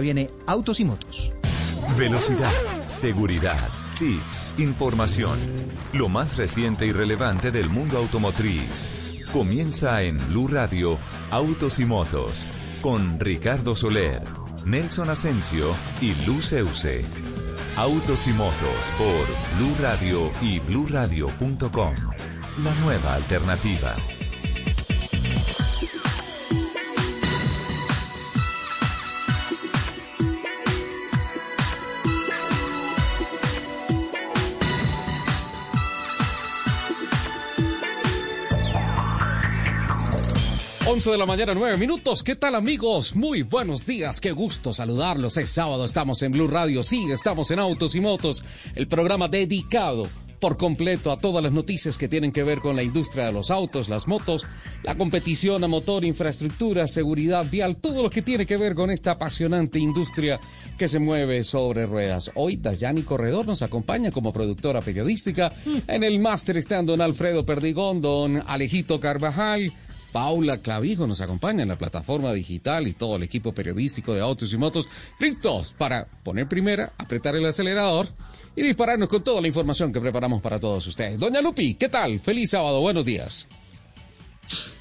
Viene Autos y Motos. Velocidad, seguridad, tips, información. Lo más reciente y relevante del mundo automotriz. Comienza en Blue Radio Autos y Motos con Ricardo Soler, Nelson Asensio y Luz Euse. Autos y Motos por Blue Radio y bluradio.com. La nueva alternativa. 11 de la mañana, 9 minutos. ¿Qué tal amigos? Muy buenos días. Qué gusto saludarlos. Es sábado, estamos en Blue Radio. Sí, estamos en Autos y Motos, el programa dedicado por completo a todas las noticias que tienen que ver con la industria de los autos, las motos, la competición a motor, infraestructura, seguridad vial, todo lo que tiene que ver con esta apasionante industria que se mueve sobre ruedas. Hoy Dayani Corredor nos acompaña como productora periodística. En el máster están don Alfredo Perdigón, don Alejito Carvajal, Paula Clavijo nos acompaña en la plataforma digital y todo el equipo periodístico de Autos y Motos, listos para poner primera, apretar el acelerador y dispararnos con toda la información que preparamos para todos ustedes. Doña Lupi, ¿qué tal? Feliz sábado, buenos días.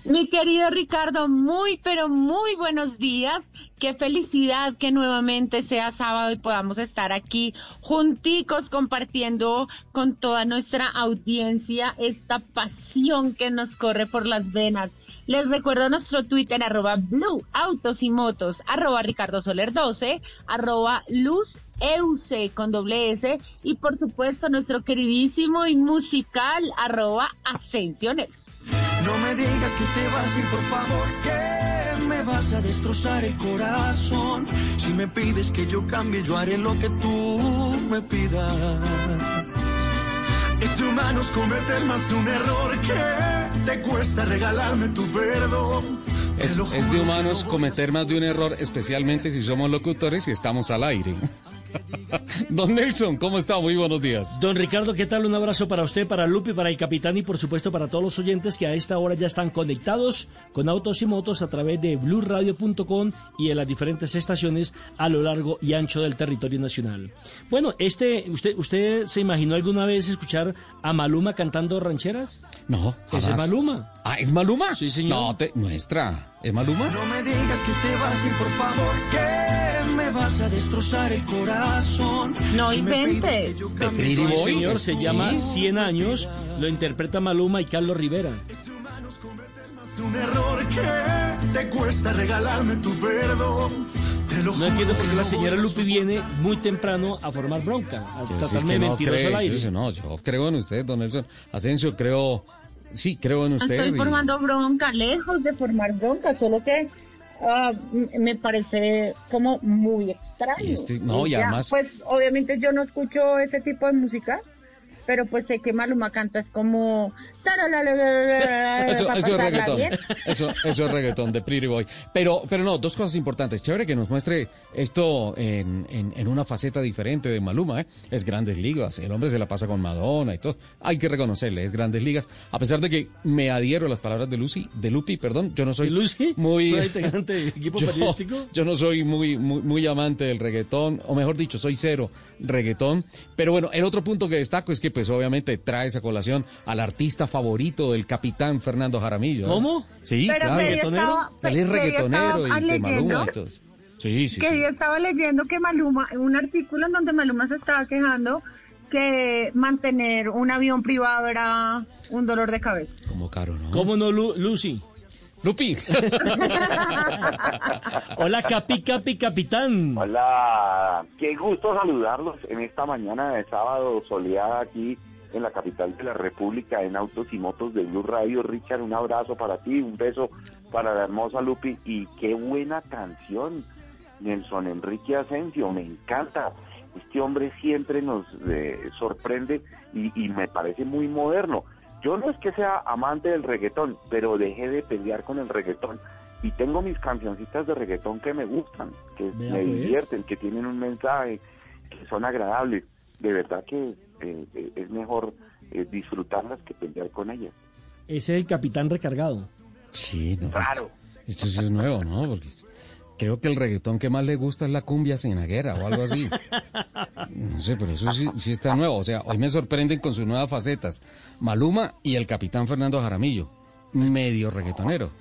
Mi querido Ricardo, muy, pero muy buenos días. Qué felicidad que nuevamente sea sábado y podamos estar aquí junticos compartiendo con toda nuestra audiencia esta pasión que nos corre por las venas les recuerdo nuestro Twitter, arroba Blue Autos y Motos, arroba Ricardo Soler 12, arroba Luz Euse con doble S y por supuesto nuestro queridísimo y musical arroba Ascensiones. No me digas que te vas a ir, por favor, que me vas a destrozar el corazón. Si me pides que yo cambie, yo haré lo que tú me pidas. Es de humanos cometer más de un error que te cuesta regalarme tu perdón. Es, es de humanos cometer más de un error, especialmente si somos locutores y estamos al aire. Don Nelson, ¿cómo está? Muy buenos días. Don Ricardo, ¿qué tal? Un abrazo para usted, para Lupi, para el capitán y por supuesto para todos los oyentes que a esta hora ya están conectados con autos y motos a través de blueradio.com y en las diferentes estaciones a lo largo y ancho del territorio nacional. Bueno, este, ¿usted, usted se imaginó alguna vez escuchar a Maluma cantando rancheras? No, Ese es Maluma. Ah, ¿es Maluma? Sí, señor. No, te muestra. ¿Es Maluma? No me digas que te vas a ir, por favor, que me vas a destrozar el corazón. No Si inventes. yo Pretty Sí, Boy. señor, se Sí. llama 100 años, lo interpreta Maluma y Carlos Rivera. más de un error que te cuesta regalarme tu perdón. No entiendo por qué la señora Lupi viene muy temprano a formar bronca, a decir tratarme que de no mentiroso cree, al aire. dice, no, yo creo en usted, don Nelson. Asensio, creo, sí, creo en usted. Estoy y- formando bronca, lejos de formar bronca, solo que ah, me parece como muy extraño. Este- no, y además- Pues obviamente yo no escucho ese tipo de música, pero pues sé que Maluma canta es como... Eso, eso es reggaetón. Eso, eso es reggaetón de Pretty Boy. Pero, pero no, dos cosas importantes. Chévere que nos muestre esto en, en, en una faceta diferente de Maluma, ¿eh? Es grandes ligas. El hombre se la pasa con Madonna y todo. Hay que reconocerle, es grandes ligas. A pesar de que me adhiero a las palabras de Lucy, de Lupi, perdón, yo no soy ¿De Lucy? muy ¿Una integrante del equipo yo, periodístico? yo no soy muy, muy, muy amante del reggaetón, o mejor dicho, soy cero reggaetón. Pero bueno, el otro punto que destaco es que pues obviamente trae esa colación al artista favorito del capitán Fernando Jaramillo. ¿eh? ¿Cómo? Sí, Pero claro. ¿Reggaetonero? estaba- Él es reggaetonero y de Maluma y todo. Sí, sí, que sí. yo estaba leyendo que Maluma, un artículo en donde Maluma se estaba quejando que mantener un avión privado era un dolor de cabeza. Como caro, ¿no? ¿Cómo no, Lu- Lucy? Lupi. Hola, Capi, Capi, Capitán. Hola, qué gusto saludarlos en esta mañana de sábado soleada aquí en la capital de la República en Autos y Motos de Blue Radio. Richard, un abrazo para ti, un beso para la hermosa Lupi y qué buena canción. Nelson Enrique Asensio, me encanta. Este hombre siempre nos eh, sorprende y, y me parece muy moderno. Yo no es que sea amante del reggaetón, pero dejé de pelear con el reggaetón y tengo mis cancioncitas de reggaetón que me gustan, que Vea, me pues. divierten, que tienen un mensaje, que son agradables. De verdad que eh, eh, es mejor eh, disfrutarlas que pelear con ellas. Ese es el capitán recargado. Sí, no, pues, Claro. Esto sí es nuevo, ¿no? Porque creo que el reggaetón que más le gusta es la cumbia cienaguera o algo así. No sé, pero eso sí, sí está nuevo. O sea, hoy me sorprenden con sus nuevas facetas. Maluma y el capitán Fernando Jaramillo. Medio reggaetonero.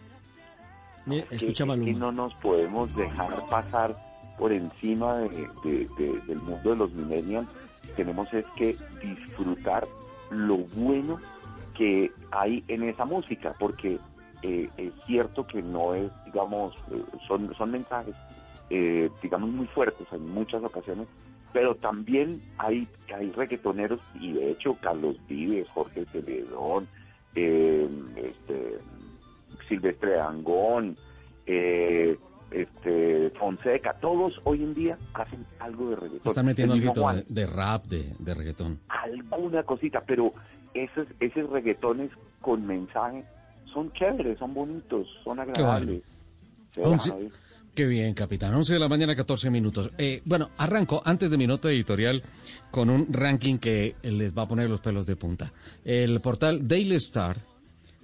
Escucha que Maluma. no nos podemos dejar pasar por encima de, de- de- del mundo de los millennials. Tenemos es que disfrutar lo bueno que hay en esa música, porque eh, es cierto que no es, digamos, eh, son, son mensajes, eh, digamos, muy fuertes en muchas ocasiones, pero también hay, hay reggaetoneros, y de hecho Carlos Vives, Jorge Celedón, eh, este, Silvestre Dangón, eh, este, Fonseca, todos hoy en día hacen algo de reggaetón. Están metiendo algo de rap, de, de reggaetón. alguna cosita, pero esos, esos reggaetones con mensaje son chéveres, son bonitos, son agradables. Once-. Qué bien, capitán. 11 de la mañana, 14 minutos. Eh, bueno, arranco antes de mi nota editorial con un ranking que les va a poner los pelos de punta. El portal Daily Star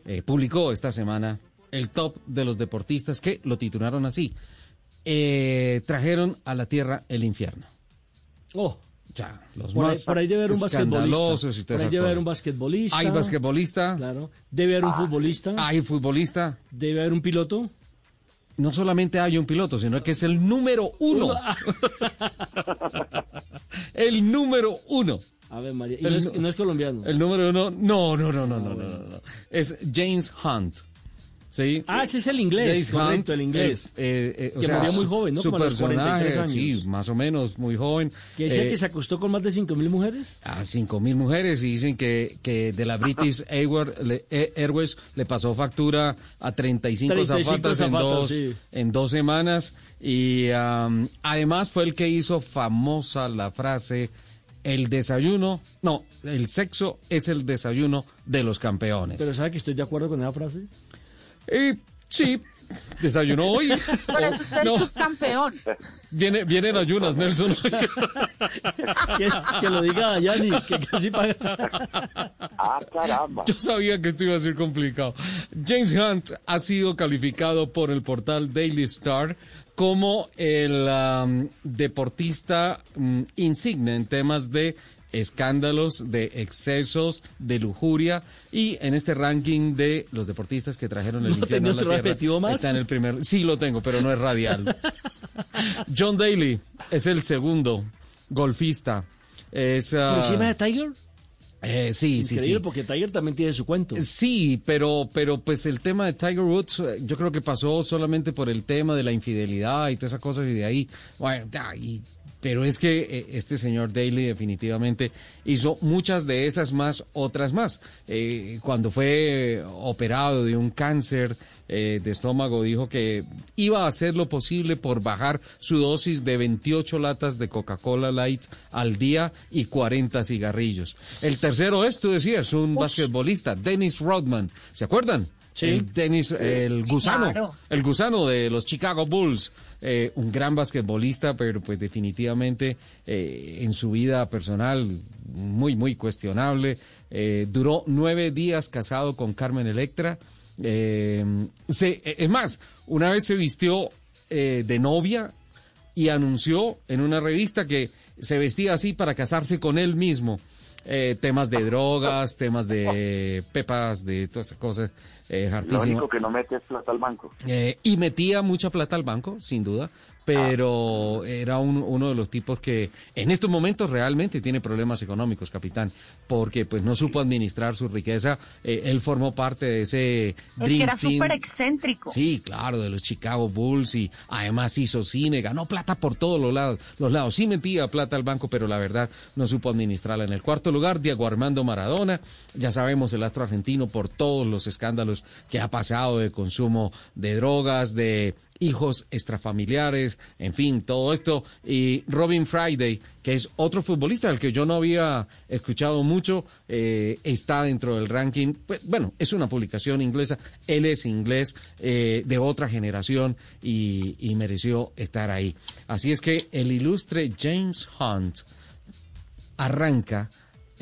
eh, publicó esta semana el top de los deportistas que lo titularon así. Eh, trajeron a la tierra el infierno. Oh, ya, los por, ahí, debe haber un basquetbolista. Por ahí debe haber un basquetbolista. Hay basquetbolista. Claro. Debe haber un futbolista. Hay futbolista. Debe haber un piloto. No solamente hay un piloto, sino que es el número uno. el número uno. A ver, María. ¿Y no, es, colombiano? El número uno. No, no, no, no, no, no. Es James Hunt. ¿Sí? Ah, ese es el inglés. Correcto, Hunt, el inglés. eh, eh, o Que sea, murió muy joven, ¿no? Su Como a los personaje, 43 años. sí, más o menos, muy joven. que decía Eh, que se acostó con más de 5 mil mujeres. a cinco mil mujeres y dicen que, que de la British Airways le, pasó factura a 35, 35 zapatas, en, zapatas, dos, sí. en dos semanas y am, además fue el que hizo famosa la frase el desayuno, no, el sexo es el desayuno de los campeones. Pero ¿sabe que estoy de acuerdo con esa frase? Y sí, desayunó hoy. Por eso usted No, es subcampeón. viene, viene en ayunas, Nelson. Que, que lo diga Dayani, que casi paga. Ah, caramba. Yo sabía que esto iba a ser complicado. James Hunt ha sido calificado por el portal Daily Star como el um, deportista mm, insigne en temas de escándalos, de excesos, de lujuria y en este ranking de los deportistas que trajeron el ¿No infierno a la tierra más? está en el primer. Sí lo tengo, pero no es radial. John Daly es el segundo golfista. Es ¿Por encima de Tiger? eh, sí, sí, Increíble, sí. porque Tiger también tiene su cuento. Sí, pero, pero pues el tema de Tiger Woods, eh, yo creo que pasó solamente por el tema de la infidelidad y todas esas cosas y de ahí, bueno, ya, y- pero es que eh, este señor Daly definitivamente hizo muchas de esas más, otras más. Eh, cuando fue operado de un cáncer eh, de estómago, dijo que iba a hacer lo posible por bajar su dosis de 28 latas de Coca-Cola Light al día y 40 cigarrillos. El tercero es, tú decías, un basquetbolista, Dennis Rodman. ¿Se acuerdan? Sí. El Dennis, el gusano, claro. el gusano de los Chicago Bulls, eh, un gran basquetbolista, pero pues definitivamente eh, en su vida personal muy, muy cuestionable. Eh, duró nueve días casado con Carmen Electra. Eh, se, es más, una vez se vistió eh, de novia y anunció en una revista que se vestía así para casarse con él mismo. Eh, temas de drogas, temas de pepas, de todas esas cosas. Eh, Lo único que no mete es plata al banco. Eh, y metía mucha plata al banco, sin duda, pero era un- uno de los tipos que en estos momentos realmente tiene problemas económicos, capitán, porque pues no supo administrar su riqueza. Eh, él formó parte de ese Es Dream que era súper excéntrico. Sí, claro, de los Chicago Bulls y además hizo cine, ganó plata por todos los lados. Los lados. Sí metía plata al banco, pero la verdad no supo administrarla. En el cuarto lugar, Diego Armando Maradona. Ya sabemos el astro argentino por todos los escándalos que ha pasado de consumo de drogas, de hijos extrafamiliares, en fin, todo esto. Y Robin Friday, que es otro futbolista del que yo no había escuchado mucho, eh, está dentro del ranking. Pues, bueno, es una publicación inglesa, él es inglés eh, de otra generación y, y mereció estar ahí. Así es que el ilustre James Hunt arranca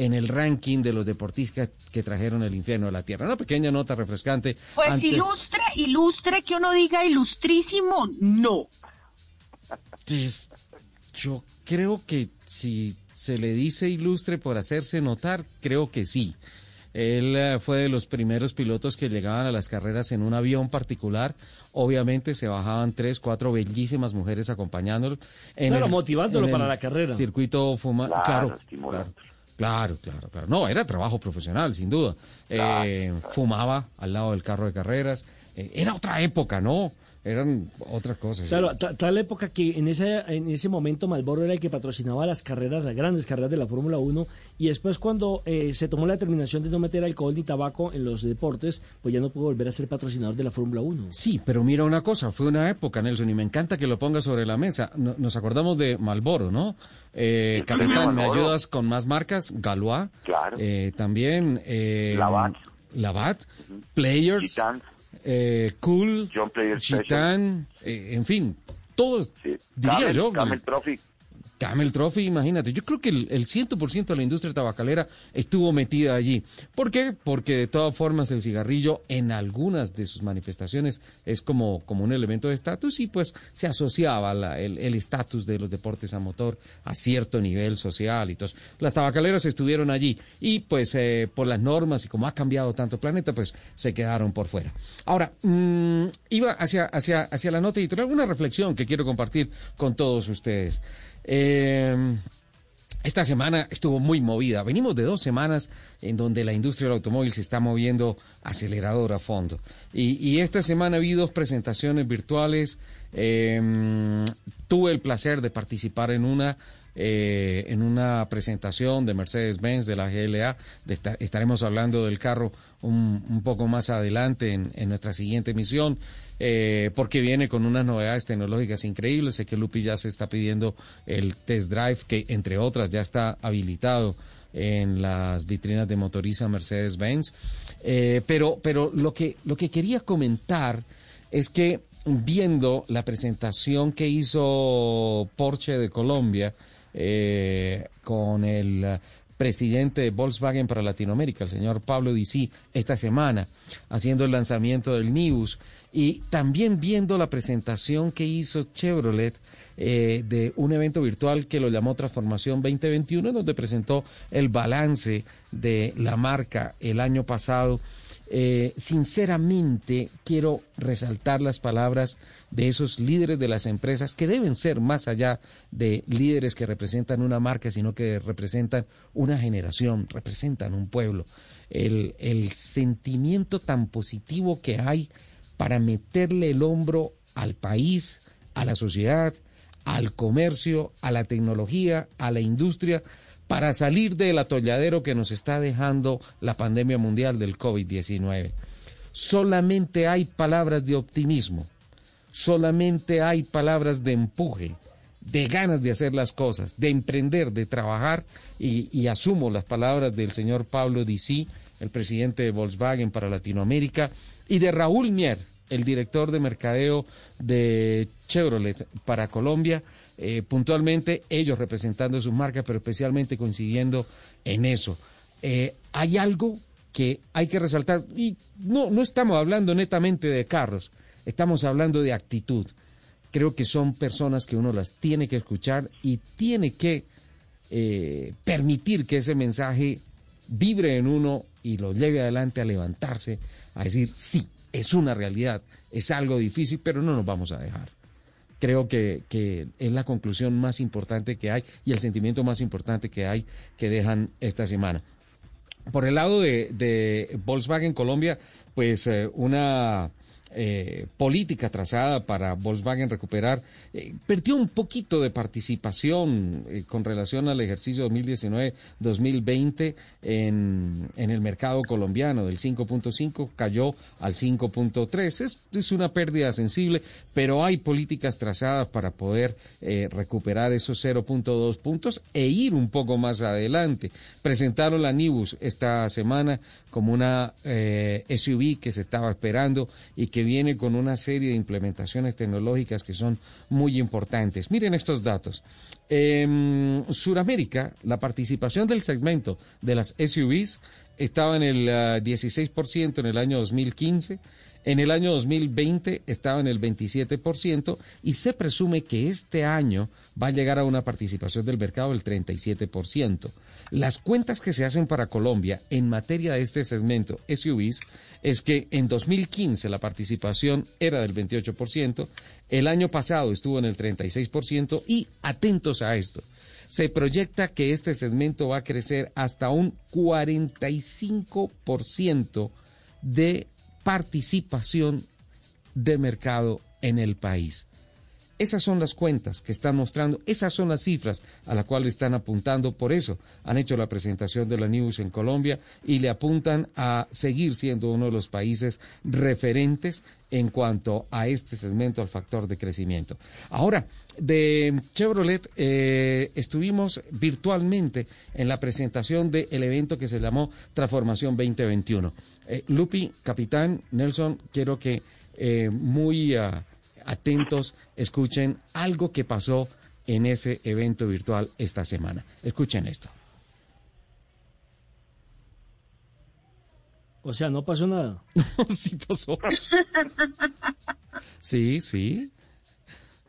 en el ranking de los deportistas que trajeron el infierno a la tierra. Una pequeña nota refrescante. Pues ilustre, ilustre, que uno diga ilustrísimo, no. Yo creo que si se le dice ilustre por hacerse notar, creo que sí. Él eh, fue de los primeros pilotos que llegaban a las carreras en un avión particular. Obviamente se bajaban tres, cuatro bellísimas mujeres acompañándolo. En claro, motivándolo para la carrera. Circuito fuma. Claro, claro, claro, claro, claro, No, era trabajo profesional, sin duda. Eh, fumaba al lado del carro de carreras. Eh, era otra época, ¿no? Eran otras cosas. Claro, tal época que en ese, en ese momento Malboro era el que patrocinaba las carreras, las grandes carreras de la Fórmula 1 y después cuando eh, se tomó la determinación de no meter alcohol ni tabaco en los deportes, pues ya no pudo volver a ser patrocinador de la Fórmula 1. Sí, pero mira una cosa, fue una época, Nelson, y me encanta que lo ponga sobre la mesa. Nos acordamos de Malboro, ¿no? Eh, capitán, ¿me ayudas con más marcas? Galois. Claro. Eh, también... Eh, Labat. Labat. Players eh, Cool, Chitán, eh, en fin, todos, diría yo. Camel Trophy. Camel Trophy, imagínate. Yo creo que el, el 100% de la industria tabacalera estuvo metida allí. ¿Por qué? Porque de todas formas el cigarrillo en algunas de sus manifestaciones es como, como un elemento de estatus y pues se asociaba el estatus de los deportes a motor a cierto nivel social y todo. Las tabacaleras estuvieron allí y pues eh, por las normas y como ha cambiado tanto el planeta pues se quedaron por fuera. Ahora, mmm, iba hacia, hacia, hacia la nota editorial una reflexión que quiero compartir con todos ustedes. Eh, esta semana estuvo muy movida. Venimos de dos semanas en donde la industria del automóvil se está moviendo acelerador a fondo. Y, esta semana vi dos presentaciones virtuales. Em, tuve el placer de participar en una eh, en una presentación de Mercedes-Benz de la GLA. estaremos hablando del carro un, un poco más adelante en nuestra siguiente emisión. Eh, porque viene con unas novedades tecnológicas increíbles. Sé que Lupi ya se está pidiendo el test drive, que entre otras ya está habilitado en las vitrinas de motoriza Mercedes-Benz. Eh, pero pero lo, que, lo que quería comentar es que viendo la presentación que hizo Porsche de Colombia eh, con el presidente de Volkswagen para Latinoamérica, el señor Pablo Dicí, esta semana, haciendo el lanzamiento del Nibus, y también viendo la presentación que hizo Chevrolet eh, de un evento virtual que lo llamó Transformación 2021, donde presentó el balance de la marca el año pasado. Eh, sinceramente quiero resaltar las palabras de esos líderes de las empresas que deben ser más allá de líderes que representan una marca, sino que representan una generación, representan un pueblo. El, el sentimiento tan positivo que hay para meterle el hombro al país, a la sociedad, al comercio, a la tecnología, a la industria, para salir del atolladero que nos está dejando la pandemia mundial del COVID-19. Solamente hay palabras de optimismo, solamente hay palabras de empuje, de ganas de hacer las cosas, de emprender, de trabajar, y, asumo las palabras del señor Pablo Dicí, el presidente de Volkswagen para Latinoamérica, y de Raúl Mier, el director de mercadeo de Chevrolet para Colombia, eh, puntualmente ellos representando sus marcas, pero especialmente coincidiendo en eso. Eh, hay algo que hay que resaltar, y no, no estamos hablando netamente de carros, estamos hablando de actitud. Creo que son personas que uno las tiene que escuchar y tiene que eh, permitir que ese mensaje vibre en uno y lo lleve adelante a levantarse, a decir, sí, es una realidad, es algo difícil, pero no nos vamos a dejar. Creo que, es la conclusión más importante que hay y el sentimiento más importante que hay que dejan esta semana. Por el lado de, Volkswagen Colombia, pues eh, una eh, política trazada para Volkswagen recuperar, eh, perdió un poquito de participación eh, con relación al ejercicio 2019-2020 en, en, el mercado colombiano, del 5.5 cayó al 5.3. Es, es, una pérdida sensible, pero hay políticas trazadas para poder recuperar esos 0.2 puntos e ir un poco más adelante. Presentaron la Nibus esta semana como una SUV que se estaba esperando y que viene con una serie de implementaciones tecnológicas que son muy importantes. Miren estos datos. En Sudamérica, la participación del segmento de las SUVs estaba en el 16% ah, en el año 2015. En el año 2020 estaba en el 27% y se presume que este año va a llegar a una participación del mercado del 37%. Las cuentas que se hacen para Colombia en materia de este segmento SUVs es que en 2015 la participación era del 28%, el año pasado estuvo en el 36% y atentos a esto. Se proyecta que este segmento va a crecer hasta un 45% de participación de mercado en el país. Esas son las cuentas que están mostrando, esas son las cifras a las cuales están apuntando. Por eso han hecho la presentación de la News en Colombia y le apuntan a seguir siendo uno de los países referentes en cuanto a este segmento, al factor de crecimiento. Ahora, de Chevrolet eh, estuvimos virtualmente en la presentación del evento que se llamó Transformación 2021. Eh, Lupi, capitán, Nelson, quiero que eh, muy... Ah, atentos, escuchen algo que pasó en ese evento virtual esta semana. Escuchen esto. O sea, no pasó nada. sí pasó. sí, sí.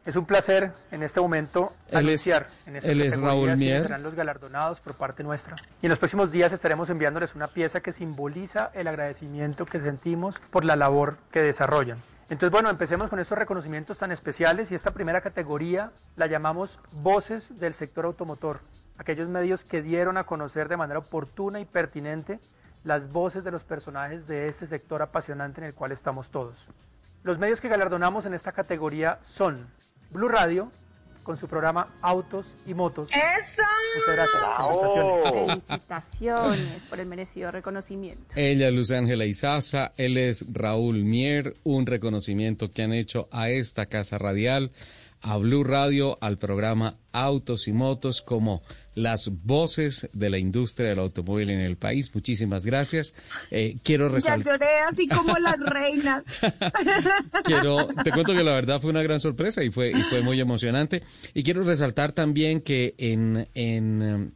Es un placer en este momento anunciar en estas él Raúl Mier. serán los galardonados por parte nuestra. Y en los próximos días estaremos enviándoles una pieza que simboliza el agradecimiento que sentimos por la labor que desarrollan. Entonces, bueno, empecemos con estos reconocimientos tan especiales y esta primera categoría la llamamos Voces del Sector Automotor, aquellos medios que dieron a conocer de manera oportuna y pertinente las voces de los personajes de este sector apasionante en el cual estamos todos. Los medios que galardonamos en esta categoría son Blue Radio, con su programa Autos y Motos. ¡Eso! Muchas gracias. Felicitaciones por el merecido reconocimiento. Ella es Luz Ángela Izaza, él es Raúl Mier, un reconocimiento que han hecho a esta casa radial, a Blue Radio, al programa Autos y Motos como las voces de la industria del automóvil en el país. Muchísimas gracias. Eh, quiero resaltar. Ya lloré así como las reinas. quiero, te cuento que la verdad fue una gran sorpresa y fue, y fue muy emocionante. Y quiero resaltar también que en, en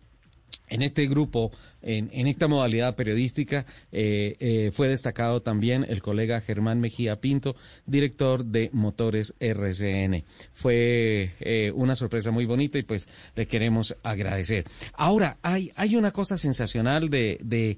en este grupo, en, esta modalidad periodística, eh, eh, fue destacado también el colega Germán Mejía Pinto, director de Motores RCN. Fue eh, una sorpresa muy bonita y pues le queremos agradecer. Ahora, hay, hay una cosa sensacional de, de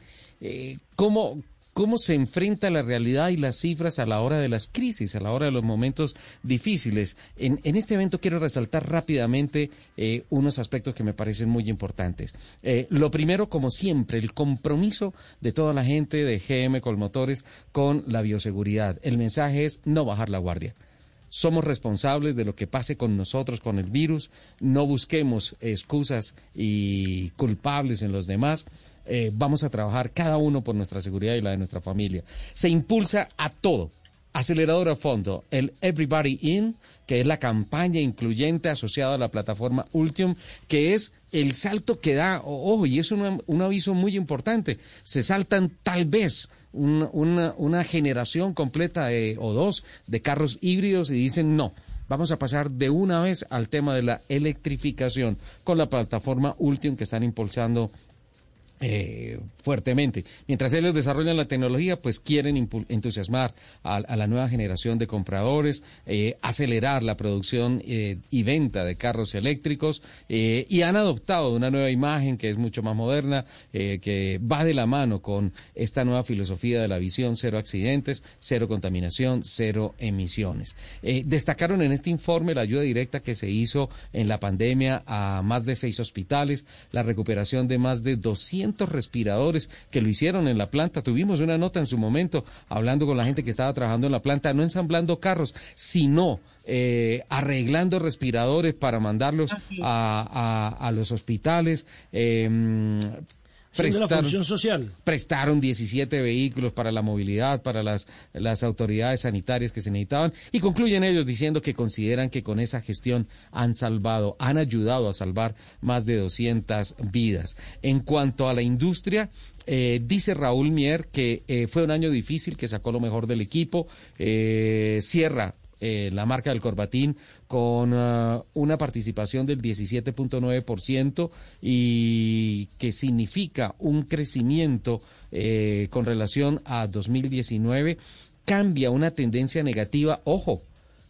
cómo cómo se enfrenta la realidad y las cifras a la hora de las crisis, a la hora de los momentos difíciles. En, este evento quiero resaltar rápidamente eh, unos aspectos que me parecen muy importantes. Eh, lo primero, como siempre, el compromiso de toda la gente de GM Colmotores con la bioseguridad. El mensaje es no bajar la guardia somos responsables de lo que pase con nosotros, con el virus, no busquemos excusas y culpables en los demás, eh, vamos a trabajar cada uno por nuestra seguridad y la de nuestra familia. Se impulsa a todo. Acelerador a fondo, el Everybody In, que es la campaña incluyente asociada a la plataforma Ultium, que es el salto que da, ojo, y es un, aviso muy importante, se saltan tal vez una, generación completa o dos de carros híbridos y dicen no, vamos a pasar de una vez al tema de la electrificación con la plataforma Ultium que están impulsando eh, fuertemente. Mientras ellos desarrollan la tecnología, pues quieren entusiasmar a, la nueva generación de compradores, eh, acelerar la producción eh, y venta de carros eléctricos y han adoptado una nueva imagen que es mucho más moderna, que va de la mano con esta nueva filosofía de la visión cero accidentes, cero contaminación, cero emisiones. destacaron en este informe la ayuda directa que se hizo en la pandemia a más de seis hospitales, la recuperación de más de 200 200 respiradores que lo hicieron en la planta. Tuvimos una nota en su momento hablando con la gente que estaba trabajando en la planta, no ensamblando carros, sino eh, arreglando respiradores para mandarlos a, a, los hospitales. Eh, prestaron, social. Prestaron 17 vehículos para la movilidad, para las, las autoridades sanitarias que se necesitaban y concluyen ellos diciendo que consideran que con esa gestión han salvado, han ayudado a salvar más de 200 vidas. En cuanto a la industria, eh, dice Raúl Mier que eh, fue un año difícil, que sacó lo mejor del equipo, eh, cierra eh, la marca del Corbatín con uh, una participación del 17.9% y que significa un crecimiento eh, con relación a 2019, cambia una tendencia negativa, ojo,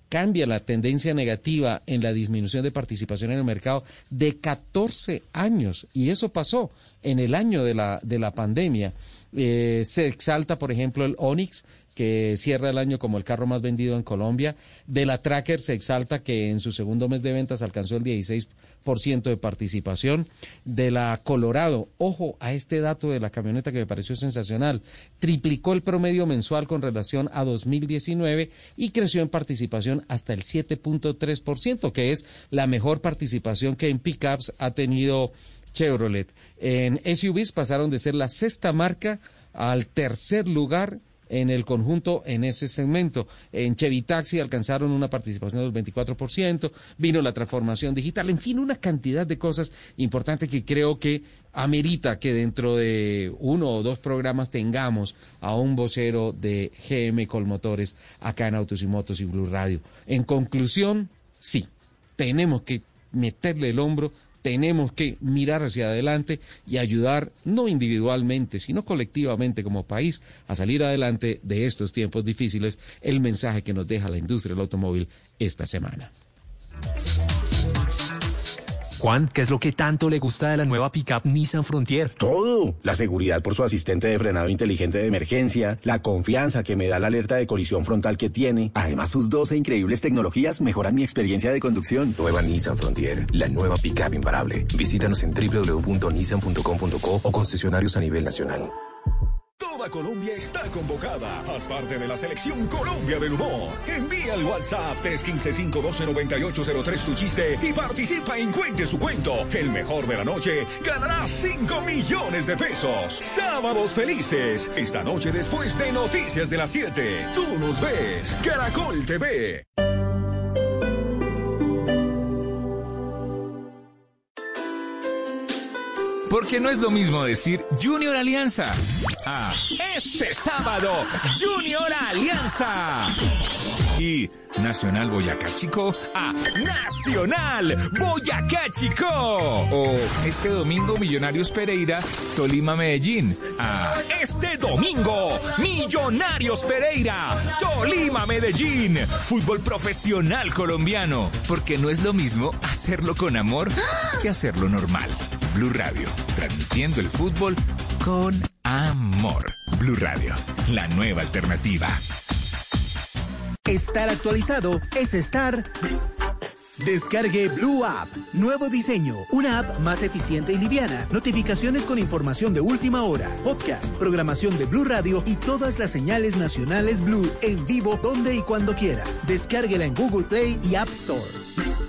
cambia la tendencia negativa en la disminución de participación en el mercado de 14 años y eso pasó en el año de la, de la pandemia. Eh, se exalta, por ejemplo, el Onix, que cierra el año como el carro más vendido en Colombia. De la Tracker se exalta que en su segundo mes de ventas alcanzó el 16% de participación. De la Colorado, ojo a este dato de la camioneta que me pareció sensacional, triplicó el promedio mensual con relación a 2019 y creció en participación hasta el 7.3%, que es la mejor participación que en pickups ha tenido Chevrolet. En SUVs pasaron de ser la sexta marca al tercer lugar en el conjunto en ese segmento. En Chevy Taxi alcanzaron una participación del 24%, vino la transformación digital, en fin, una cantidad de cosas importantes que creo que amerita que dentro de uno o dos programas tengamos a un vocero de GM Colmotores acá en Autos y Motos y Blue Radio. En conclusión, sí, tenemos que meterle el hombro tenemos que mirar hacia adelante y ayudar, no individualmente, sino colectivamente como país, a salir adelante de estos tiempos difíciles, el mensaje que nos deja la industria del automóvil esta semana. Juan, ¿qué es lo que tanto le gusta de la nueva pickup Nissan Frontier? Todo. La seguridad por su asistente de frenado inteligente de emergencia, la confianza que me da la alerta de colisión frontal que tiene. Además, sus 12 increíbles tecnologías mejoran mi experiencia de conducción. Nueva Nissan Frontier, la nueva pickup imparable. Visítanos en www.nissan.com.co o concesionarios a nivel nacional. Toda Colombia está convocada. Haz parte de la selección Colombia del Humor. Envía al WhatsApp 315-512-9803 tu chiste y participa en Cuente su cuento. El mejor de la noche ganará 5 millones de pesos. Sábados felices. Esta noche después de Noticias de las 7. Tú nos ves. Caracol TV. Porque no es lo mismo decir Junior Alianza. Ah, este sábado, Junior Alianza. Y Nacional Boyacá Chico a Nacional Boyacá Chico. O este domingo Millonarios Pereira, Tolima Medellín. A este domingo Millonarios Pereira, Tolima Medellín. Fútbol profesional colombiano. Porque no es lo mismo hacerlo con amor que hacerlo normal. Blue Radio, transmitiendo el fútbol con amor. Blue Radio, la nueva alternativa. Estar actualizado es estar... Descargue Blue App. Nuevo diseño. Una app más eficiente y liviana. Notificaciones con información de última hora. Podcast, programación de Blue Radio y todas las señales nacionales Blue en vivo donde y cuando quiera. Descárguela en Google Play y App Store.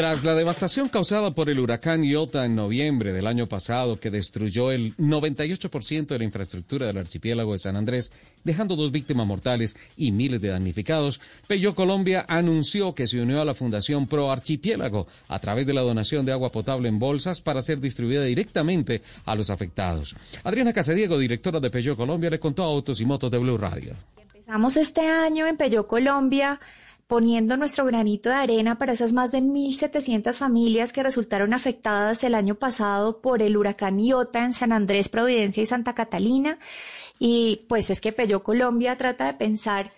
Tras la devastación causada por el huracán Iota en noviembre del año pasado, que destruyó el 98% de la infraestructura del archipiélago de San Andrés, dejando dos víctimas mortales y miles de damnificados, Peyo Colombia anunció que se unió a la Fundación Pro Archipiélago a través de la donación de agua potable en bolsas para ser distribuida directamente a los afectados. Adriana Casadiego, directora de Peyo Colombia, le contó a Autos y Motos de Blue Radio. Empezamos este año en Peyo Colombia poniendo nuestro granito de arena para esas más de 1.700 familias que resultaron afectadas el año pasado por el huracán Iota en San Andrés, Providencia y Santa Catalina. Y pues es que Peyo Colombia trata de pensar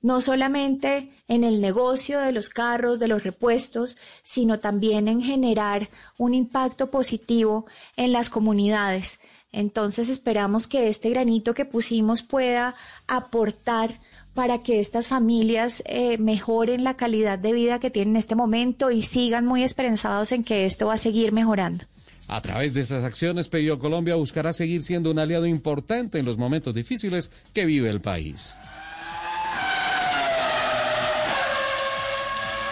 no solamente en el negocio de los carros, de los repuestos, sino también en generar un impacto positivo en las comunidades. Entonces esperamos que este granito que pusimos pueda aportar para que estas familias eh, mejoren la calidad de vida que tienen en este momento y sigan muy esperanzados en que esto va a seguir mejorando. A través de estas acciones, Pedido Colombia buscará seguir siendo un aliado importante en los momentos difíciles que vive el país.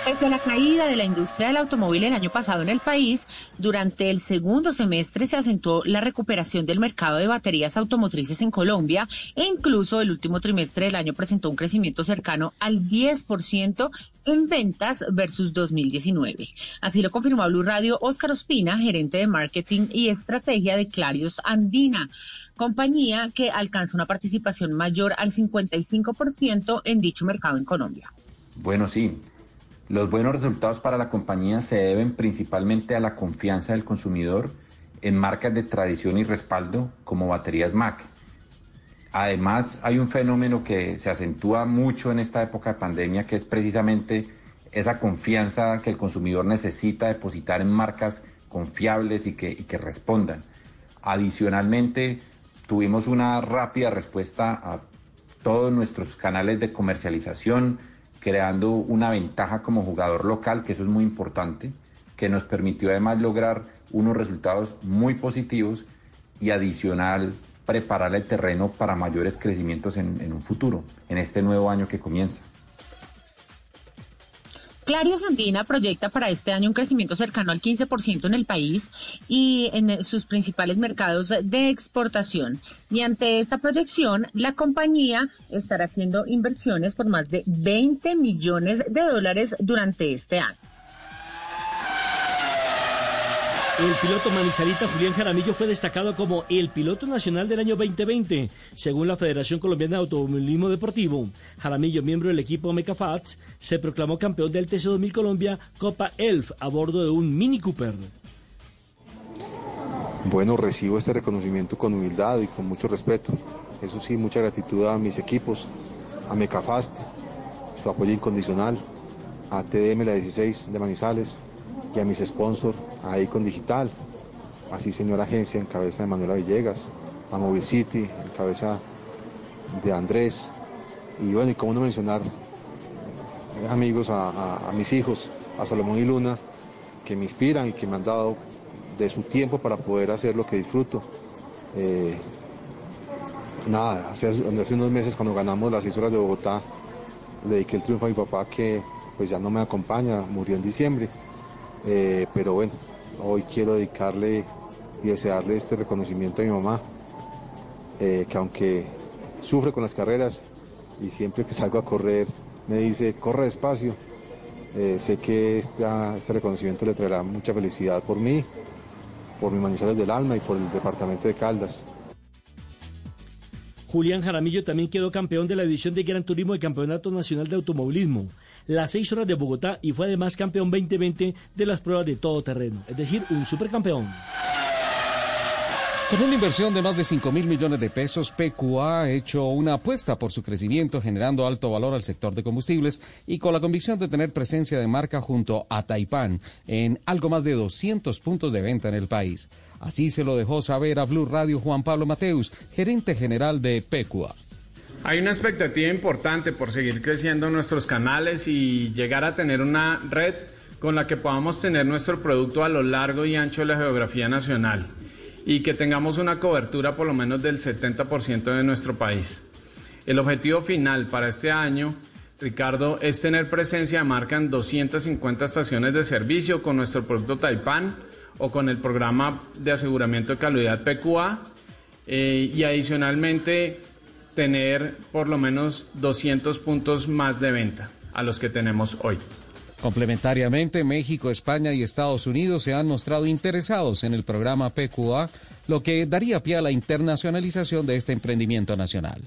Pese a la caída de la industria del automóvil el año pasado en el país, durante el segundo semestre se acentuó la recuperación del mercado de baterías automotrices en Colombia e incluso el último trimestre del año presentó un crecimiento cercano al 10% en ventas versus 2019. Así lo confirmó a Blue Radio Óscar Ospina, gerente de marketing y estrategia de Clarios Andina, compañía que alcanza una participación mayor al 55% en dicho mercado en Colombia. Bueno, sí. Los buenos resultados para la compañía se deben principalmente a la confianza del consumidor en marcas de tradición y respaldo como baterías Mac. Además, hay un fenómeno que se acentúa mucho en esta época de pandemia, que es precisamente esa confianza que el consumidor necesita depositar en marcas confiables y que, respondan. Adicionalmente, tuvimos una rápida respuesta a todos nuestros canales de comercialización, creando una ventaja como jugador local, que eso es muy importante, que nos permitió además lograr unos resultados muy positivos y adicional preparar el terreno para mayores crecimientos en, en un futuro, en este nuevo año que comienza. Clario Sandina proyecta para este año un crecimiento cercano al 15% en el país y en sus principales mercados de exportación. Y ante esta proyección, la compañía estará haciendo inversiones por más de 20 millones de dólares durante este año. El piloto manizalita Julián Jaramillo fue destacado como el piloto nacional del año 2020, según la Federación Colombiana de Automovilismo Deportivo. Jaramillo, miembro del equipo Mecafats, se proclamó campeón del TC2000 Colombia Copa Elf a bordo de un Mini Cooper. Bueno, recibo este reconocimiento con humildad y con mucho respeto. Eso sí, mucha gratitud a mis equipos, a Mecafast, su apoyo incondicional, a TDM la 16 de Manizales, y a mis sponsors, a Icon Digital, así señora agencia en cabeza de Manuela Villegas, a Mobile City en cabeza de Andrés, y bueno, y cómo no mencionar eh, amigos a, mis hijos, a Salomón y Luna, que me inspiran y que me han dado de su tiempo para poder hacer lo que disfruto. Eh, nada, hace, hace, unos meses cuando ganamos las seis horas de Bogotá, le dediqué el triunfo a mi papá que pues ya no me acompaña, murió en diciembre. Eh, pero bueno, hoy quiero dedicarle y desearle este reconocimiento a mi mamá, eh, que aunque sufre con las carreras y siempre que salgo a correr me dice, corre despacio, eh, sé que este reconocimiento le traerá mucha felicidad por mí, por mis manizales del alma y por el departamento de Caldas. Julián Jaramillo también quedó campeón de la división de Gran Turismo del Campeonato Nacional de Automovilismo las seis horas de Bogotá y fue además campeón 2020 de las pruebas de todo terreno, es decir, un supercampeón. Con una inversión de más de 5 mil millones de pesos, PQA ha hecho una apuesta por su crecimiento, generando alto valor al sector de combustibles y con la convicción de tener presencia de marca junto a Taipán en algo más de 200 puntos de venta en el país. Así se lo dejó saber a Blue Radio Juan Pablo Mateus, gerente general de PQA. Hay una expectativa importante por seguir creciendo nuestros canales y llegar a tener una red con la que podamos tener nuestro producto a lo largo y ancho de la geografía nacional y que tengamos una cobertura por lo menos del 70% de nuestro país. El objetivo final para este año, Ricardo, es tener presencia de marca en 250 estaciones de servicio con nuestro producto Taipan o con el programa de aseguramiento de calidad PQA eh, y adicionalmente tener por lo menos 200 puntos más de venta a los que tenemos hoy. Complementariamente, México, España y Estados Unidos se han mostrado interesados en el programa PQA, lo que daría pie a la internacionalización de este emprendimiento nacional.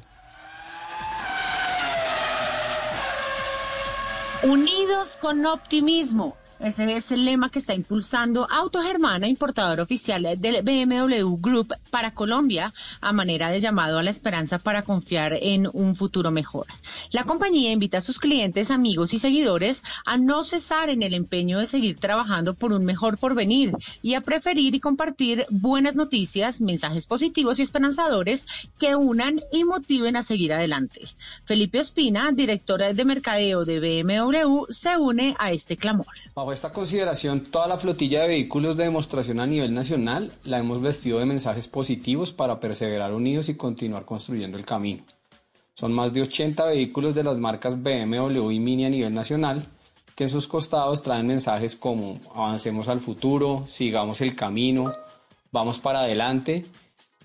Unidos con optimismo Ese es el lema que está impulsando Autogermana, importador oficial del BMW Group para Colombia, a manera de llamado a la esperanza para confiar en un futuro mejor. La compañía invita a sus clientes, amigos y seguidores a no cesar en el empeño de seguir trabajando por un mejor porvenir y a preferir y compartir buenas noticias, mensajes positivos y esperanzadores que unan y motiven a seguir adelante. Felipe Ospina, director de mercadeo de BMW, se une a este clamor esta consideración, toda la flotilla de vehículos de demostración a nivel nacional la hemos vestido de mensajes positivos para perseverar unidos y continuar construyendo el camino. Son más de 80 vehículos de las marcas BMW y Mini a nivel nacional que en sus costados traen mensajes como avancemos al futuro, sigamos el camino, vamos para adelante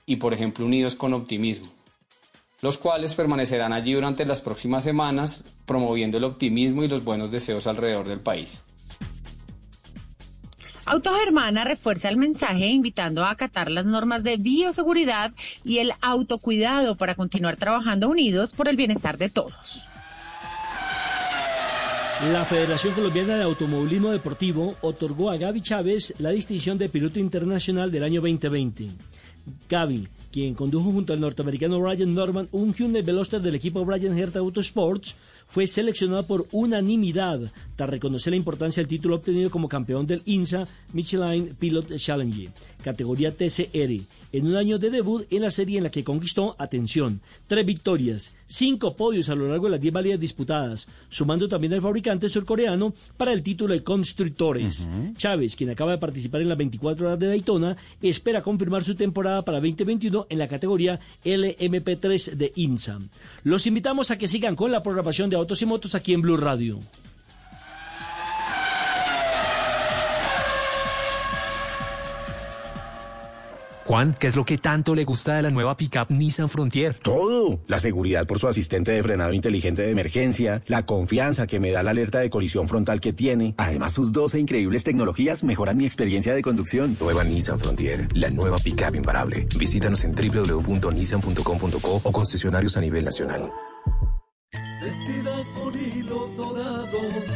y por ejemplo unidos con optimismo, los cuales permanecerán allí durante las próximas semanas promoviendo el optimismo y los buenos deseos alrededor del país. Autogermana refuerza el mensaje invitando a acatar las normas de bioseguridad y el autocuidado para continuar trabajando unidos por el bienestar de todos. La Federación Colombiana de Automovilismo Deportivo otorgó a Gaby Chávez la distinción de piloto internacional del año 2020. Gaby, quien condujo junto al norteamericano Ryan Norman un Hyundai Veloster del equipo Brian Herta Autosports, fue seleccionado por unanimidad tras reconocer la importancia del título obtenido como campeón del INSA Michelin Pilot Challenge, categoría TCR, en un año de debut en la serie en la que conquistó, atención, tres victorias, cinco podios a lo largo de las diez válidas disputadas, sumando también al fabricante surcoreano para el título de constructores. Chávez, quien acaba de participar en las 24 horas de Daytona, espera confirmar su temporada para 2021 en la categoría LMP3 de INSA. Los invitamos a que sigan con la programación de Autos y Motos aquí en Blue Radio. Juan, ¿qué es lo que tanto le gusta de la nueva pickup Nissan Frontier? Todo. La seguridad por su asistente de frenado inteligente de emergencia, la confianza que me da la alerta de colisión frontal que tiene. Además, sus 12 increíbles tecnologías mejoran mi experiencia de conducción. Nueva Nissan Frontier, la nueva pickup imparable. Visítanos en www.nissan.com.co o concesionarios a nivel nacional. Vestida con hilos dorados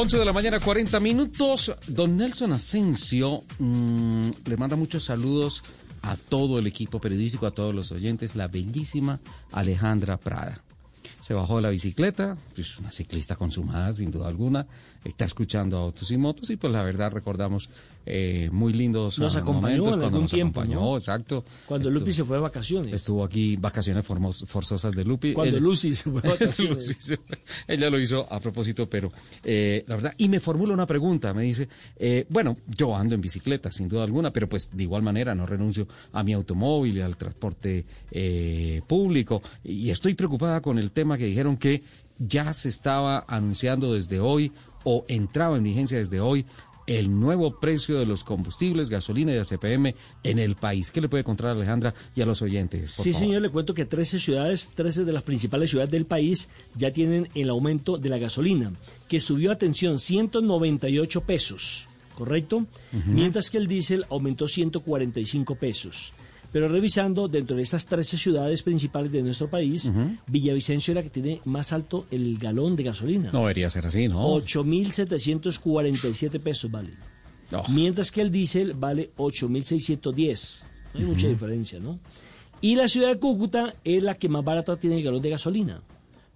11 de la mañana, 40 minutos. Don Nelson Asensio mm, le manda muchos saludos a todo el equipo periodístico, a todos los oyentes, la bellísima Alejandra Prada. Se bajó de la bicicleta, es una ciclista consumada sin duda alguna, está escuchando autos y motos y pues la verdad recordamos eh, muy lindos Nos acompañó momentos en cuando algún nos tiempo, acompañó, ¿no? exacto. Cuando Estuvo- Lupi se fue de vacaciones. Estuvo aquí, vacaciones formos- forzosas de Lupi. Cuando Él- Lucy se fue de vacaciones. Lucy se fue. Ella lo hizo a propósito, pero eh, la verdad, y me formula una pregunta, me dice, eh, bueno, yo ando en bicicleta, sin duda alguna, pero pues de igual manera no renuncio a mi automóvil y al transporte eh, público, y estoy preocupada con el tema que dijeron que ya se estaba anunciando desde hoy o entraba en vigencia desde hoy el nuevo precio de los combustibles, gasolina y ACPM en el país. ¿Qué le puede contar a Alejandra y a los oyentes? Sí, favor? señor, le cuento que 13 ciudades, 13 de las principales ciudades del país ya tienen el aumento de la gasolina, que subió, atención, 198 pesos, ¿correcto? Mientras que el diésel aumentó 145 pesos. Pero revisando, dentro de estas 13 ciudades principales de nuestro país, Ujú. Villavicencio es la que tiene más alto el galón de gasolina. No debería ser así, ¿no? 8.747 pesos vale. Mientras que el diésel vale 8.610. No hay mucha diferencia, ¿no? Y la ciudad de Cúcuta es la que más barata tiene el galón de gasolina,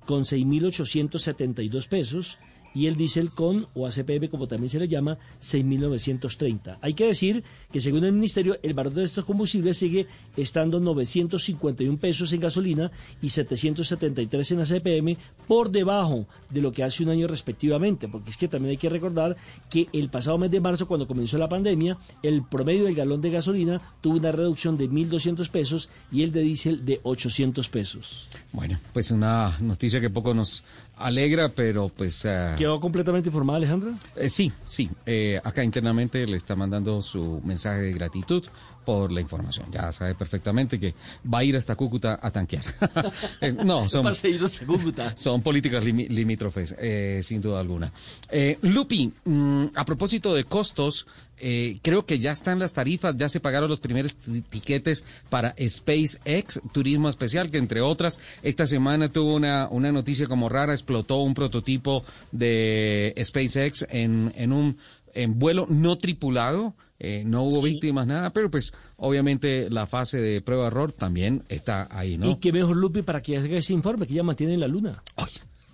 con 6.872 pesos. Y el diésel con, o ACPM como también se le llama, 6.930. Hay que decir que según el ministerio, el valor de estos combustibles sigue estando 951 pesos en gasolina y 773 en ACPM, por debajo de lo que hace un año respectivamente, porque es que también hay que recordar que el pasado mes de marzo, cuando comenzó la pandemia, el promedio del galón de gasolina tuvo una reducción de 1.200 pesos y el de diésel de 800 pesos. Bueno, pues una noticia que poco nos alegra, pero pues... ah, ¿Quedó completamente informada Alejandra? eh, sí, sí. eh, acá internamente le está mandando su mensaje de gratitud por la información. Ya sabe perfectamente que va a ir hasta Cúcuta a tanquear. No, son, políticas limítrofes, eh, sin duda alguna. Eh, Lupi, mm, a propósito de costos, eh, creo que ya están las tarifas, ya se pagaron los primeros ti- tiquetes para SpaceX, Turismo Especial, que entre otras, esta semana tuvo una, una noticia como rara, explotó un prototipo de SpaceX en, en un en vuelo no tripulado. Eh, no hubo víctimas, nada, pero pues obviamente la fase de prueba-error también está ahí, ¿no? Y qué mejor, Lupi, para que haga ese informe que ya mantiene en la luna.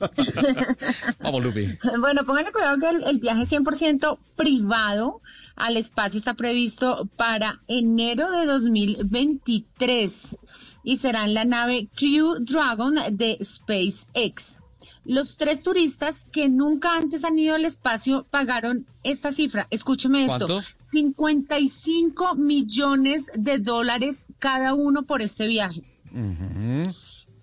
Vamos, Lupi. Bueno, pónganle cuidado que el, el viaje 100% privado al espacio está previsto para enero de 2023 y será en la nave Crew Dragon de SpaceX. Los tres turistas que nunca antes han ido al espacio pagaron esta cifra. Escúcheme esto. ¿Cuánto? 55 millones de dólares cada uno por este viaje.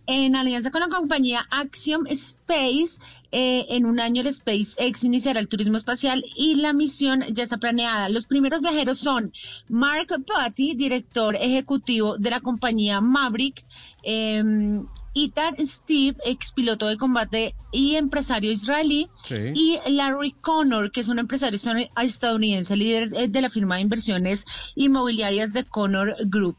En alianza con la compañía Axiom Space, eh, en un año el SpaceX iniciará el turismo espacial y la misión ya está planeada. Los primeros viajeros son Mark Putty, director ejecutivo de la compañía Maverick, eh, Itar Steve, ex piloto de combate y empresario israelí, Sí. y Larry Connor, que es un empresario estadoun- estadounidense, líder eh, de la firma de inversiones inmobiliarias de Connor Group.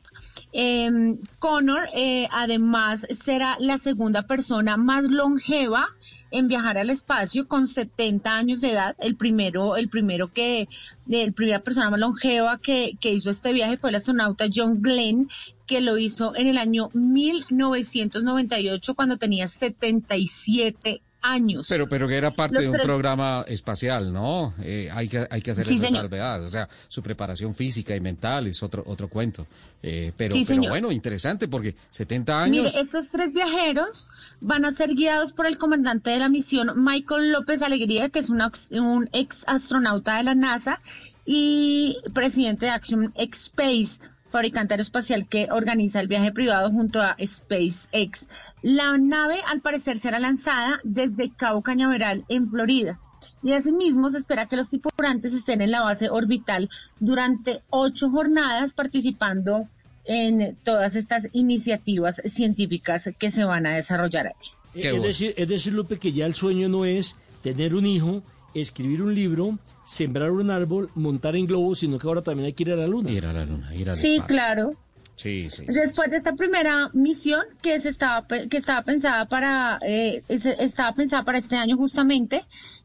Eh, Connor, eh, además, será la segunda persona más longeva en viajar al espacio con 70 años de edad. El primero, el primero que, el primera persona más longeva que, que hizo este viaje fue el astronauta John Glenn, que lo hizo en el año 1998 cuando tenía 77 años. Pero, pero que era parte Los de un programa espacial, ¿no? Eh, hay que, hay que hacer Sí, esa señor. salvedad. O sea, su preparación física y mental es otro, otro cuento. Eh, pero, Sí, pero bueno, interesante porque 70 años. Mire, estos tres viajeros van a ser guiados por el comandante de la misión, Michael López Alegría, que es un, ox- un ex astronauta de la NASA y presidente de Action Space, fabricante aeroespacial que organiza el viaje privado junto a SpaceX. La nave, al parecer, será lanzada desde Cabo Cañaveral, en Florida. Y asimismo se espera que los tripulantes estén en la base orbital durante ocho jornadas participando en todas estas iniciativas científicas que se van a desarrollar allí. Es, decir, es decir, Lupe, que ya el sueño no es tener un hijo, escribir un libro, sembrar un árbol, montar en globo, sino que ahora también hay que ir a la luna. Ir a la luna, ir al Sí, espacio. claro. Sí, sí. Después de esta primera misión que se estaba pe- que estaba pensada para eh, estaba pensada para este año justamente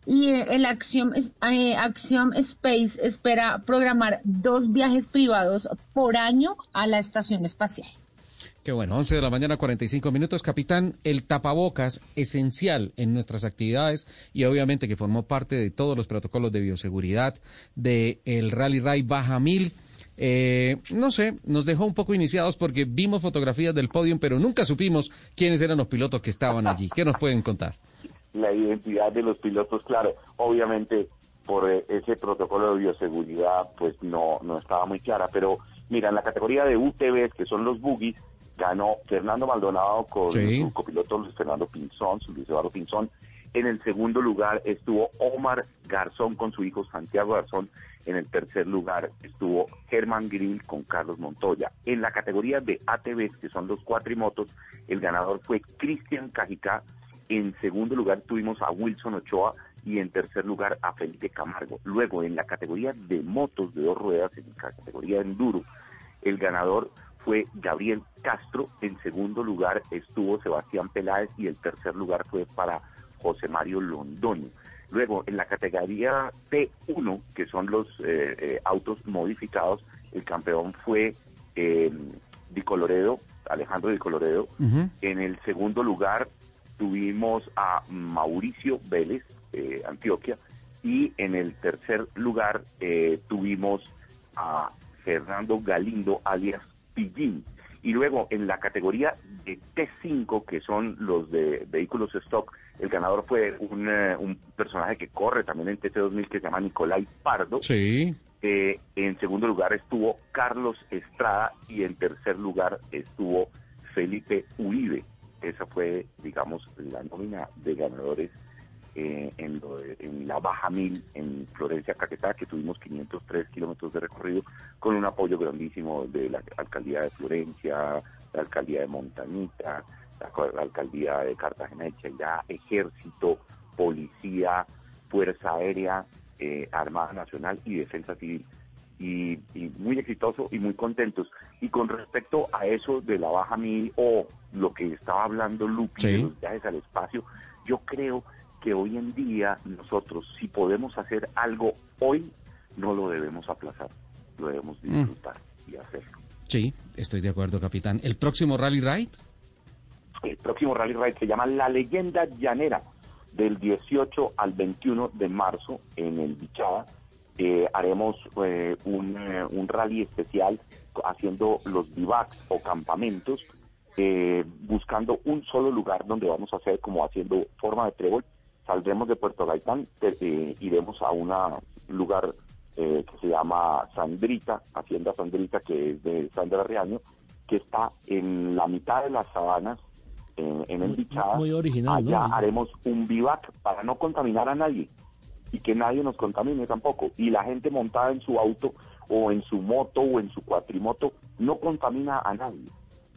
y eh, el Axiom, eh, Axiom Space espera programar dos viajes privados por año a la estación espacial. Qué bueno, 11 de la mañana, 45 minutos. Capitán, el tapabocas esencial en nuestras actividades y obviamente que formó parte de todos los protocolos de bioseguridad del el Rally Ray Baja 1000. Eh, no sé, nos dejó un poco iniciados porque vimos fotografías del podio, pero nunca supimos quiénes eran los pilotos que estaban allí. ¿Qué nos pueden contar? la identidad de los pilotos, claro, obviamente por eh, ese protocolo de bioseguridad pues no, no estaba muy clara, pero mira, en la categoría de UTVs, que son los buggies, ganó Fernando Maldonado con Sí. su copiloto Luis Fernando Pinzón, su Luis Eduardo Pinzón. En el segundo lugar estuvo Omar Garzón con su hijo Santiago Garzón. En el tercer lugar estuvo Germán Grill con Carlos Montoya. En la categoría de ATVs, que son los cuatrimotos, el ganador fue Cristian Cajicá. En segundo lugar tuvimos a Wilson Ochoa y en tercer lugar a Felipe Camargo. Luego, en la categoría de motos de dos ruedas, en la categoría de enduro, el ganador fue Gabriel Castro. En segundo lugar estuvo Sebastián Peláez y el tercer lugar fue para José Mario Londoño. Luego, en la categoría T1, que son los eh, eh, autos modificados, el campeón fue eh, Di Coloredo, Alejandro Di Coloredo. En el segundo lugar tuvimos a Mauricio Vélez, eh, Antioquia, y en el tercer lugar eh, tuvimos a Fernando Galindo, alias Pillín. Y luego en la categoría de T5, que son los de vehículos stock, el ganador fue un, eh, un personaje que corre también en TT2000 que se llama Nicolai Pardo. Sí. Eh, en segundo lugar estuvo Carlos Estrada y en tercer lugar estuvo Felipe Uribe. esa fue, digamos, la nómina de ganadores eh, en, lo de- en la Baja Mil, en Florencia, Caquetá, que tuvimos 503 kilómetros de recorrido, con un apoyo grandísimo de la alcaldía de Florencia, la alcaldía de Montanita, la, alcaldía de Cartagena de Chairá, ejército, policía, fuerza aérea, eh, Armada Nacional y Defensa Civil. Y, y muy exitoso y muy contentos. Y con respecto a eso de la Baja Mil o lo que estaba hablando Lupi de los viajes al espacio, yo creo que hoy en día nosotros, si podemos hacer algo hoy, no lo debemos aplazar, lo debemos Mm. disfrutar y hacerlo. Sí, estoy de acuerdo, capitán. ¿El próximo Rally Ride? El próximo Rally Ride se llama La Leyenda Llanera, del 18 al 21 de marzo en el Bichada. Eh, haremos eh, un, eh, un rally especial haciendo los bivacs o campamentos, eh, buscando un solo lugar donde vamos a hacer como haciendo forma de trébol. Saldremos de Puerto Gaitán, eh, iremos a un lugar eh, que se llama Sandrita, Hacienda Sandrita, que es de Sandra Riaño, que está en la mitad de las sabanas, en, en el Bichada. muy original, Allá ¿no? haremos un bivac para no contaminar a nadie y que nadie nos contamine tampoco. Y la gente montada en su auto o en su moto o en su cuatrimoto no contamina a nadie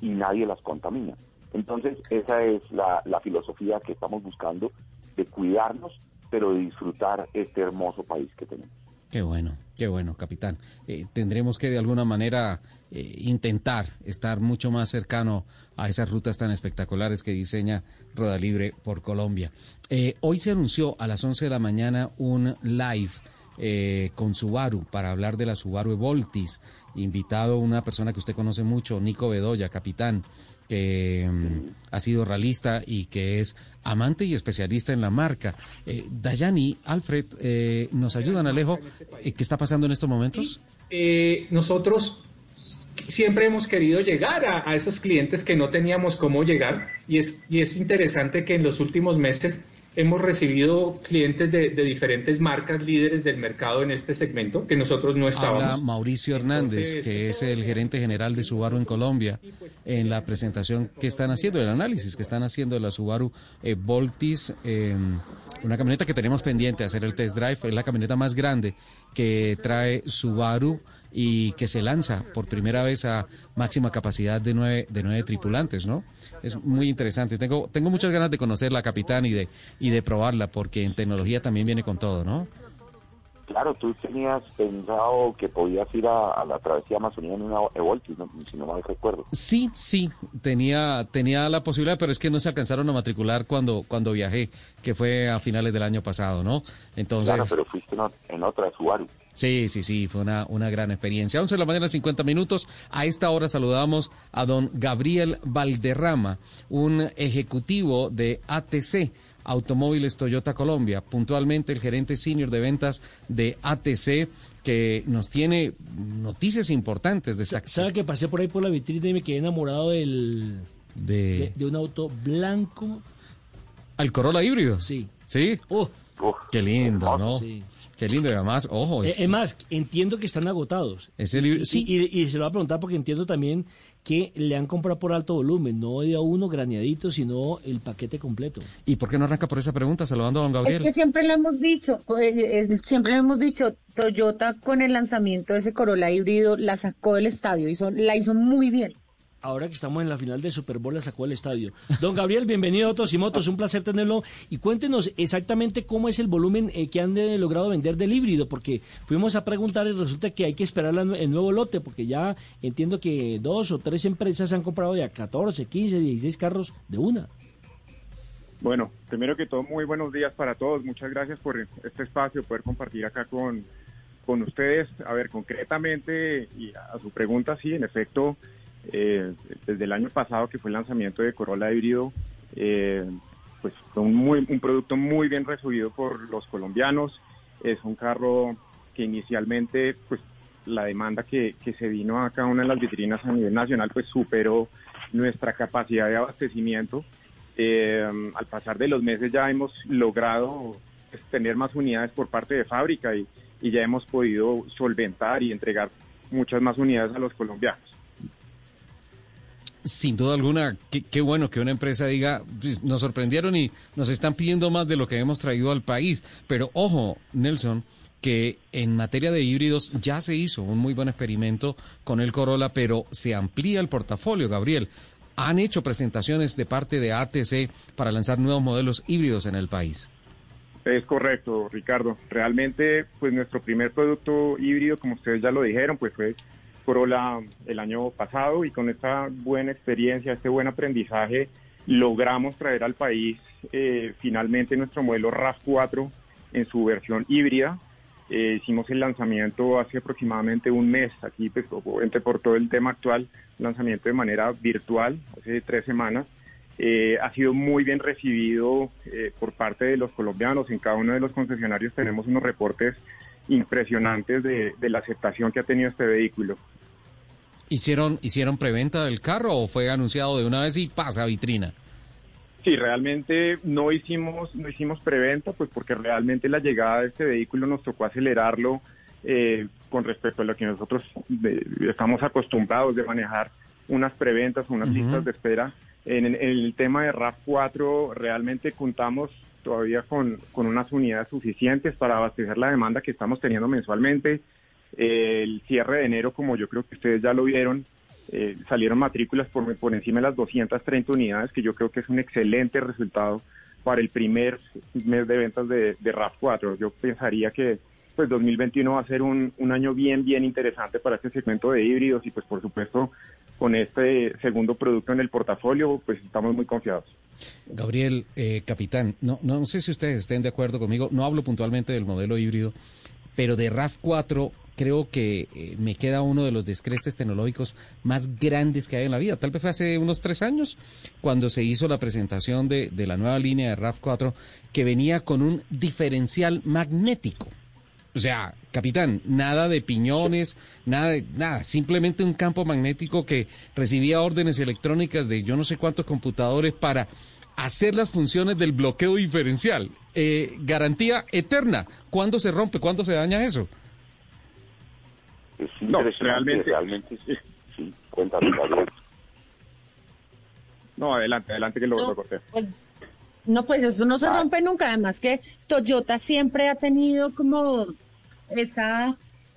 y nadie las contamina. Entonces, esa es la, la filosofía que estamos buscando de cuidarnos, pero de disfrutar este hermoso país que tenemos. Qué bueno, qué bueno, capitán. Eh, tendremos que de alguna manera eh, intentar estar mucho más cercano a esas rutas tan espectaculares que diseña Roda Libre por Colombia. Eh, hoy se anunció a las 11 de la mañana un live eh, con Subaru para hablar de la Subaru Evoltis. Invitado una persona que usted conoce mucho, Nico Bedoya, capitán, que mm, ha sido realista y que es amante y especialista en la marca. Eh, Dayani, Alfred, eh, ¿nos ayudan, Alejo? Eh, ¿Qué está pasando en estos momentos? eh, nosotros siempre hemos querido llegar a, a esos clientes que no teníamos cómo llegar y es, y es interesante que en los últimos meses hemos recibido clientes de, de diferentes marcas líderes del mercado en este segmento que nosotros no estábamos. Habla Mauricio Hernández, Entonces, que es el gerente general de Subaru en Colombia, en la presentación que están haciendo, el análisis que están haciendo de la Subaru eh, Voltis, eh, una camioneta que tenemos pendiente de hacer el test drive, es la camioneta más grande que trae Subaru y que se lanza por primera vez a máxima capacidad de nueve, de nueve tripulantes, ¿no? Es muy interesante. Tengo, tengo muchas ganas de conocerla, capitán, y de, y de probarla, porque en tecnología también viene con todo, ¿no? Claro, tú tenías pensado que podías ir a, a la travesía amazonía en una Evoltis, ¿no? si no mal recuerdo. Sí, sí, tenía, tenía la posibilidad, pero es que no se alcanzaron a matricular cuando, cuando viajé, que fue a finales del año pasado, ¿no? Entonces, Claro, pero fuiste en otra Subaru. sí, sí, sí, fue una, una gran experiencia. 11 de la mañana, 50 minutos. A esta hora saludamos a don Gabriel Valderrama, un ejecutivo de ATC. Automóviles Toyota Colombia, puntualmente el gerente senior de ventas de ATC, que nos tiene noticias importantes de esta ¿Sabe que pasé por ahí por la vitrina y me quedé enamorado del, de, de, de un auto blanco? al Corolla híbrido. Sí. Sí. Oh, Qué lindo, ¿no? Sí. Qué lindo y además, ojo, Eh, es, es más, entiendo que están agotados. es el híbrido- Y, sí. y- y se lo voy a preguntar porque entiendo también que le han comprado por alto volumen, no de a uno graneadito, sino el paquete completo. ¿Y por qué no arranca por esa pregunta? Saludando a don Es Gabriel. que siempre lo hemos dicho, es- siempre lo hemos dicho, Toyota con el lanzamiento de ese Corolla híbrido la sacó del estadio, hizo, la hizo muy bien. Ahora que estamos en la final de Super Bowl, la sacó del estadio. Don Gabriel, bienvenido a Autos y Motos, un placer tenerlo. Y cuéntenos exactamente cómo es el volumen eh, que han eh, logrado vender del híbrido, porque fuimos a preguntar y resulta que hay que esperar el nuevo lote, porque ya entiendo que dos o tres empresas han comprado ya 14, 15, 16 carros de una. Bueno, primero que todo, muy buenos días para todos. Muchas gracias por este espacio, poder compartir acá con, con ustedes. A ver, concretamente, y a su pregunta, sí, en efecto, eh, desde el año pasado que fue el lanzamiento de Corolla híbrido, eh, pues fue un, muy, un producto muy bien recibido por los colombianos. Es un carro que inicialmente, pues la demanda que, se vino a cada una de las vitrinas a nivel nacional, pues superó nuestra capacidad de abastecimiento. Eh, al pasar de los meses ya hemos logrado pues, tener más unidades por parte de fábrica y ya hemos podido solventar y entregar muchas más unidades a los colombianos. Sin duda alguna, qué, qué bueno que una empresa diga, pues, nos sorprendieron y nos están pidiendo más de lo que hemos traído al país. Pero ojo, Nelson, que en materia de híbridos ya se hizo un muy buen experimento con el Corolla, pero se amplía el portafolio, Gabriel. Han hecho presentaciones de parte de ATC para lanzar nuevos modelos híbridos en el país. Es correcto, Ricardo. Realmente, pues nuestro primer producto híbrido, como ustedes ya lo dijeron, pues fue Corolla el año pasado y con esta buena experiencia, este buen aprendizaje, logramos traer al país eh, finalmente nuestro modelo RAV4 en su versión híbrida. Eh, hicimos el lanzamiento hace aproximadamente un mes, aquí pues, obviamente por todo el tema actual, lanzamiento de manera virtual, hace tres semanas. Eh, ha sido muy bien recibido eh, por parte de los colombianos. En cada uno de los concesionarios tenemos unos reportes impresionantes de, de la aceptación que ha tenido este vehículo. ¿Hicieron, ¿Hicieron preventa del carro o fue anunciado de una vez y pasa a vitrina? Sí, realmente no hicimos, no hicimos preventa, pues porque realmente la llegada de este vehículo nos tocó acelerarlo eh, con respecto a lo que nosotros de- estamos acostumbrados de manejar unas preventas, unas listas de espera. En, en el tema de RAV4 realmente contamos todavía con, con unas unidades suficientes para abastecer la demanda que estamos teniendo mensualmente. Eh, el cierre de enero, como yo creo que ustedes ya lo vieron, eh, salieron matrículas por, por encima de las 230 unidades, que yo creo que es un excelente resultado para el primer mes de ventas de, de RAV4. Yo pensaría que pues 2021 va a ser un, un año bien, bien interesante para este segmento de híbridos y pues por supuesto con este segundo producto en el portafolio pues estamos muy confiados. Gabriel, eh, capitán, no, no sé si ustedes estén de acuerdo conmigo, no hablo puntualmente del modelo híbrido, pero de RAV4 creo que eh, me queda uno de los descrestes tecnológicos más grandes que hay en la vida. Tal vez fue hace unos tres años cuando se hizo la presentación de, de la nueva línea de RAV4 que venía con un diferencial magnético. O sea, capitán, nada de piñones, nada, de- nada, simplemente un campo magnético que recibía órdenes electrónicas de yo no sé cuántos computadores para hacer las funciones del bloqueo diferencial. Eh, garantía eterna. ¿Cuándo se rompe? ¿Cuándo se daña eso? Es No, realmente- realmente, sí, sí, cuéntame, Gabriel. No, adelante, adelante que lo, lo corté. Pues no, pues eso no se rompe nunca. Además que Toyota siempre ha tenido como esa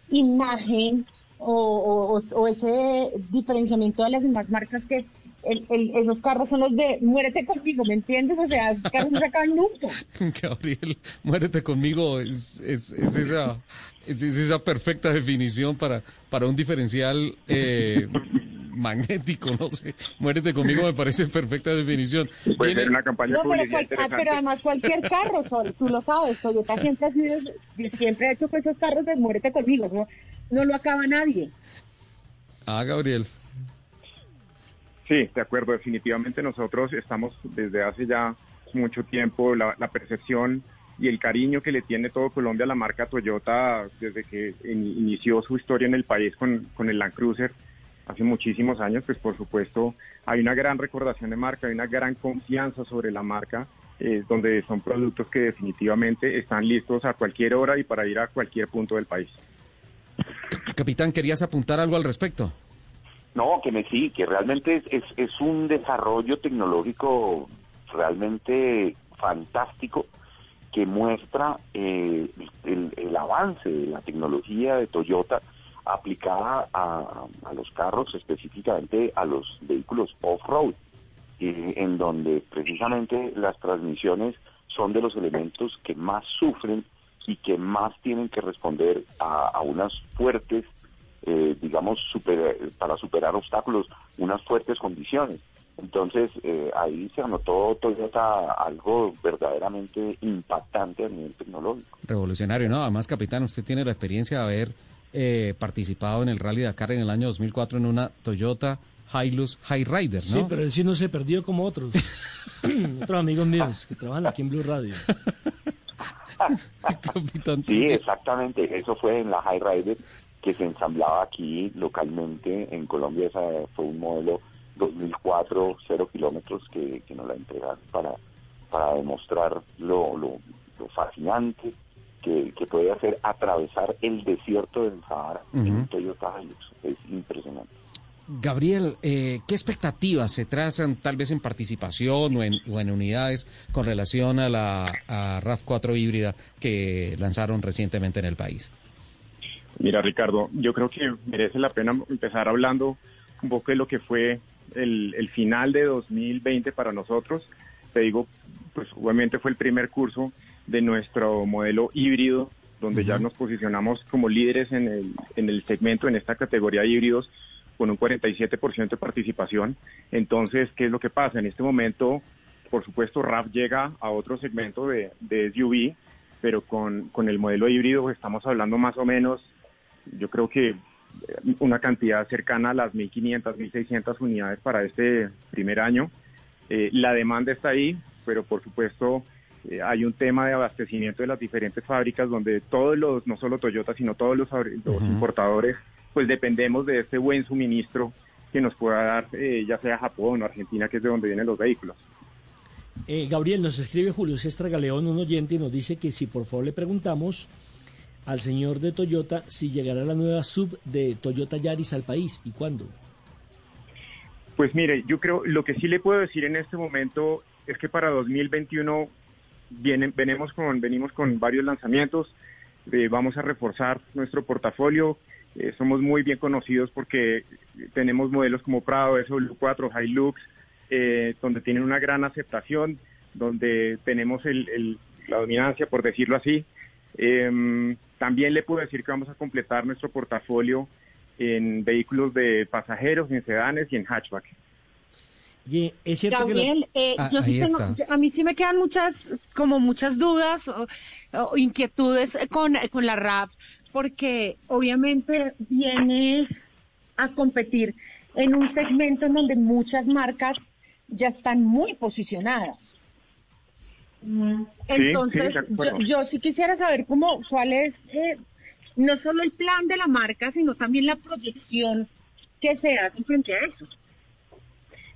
imagen o, o- ese diferenciamiento de las demás marcas que el- el- esos carros son los de muérete conmigo, ¿me entiendes? O sea, esos carros no se acaban nunca. Gabriel, muérete conmigo, es, es, es esa, es, es esa perfecta definición para, para un diferencial eh, magnético, no sé. Muérete conmigo me parece perfecta definición. Puede ser una campaña No, pero, cual- ah, pero además cualquier carro, Sol, tú lo sabes, Toyota siempre ha sido, siempre ha hecho pues esos carros de muérete conmigo, eso no lo acaba nadie. Ah, Gabriel. Sí, de acuerdo. Definitivamente nosotros estamos desde hace ya mucho tiempo la, percepción y el cariño que le tiene todo Colombia a la marca Toyota desde que in- inició su historia en el país con, con el Land Cruiser hace muchísimos años, pues por supuesto hay una gran recordación de marca, hay una gran confianza sobre la marca, eh, donde son productos que definitivamente están listos a cualquier hora y para ir a cualquier punto del país. Capitán, ¿querías apuntar algo al respecto? No, que me sí, que realmente es, es, es un desarrollo tecnológico realmente fantástico que muestra eh, el, el avance de la tecnología de Toyota aplicada a, los carros, específicamente a los vehículos off-road, en donde precisamente las transmisiones son de los elementos que más sufren y que más tienen que responder a unas fuertes, eh, digamos, super- para superar obstáculos, unas fuertes condiciones. Entonces, eh, ahí se anotó Toyota algo verdaderamente impactante a nivel tecnológico. Revolucionario, ¿no? Además, capitán, usted tiene la experiencia de haber eh, participado en el Rally Dakar en el año 2004 en una Toyota Hilux High Rider, ¿no? Sí, pero él sí no se perdió como otros. otros amigos míos que trabajan aquí en Blue Radio. Sí, exactamente. Eso fue en la High Rider que se ensamblaba aquí localmente en Colombia. Esa fue un modelo 2004, cero kilómetros que, que nos la entregaron para, para demostrar lo, lo, lo fascinante que, que puede hacer atravesar el desierto del Sahara en Ujú. un Toyota Hilux. Es impresionante. Gabriel, eh, ¿qué expectativas se trazan tal vez en participación o en, o en unidades con relación a la a RAV4 híbrida que lanzaron recientemente en el país? Mira, Ricardo, yo creo que merece la pena empezar hablando un poco de lo que fue el, el final de 2020 para nosotros. Te digo, pues obviamente fue el primer curso de nuestro modelo híbrido, donde ya nos posicionamos como líderes en el, en el segmento, en esta categoría de híbridos, con un 47% de participación. Entonces, ¿qué es lo que pasa? En este momento, por supuesto, RAV llega a otro segmento de, de SUV, pero con, con el modelo híbrido estamos hablando más o menos, yo creo que una cantidad cercana a las 1.500, 1.600 unidades para este primer año. Eh, la demanda está ahí, pero por supuesto eh, hay un tema de abastecimiento de las diferentes fábricas donde todos los, no solo Toyota, sino todos los, los importadores, pues dependemos de este buen suministro que nos pueda dar eh, ya sea Japón o Argentina, que es de donde vienen los vehículos. Eh, Gabriel, nos escribe Julio César Galeón, un oyente, y nos dice que si por favor le preguntamos al señor de Toyota si llegará la nueva sub de Toyota Yaris al país y cuándo. Pues mire, yo creo, lo que sí le puedo decir en este momento es que para 2021 vienen, venimos, con, venimos con varios lanzamientos, eh, vamos a reforzar nuestro portafolio, eh, somos muy bien conocidos porque tenemos modelos como Prado, SW4, Hilux, eh, donde tienen una gran aceptación, donde tenemos el, el, la dominancia, por decirlo así. Eh, también le puedo decir que vamos a completar nuestro portafolio en vehículos de pasajeros, en sedanes y en hatchback. Y es cierto Gabriel, que eh, yo sí tengo, yo- a mí sí me quedan muchas, como muchas dudas o, o inquietudes con, con la RAP, porque obviamente viene a competir en un segmento en donde muchas marcas ya están muy posicionadas. Entonces, yo, yo sí quisiera saber cómo, cuál es eh, no solo el plan de la marca, sino también la proyección que se hace frente a eso.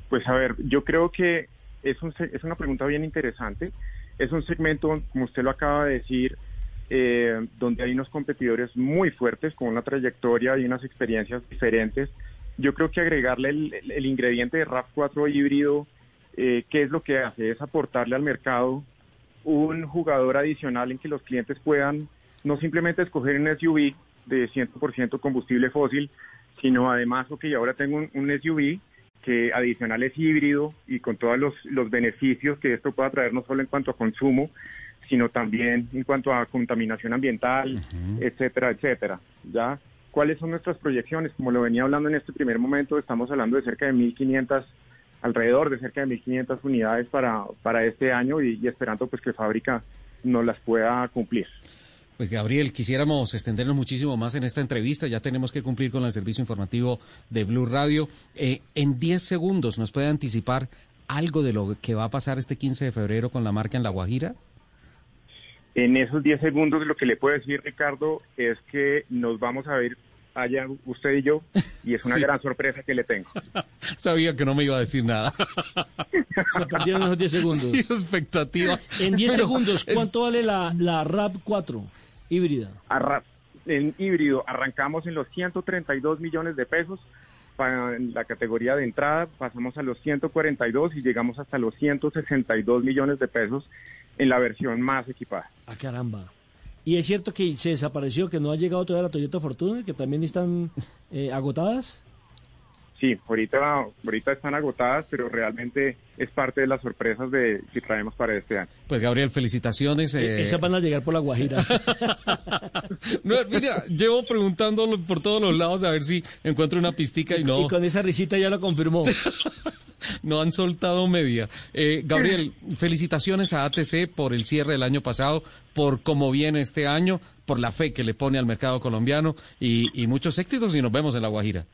Pues a ver, yo creo que es, un, es una pregunta bien interesante. Es un segmento, como usted lo acaba de decir, eh, donde hay unos competidores muy fuertes con una trayectoria y unas experiencias diferentes. Yo creo que agregarle el, el- el ingrediente de RAV4 híbrido, eh, ¿qué es lo que hace? Es aportarle al mercado un jugador adicional en que los clientes puedan no simplemente escoger un SUV de 100% combustible fósil, sino además, ok, ahora tengo un, un SUV que adicional es híbrido y con todos los, los beneficios que esto pueda traer no solo en cuanto a consumo, sino también en cuanto a contaminación ambiental, etcétera, etcétera. ¿Ya? ¿Cuáles son nuestras proyecciones? Como lo venía hablando en este primer momento, estamos hablando de cerca de 1.500, alrededor de cerca de 1.500 unidades para, para este año y, y esperando pues que fábrica nos las pueda cumplir. Pues Gabriel, quisiéramos extendernos muchísimo más en esta entrevista. Ya tenemos que cumplir con el servicio informativo de Blue Radio. Eh, en 10 segundos, ¿nos puede anticipar algo de lo que va a pasar este 15 de febrero con la marca en La Guajira? En esos 10 segundos lo que le puedo decir, Ricardo, es que nos vamos a ver allá usted y yo y es una Sí. gran sorpresa que le tengo. Sabía que no me iba a decir nada. Se perdieron esos 10 segundos. Sí, expectativa. En 10 Pero segundos, es- ¿cuánto vale la, la RAP 4 híbrida? Arra- en híbrido arrancamos en los 132 millones de pesos para en la categoría de entrada, pasamos a los 142 y llegamos hasta los 162 millones de pesos en la versión más equipada. Ah, caramba. Y es cierto que se desapareció, que no ha llegado todavía la Toyota Fortuna, que también están eh, agotadas. Sí, ahorita, ahorita están agotadas, pero realmente es parte de las sorpresas de, que traemos para este año. Pues Gabriel, felicitaciones. eh, Esas van a llegar por la Guajira. no, mira, llevo preguntándolo por todos los lados a ver si encuentro una pistica y no. Y con esa risita ya lo confirmó. no han soltado media. Eh, Gabriel, felicitaciones a ATC por el cierre del año pasado, por cómo viene este año, por la fe que le pone al mercado colombiano y, y muchos éxitos y nos vemos en La Guajira.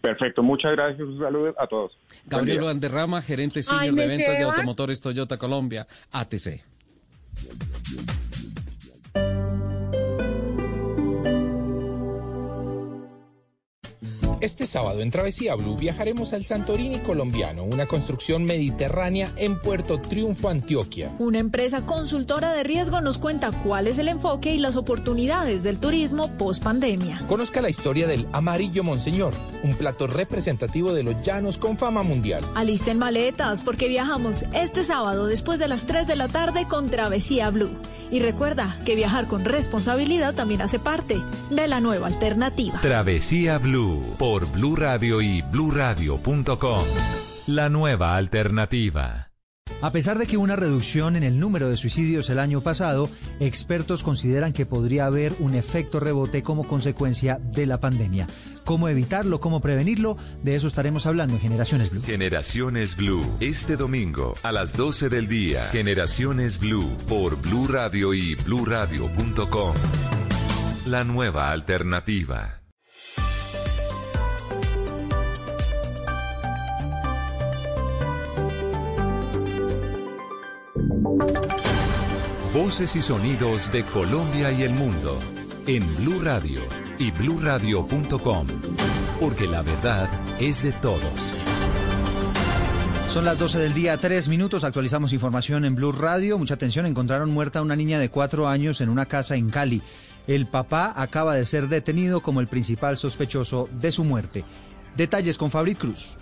Perfecto, muchas gracias, un saludo a todos. Gabriel. Valderrama, gerente senior Ay, de ¿me ventas de? Automotores Toyota Colombia, ATC. Este sábado en Travesía Blue viajaremos al Santorini colombiano, una construcción mediterránea en Puerto Triunfo, Antioquia. Una empresa consultora de riesgo nos cuenta cuál es el enfoque y las oportunidades del turismo post pandemia. Conozca la historia del Amarillo Monseñor, un plato representativo de los llanos con fama mundial. Alisten maletas porque viajamos este sábado después de las 3 de la tarde con Travesía Blue. Y recuerda que viajar con responsabilidad también hace parte de la nueva alternativa. Travesía Blue por Blue Radio y bluradio.com. La nueva alternativa. A pesar de que una reducción en el número de suicidios el año pasado, expertos consideran que podría haber un efecto rebote como consecuencia de la pandemia. ¿Cómo evitarlo? ¿Cómo prevenirlo? De eso estaremos hablando en Generaciones Blue. Generaciones Blue, este domingo a las 12 del día. Generaciones Blue por Blue Radio y bluradio.com. La nueva alternativa. Voces y sonidos de Colombia y el mundo en Blue Radio y bluradio.com, porque la verdad es de todos. Son las 12 del día, tres minutos. Actualizamos información en Blue Radio. Mucha atención, encontraron muerta una niña de cuatro años en una casa en Cali. El papá acaba de ser detenido como el principal sospechoso de su muerte. Detalles con Fabrit Cruz.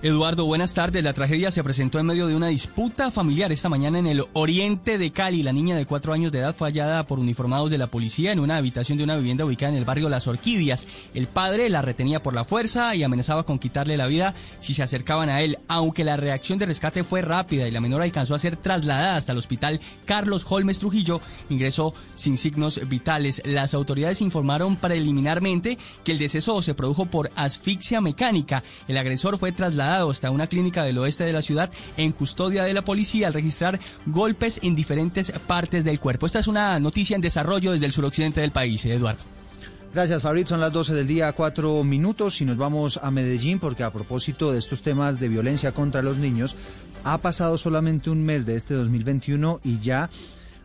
Eduardo, buenas tardes. La tragedia se presentó en medio de una disputa familiar esta mañana en el oriente de Cali. La niña de cuatro años de edad fue hallada por uniformados de la policía en una habitación de una vivienda ubicada en el barrio Las Orquídeas. El padre la retenía por la fuerza y amenazaba con quitarle la vida si se acercaban a él, aunque la reacción de rescate fue rápida y la menor alcanzó a ser trasladada hasta el hospital Carlos Holmes Trujillo. Ingresó sin signos vitales. Las autoridades informaron preliminarmente que el deceso se produjo por asfixia mecánica. El agresor fue trasladado hasta una clínica del oeste de la ciudad en custodia de la policía al registrar golpes en diferentes partes del cuerpo. Esta es una noticia en desarrollo desde el suroccidente del país, eh, Eduardo. Gracias, Fabrit. Son las 12 del día, cuatro minutos, y nos vamos a Medellín porque a propósito de estos temas de violencia contra los niños, ha pasado solamente un mes de este 2021 y ya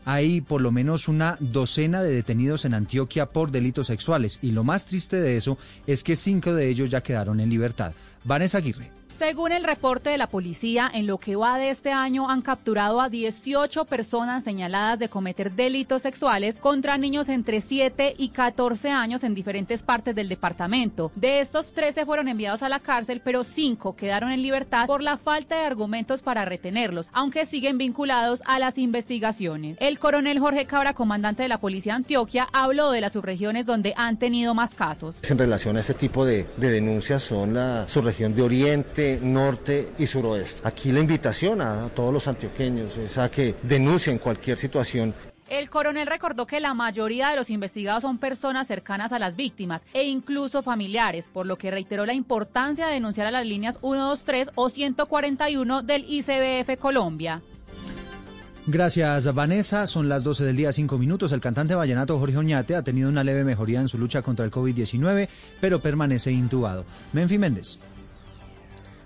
hay por lo menos una docena de detenidos en Antioquia por delitos sexuales. Y lo más triste de eso es que cinco de ellos ya quedaron en libertad. Vanessa Aguirre. Según el reporte de la policía, en lo que va de este año han capturado a 18 personas señaladas de cometer delitos sexuales contra niños entre 7 y 14 años en diferentes partes del departamento. De estos, 13 fueron enviados a la cárcel, pero 5 quedaron en libertad por la falta de argumentos para retenerlos, aunque siguen vinculados a las investigaciones. El coronel Jorge Cabra, comandante de la policía de Antioquia, habló de las subregiones donde han tenido más casos. En relación a este tipo de, de denuncias son la subregión de Oriente, norte y suroeste. Aquí la invitación a todos los antioqueños es a que denuncien cualquier situación el coronel recordó que la mayoría de los investigados son personas cercanas a las víctimas e incluso familiares, por lo que reiteró la importancia de denunciar a las líneas 123 o 141 del ICBF Colombia. Gracias, Vanessa. Son las 12 del día, 5 minutos. El cantante vallenato Jorge Oñate ha tenido una leve mejoría en su lucha contra el COVID-19, pero permanece intubado. Menfi Méndez.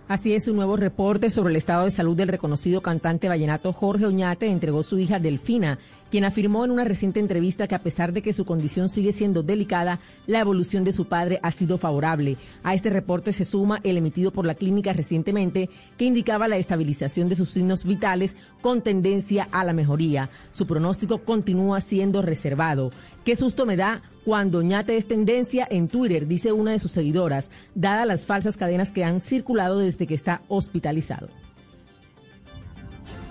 Así es, un nuevo reporte sobre el estado de salud del reconocido cantante vallenato Jorge Oñate entregó su hija Delfina quien afirmó en una reciente entrevista que a pesar de que su condición sigue siendo delicada, la evolución de su padre ha sido favorable. A este reporte se suma el emitido por la clínica recientemente que indicaba la estabilización de sus signos vitales con tendencia a la mejoría. Su pronóstico continúa siendo reservado. Qué susto me da cuando ñate es tendencia en Twitter, dice una de sus seguidoras, dada las falsas cadenas que han circulado desde que está hospitalizado.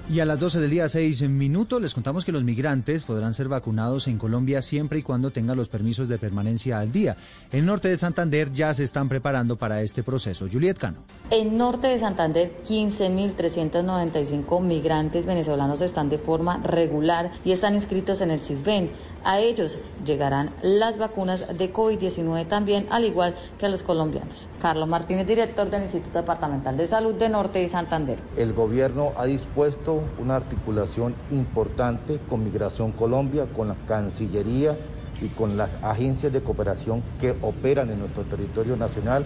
Y a las 12 del día, 6 minutos, les contamos que los migrantes podrán ser vacunados en Colombia siempre y cuando tengan los permisos de permanencia al día. En norte de Santander ya se están preparando para este proceso. Juliet Cano. En norte de Santander, 15.395 migrantes venezolanos están de forma regular y están inscritos en el CISBEN. A ellos llegarán las vacunas de COVID-19 también, al igual que a los colombianos. Carlos Martínez, director del Instituto Departamental de Salud de Norte de Santander. El gobierno ha dispuesto una articulación importante con Migración Colombia, con la Cancillería y con las agencias de cooperación que operan en nuestro territorio nacional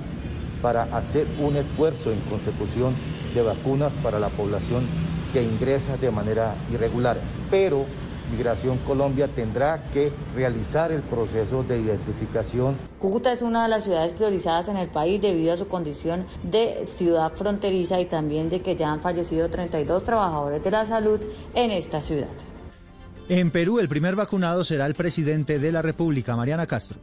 para hacer un esfuerzo en consecución de vacunas para la población que ingresa de manera irregular. Pero Migración Colombia tendrá que realizar el proceso de identificación. Cúcuta es una de las ciudades priorizadas en el país debido a su condición de ciudad fronteriza y también de que ya han fallecido 32 trabajadores de la salud en esta ciudad. En Perú, el primer vacunado será el presidente de la República, Mariana Castro.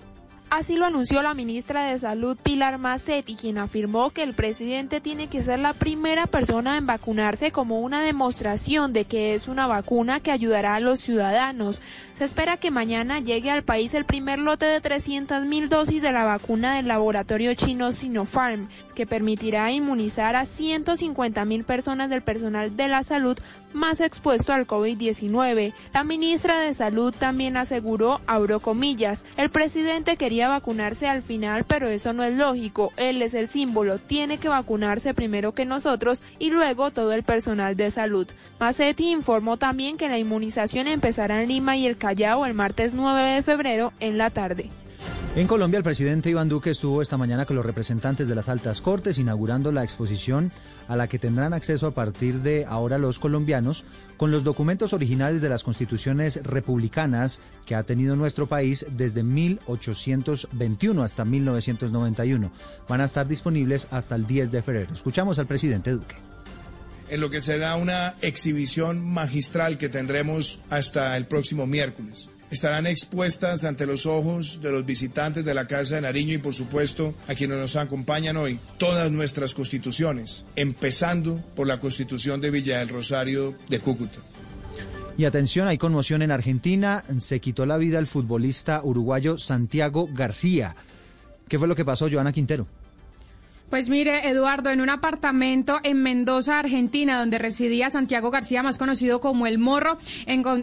Así lo anunció la ministra de Salud Pilar Macetti, quien afirmó que el presidente tiene que ser la primera persona en vacunarse como una demostración de que es una vacuna que ayudará a los ciudadanos. Se espera que mañana llegue al país el primer lote de 300.000 dosis de la vacuna del laboratorio chino Sinopharm, que permitirá inmunizar a 150.000 personas del personal de la salud más expuesto al COVID-19. La ministra de Salud también aseguró, abro comillas, el presidente quería vacunarse al final, pero eso no es lógico. Él es el símbolo, tiene que vacunarse primero que nosotros y luego todo el personal de salud. Macetti informó también que la inmunización empezará en Lima y el Callao el martes 9 de febrero en la tarde. En Colombia, el presidente Iván Duque estuvo esta mañana con los representantes de las altas cortes inaugurando la exposición a la que tendrán acceso a partir de ahora los colombianos con los documentos originales de las constituciones republicanas que ha tenido nuestro país desde 1821 hasta 1991. Van a estar disponibles hasta el 10 de febrero. Escuchamos al presidente Duque en lo que será una exhibición magistral que tendremos hasta el próximo miércoles estarán expuestas ante los ojos de los visitantes de la Casa de Nariño y por supuesto a quienes nos acompañan hoy todas nuestras constituciones, empezando por la constitución de Villa del Rosario de Cúcuta. Y atención, hay conmoción en Argentina. Se quitó la vida el futbolista uruguayo Santiago García. ¿Qué fue lo que pasó, Joana Quintero? Pues mire, Eduardo, en un apartamento en Mendoza, Argentina, donde residía Santiago García, más conocido como El Morro,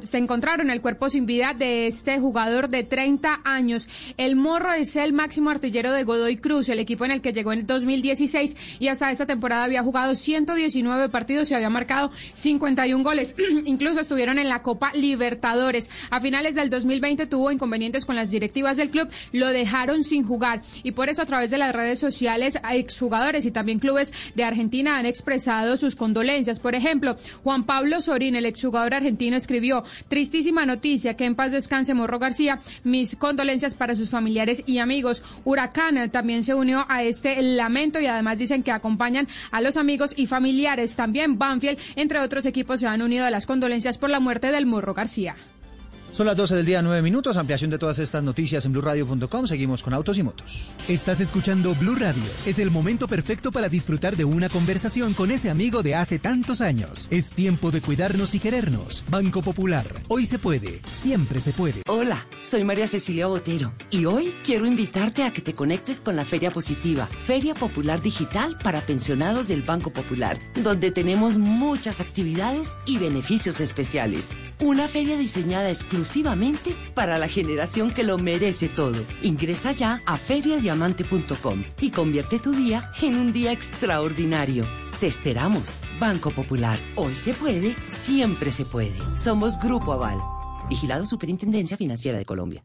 se encontraron el cuerpo sin vida de este jugador de 30 años. El Morro es el máximo artillero de Godoy Cruz, el equipo en el que llegó en el 2016 y hasta esta temporada había jugado 119 partidos y había marcado 51 goles. Incluso estuvieron en la Copa Libertadores. A finales del 2020 tuvo inconvenientes con las directivas del club, lo dejaron sin jugar y por eso a través de las redes sociales jugadores y también clubes de Argentina han expresado sus condolencias. Por ejemplo, Juan Pablo Sorín, el exjugador argentino, escribió, tristísima noticia, que en paz descanse Morro García, mis condolencias para sus familiares y amigos. Huracán también se unió a este lamento y además dicen que acompañan a los amigos y familiares. También Banfield, entre otros equipos, se han unido a las condolencias por la muerte del Morro García. Son las 12 del día, 9 minutos. Ampliación de todas estas noticias en blurradio.com. Seguimos con autos y motos. Estás escuchando Blue Radio. Es el momento perfecto para disfrutar de una conversación con ese amigo de hace tantos años. Es tiempo de cuidarnos y querernos. Banco Popular. Hoy se puede. Siempre se puede. Hola, soy María Cecilia Botero. Y hoy quiero invitarte a que te conectes con la Feria Positiva, Feria Popular Digital para pensionados del Banco Popular, donde tenemos muchas actividades y beneficios especiales. Una feria diseñada exclusivamente exclusivamente para la generación que lo merece todo. Ingresa ya a feriadiamante.com y convierte tu día en un día extraordinario. Te esperamos, Banco Popular. Hoy se puede, siempre se puede. Somos Grupo Aval. Vigilado Superintendencia Financiera de Colombia.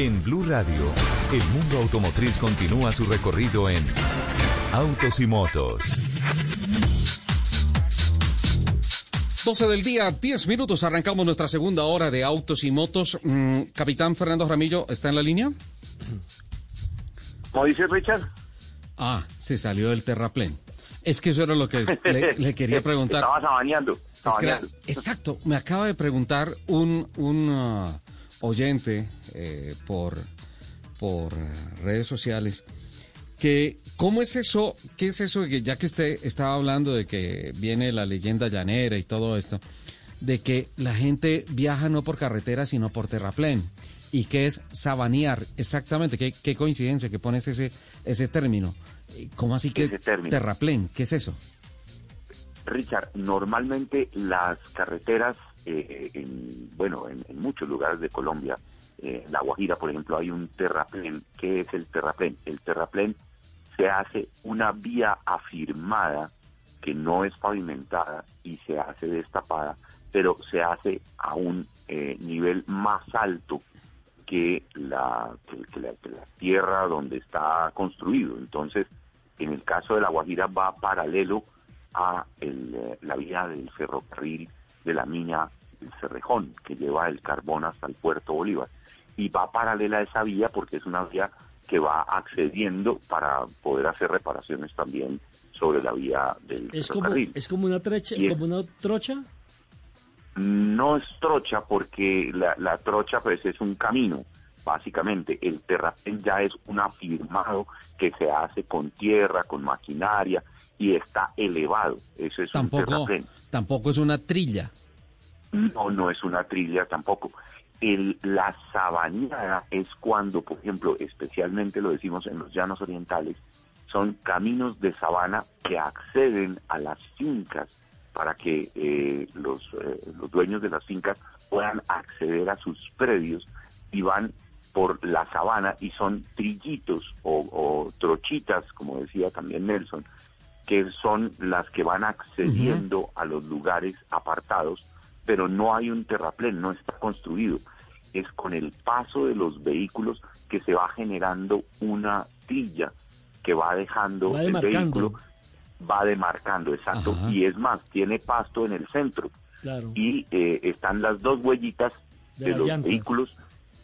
En Blue Radio, el mundo automotriz continúa su recorrido en Autos y Motos. 12 del día, 10 minutos, arrancamos nuestra segunda hora de autos y motos. Mm, Capitán Fernando Ramillo, ¿está en la línea? ¿Cómo dice Richard? Ah, se salió del terraplén. Es que eso era lo que le, quería preguntar. Estaba sabaneando. exacto, me acaba de preguntar un, un uh, oyente eh, por, por redes sociales que cómo es eso, qué es eso que ya que usted estaba hablando de que viene la leyenda llanera y todo esto, de que la gente viaja no por carretera sino por terraplén y qué es sabanear exactamente, qué, qué coincidencia que pones ese ese término, ¿cómo así que terraplén? ¿Qué es eso? Richard, normalmente las carreteras eh, en, bueno, en, muchos lugares de Colombia, eh, La Guajira, por ejemplo, hay un terraplén. ¿Qué es el terraplén? El terraplén se hace una vía afirmada que no es pavimentada y se hace destapada, pero se hace a un eh, nivel más alto que la, que la, que la tierra donde está construido. Entonces, en el caso de La Guajira va paralelo a el, eh, la vía del ferrocarril de la mina del Cerrejón, que lleva el carbón hasta el puerto Bolívar. Y va paralela a esa vía porque es una vía que va accediendo para poder hacer reparaciones también sobre la vía del Es como, ferrocarril. es como una trecha, es- como una trocha. No es trocha porque la, la trocha pues es un camino, básicamente. El terraplén ya es un afirmado que se hace con tierra, con maquinaria y está elevado. Eso es un Tampoco, terraplén. tampoco es una trilla. No, no es una trilla tampoco. El, la sabaneada es cuando, por ejemplo, especialmente lo decimos en los llanos orientales, son caminos de sabana que acceden a las fincas para que eh, los, eh, los dueños de las fincas puedan acceder a sus predios y van por la sabana y son trillitos o, o trochitas, como decía también Nelson, que son las que van accediendo a los lugares apartados, pero no hay un terraplén, no está construido. Es con el paso de los vehículos que se va generando una trilla que va dejando Va el vehículo, va demarcando, exacto, Ajá. y es más, tiene pasto en el centro Claro. y eh, están las dos huellitas De los llantas. vehículos,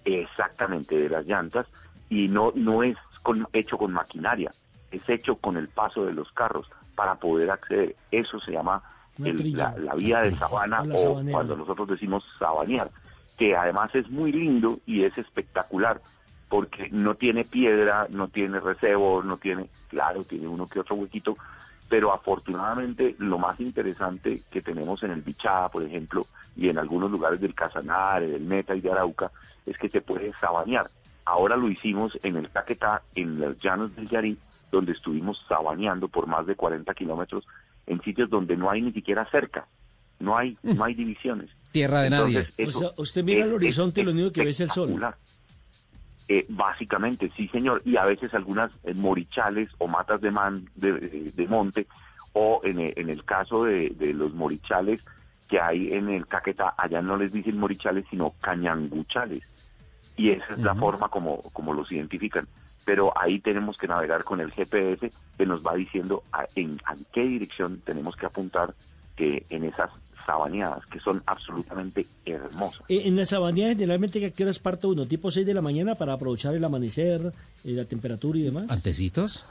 exactamente de las llantas, y no, no es con- hecho con maquinaria, es hecho con el paso de los carros para poder acceder. Eso se llama Una el- trilla. la, la vía de sabana O cuando nosotros decimos sabanear, que además es muy lindo y es espectacular porque no tiene piedra, no tiene recebo, no tiene, claro, tiene uno que otro huequito, pero afortunadamente lo más interesante que tenemos en el Bichada, por ejemplo, y en algunos lugares del Casanare, del Meta y de Arauca, es que se puede sabanear. Ahora lo hicimos en el Caquetá, en los llanos del Yarí, donde estuvimos sabaneando por más de 40 kilómetros en sitios donde no hay ni siquiera cerca, no hay, no hay divisiones. Tierra de Entonces, nadie. O eso sea, usted mira es- el horizonte y lo único que ve es el sol. Eh, básicamente, sí, señor. Y a veces algunas eh, morichales o matas de, man, de, de- de monte, o en, e- en el caso de, de los morichales que hay en el Caquetá, allá no les dicen morichales, sino cañanguchales. Y esa es la forma como, como los identifican. Pero ahí tenemos que navegar con el GPS que nos va diciendo a- en, a qué dirección tenemos que apuntar que en esas sabaneadas, que son absolutamente hermosas. Eh, en la sabanía generalmente ¿a qué horas parte uno? ¿Tipo 6 de la mañana para aprovechar el amanecer, eh, la temperatura y demás? ¿Antecitos?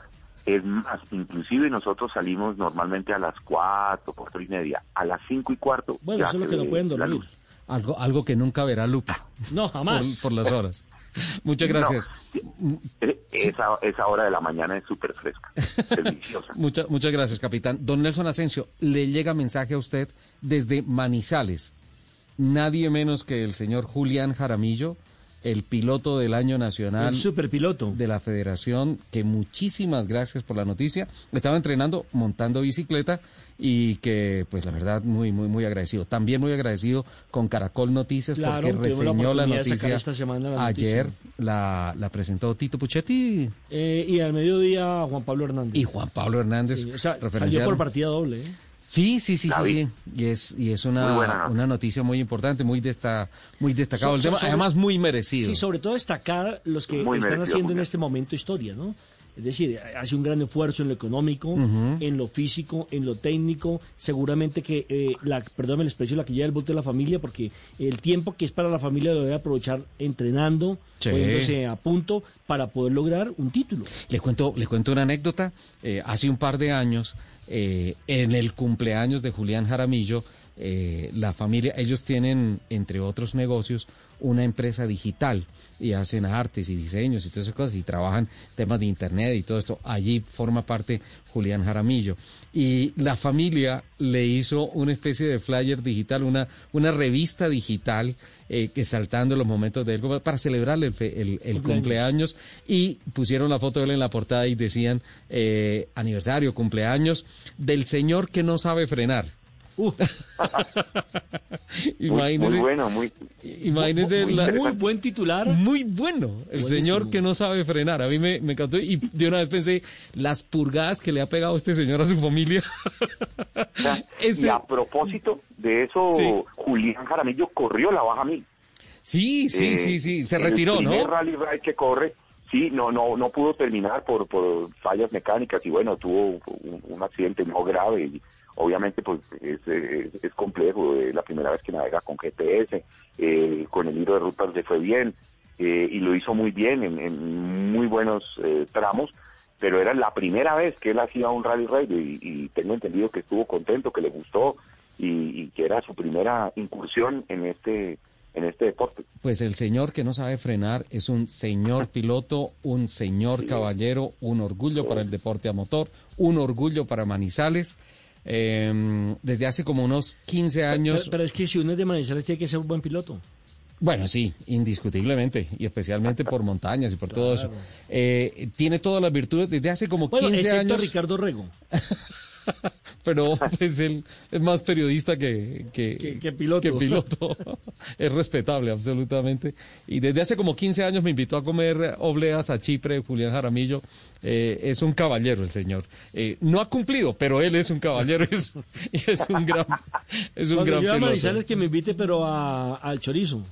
Es más, inclusive nosotros salimos normalmente a las cuatro, cuatro y media. A las cinco y cuarto Bueno, ya eso es lo que no pueden dormir. luz. Algo, algo que nunca verá Lupa. No, jamás. Por, por las horas. Muchas gracias. Eh, Esa, esa hora de la mañana es súper fresca, deliciosa. Muchas, muchas gracias, capitán. Don Nelson Asensio, le llega mensaje a usted desde Manizales. Nadie menos que el señor Julián Jaramillo, el piloto del año nacional. El superpiloto. De la federación, que muchísimas gracias por la noticia. Estaba entrenando, montando bicicleta y que, pues la verdad, muy, muy, muy agradecido. También muy agradecido con Caracol Noticias Claro, porque la reseñó la, noticia. esta semana la Ayer noticia. la, la presentó Tito Puchetti Eh, y al mediodía Juan Pablo Hernández. y Juan Pablo Hernández. Sí, o sea, salió por partida doble. ¿eh? Sí, sí, sí, sí. Y es, y es Muy una, buena una noticia muy importante, muy, desta, muy destacado So- el tema, sobre- además muy merecido. Sí, sobre todo destacar los que Muy están merecido, haciendo en este momento historia, ¿no? Es decir, hace un gran esfuerzo en lo económico, en lo físico, en lo técnico. Seguramente que, eh, la, perdóname el expresión, la que lleva el voto de la familia, porque el tiempo que es para la familia lo debe aprovechar entrenando, Sí. poniéndose a punto para poder lograr un título. Le cuento, le cuento una anécdota. Eh, hace un par de años, eh, en el cumpleaños de Julián Jaramillo, eh, la familia, ellos tienen, entre otros negocios, una empresa digital y hacen artes y diseños y todas esas cosas y trabajan temas de internet y todo esto. Allí forma parte Julián Jaramillo. Y la familia le hizo una especie de flyer digital, una, una revista digital eh, exaltando los momentos de él para celebrarle el, fe- el- el Cumpleaños. cumpleaños y pusieron la foto de él en la portada y decían eh, aniversario, cumpleaños del señor que no sabe frenar. Imagínese, muy bueno, muy, imagínese muy, la- muy buen titular. Muy bueno. El Buenísimo. señor que no sabe frenar. A mí me, me encantó. Y de una vez pensé, las purgadas que le ha pegado este señor a su familia. Ese- Y a propósito de eso, Sí. Julián Jaramillo corrió la Baja Mil. Sí, sí, Eh, sí, sí. Se el retiró, primer ¿no? rally ride que corre, sí, no, no, no pudo terminar por, por fallas mecánicas y bueno, tuvo un, un accidente no grave y obviamente pues es, es, es complejo, eh, la primera vez que navega con GPS, eh, con el libro de rutas le fue bien eh, y lo hizo muy bien en, en muy buenos eh, tramos, pero era la primera vez que él hacía un rally ride y, y tengo entendido que estuvo contento, que le gustó y, y que era su primera incursión en este en este deporte. Pues el señor que no sabe frenar es un señor piloto, un señor caballero, un orgullo para el deporte a motor, un orgullo para Manizales. Eh, desde hace como unos 15 años. Pero, pero es que si uno es de Manizales tiene que ser un buen piloto. Bueno, sí, indiscutiblemente, y especialmente por montañas y por todo eso. Eh, tiene todas las virtudes desde hace como Bueno, 15 excepto años. Ricardo Rego. pero pues él es más periodista que, que, Que- que piloto. que piloto. es respetable, absolutamente. Y desde hace como 15 años me invitó a comer obleas a Chipre, Julián Jaramillo. Eh, es un caballero el señor. Eh, no ha cumplido, pero él es un caballero y es, y es un gran, es un Cuando gran yo a. Manizales que me invite, pero a- al chorizo.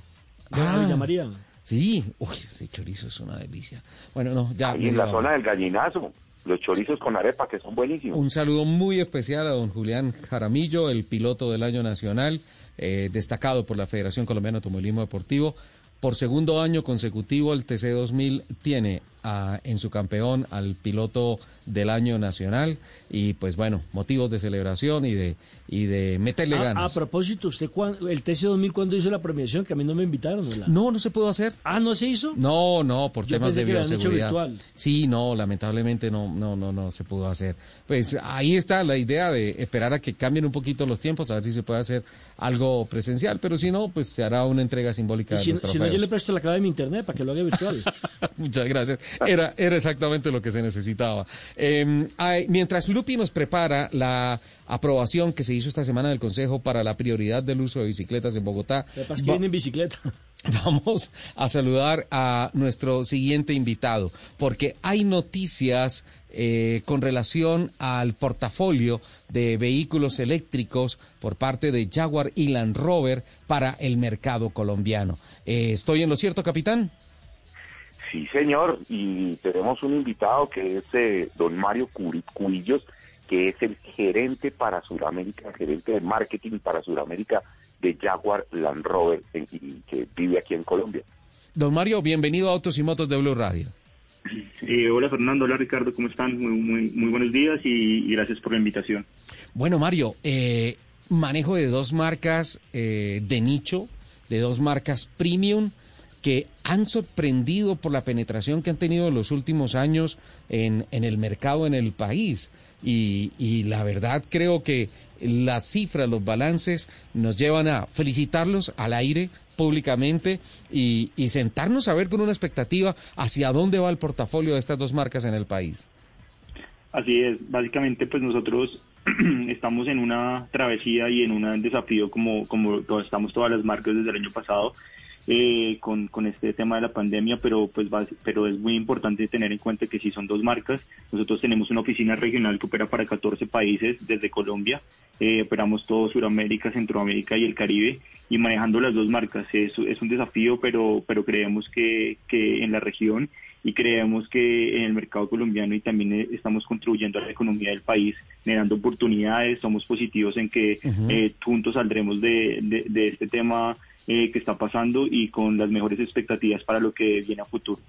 Ah. A Villa María. Sí, uy, ese chorizo es una delicia. Bueno, no, ya. Ahí en la zona del gallinazo, los chorizos con arepa que son buenísimos. Un saludo muy especial a don Julián Jaramillo, el piloto del año nacional, eh, destacado por la Federación Colombiana de Automovilismo Deportivo. Por segundo año consecutivo, el TC2000 tiene a- en su campeón al piloto del año nacional y pues bueno, motivos de celebración y de, y de meterle A, ganas. propósito, ¿usted el TC2000 cuándo hizo la premiación? Que a mí no me invitaron. ¿no? No, no se pudo hacer. Ah, ¿no se hizo? No, no, por Yo temas pensé de bioseguridad. virtual. Sí, no, lamentablemente no, no, no, no se pudo hacer. Pues ahí está la idea de esperar a que cambien un poquito los tiempos, a ver si se puede hacer algo presencial, pero si no, pues se hará una entrega simbólica Y de si, los si no, yo le presto la clave de mi internet para que lo haga virtual. Muchas gracias. Era, era exactamente lo que se necesitaba. Eh, hay- mientras Lupi nos prepara la aprobación que se hizo esta semana del Consejo para la prioridad del uso de bicicletas en Bogotá, Lo que viene en bicicleta. Vamos a saludar a nuestro siguiente invitado, porque hay noticias eh, con relación al portafolio de vehículos eléctricos por parte de Jaguar y Land Rover para el mercado colombiano. Eh, ¿Estoy en lo cierto, capitán? Sí, señor, y tenemos un invitado que es eh, don Mario Curi- Curillos, que es el gerente para Sudamérica, gerente de marketing para Sudamérica de Jaguar Land Rover, en- y que vive aquí en Colombia. Don Mario, bienvenido a Autos y Motos de Blue Radio. Eh, hola Fernando, hola Ricardo, ¿cómo están? Muy, muy, muy buenos días y, y gracias por la invitación. Bueno, Mario, eh, manejo de dos marcas eh, de nicho, de dos marcas premium que han sorprendido por la penetración que han tenido en los últimos años en, en el mercado en el país. Y, y la verdad creo que las cifras, los balances nos llevan a felicitarlos al aire públicamente y, y sentarnos a ver con una expectativa hacia dónde va el portafolio de estas dos marcas en el país. Así es, básicamente pues nosotros estamos en una travesía y en un desafío como, como estamos todas las marcas desde el año pasado eh, con, con este tema de la pandemia, pero pues bas- pero es muy importante tener en cuenta que si son dos marcas, nosotros tenemos una oficina regional que opera para 14 países desde Colombia, eh, operamos todo Sudamérica, Centroamérica y el Caribe y manejando las dos marcas es, es un desafío, pero, pero creemos que, que en la región y creemos que en el mercado colombiano y también eh, estamos contribuyendo a la economía del país, generando oportunidades, somos positivos en que eh, juntos saldremos de, de- de este tema eh, que está pasando y con las mejores expectativas para lo que viene a futuro.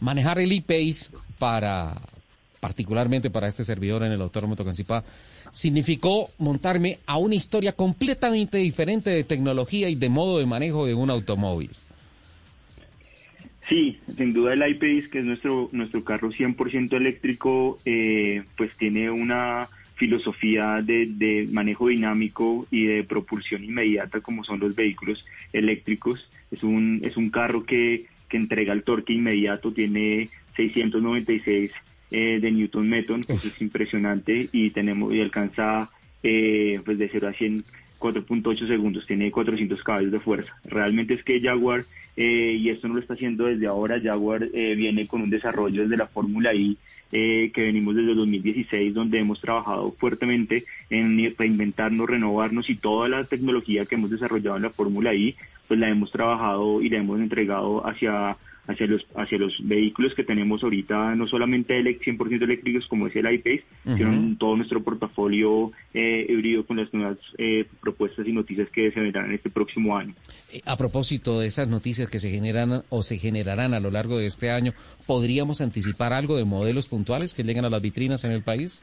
manejar el e-Pace para, particularmente para este servidor en el Autódromo Tocancipá, significó montarme a una historia completamente diferente de tecnología y de modo de manejo de un automóvil. Sí, sin duda el iPace, que es nuestro, nuestro carro 100% eléctrico, eh, pues tiene una filosofía de, de manejo dinámico y de propulsión inmediata como son los vehículos eléctricos. Es un, es un carro que, que entrega el torque inmediato, tiene 696 eh, de Newton Meton, eso es impresionante, y tenemos y alcanza eh, pues de 0 a 100 4.8 segundos, tiene 400 caballos de fuerza. Realmente es que Jaguar, eh, y esto no lo está haciendo desde ahora, Jaguar eh, viene con un desarrollo desde la Fórmula I eh, que venimos desde el 2016, donde hemos trabajado fuertemente en reinventarnos, renovarnos y toda la tecnología que hemos desarrollado en la Fórmula I, pues la hemos trabajado y la hemos entregado hacia hacia los hacia los vehículos que tenemos ahorita, no solamente 100% eléctricos como es el iPace, sino todo nuestro portafolio eh, híbrido con las nuevas eh, propuestas y noticias que se vendrán en este próximo año. Eh, a propósito de esas noticias que se generan o se generarán a lo largo de este año, ¿podríamos anticipar algo de modelos puntuales que lleguen a las vitrinas en el país?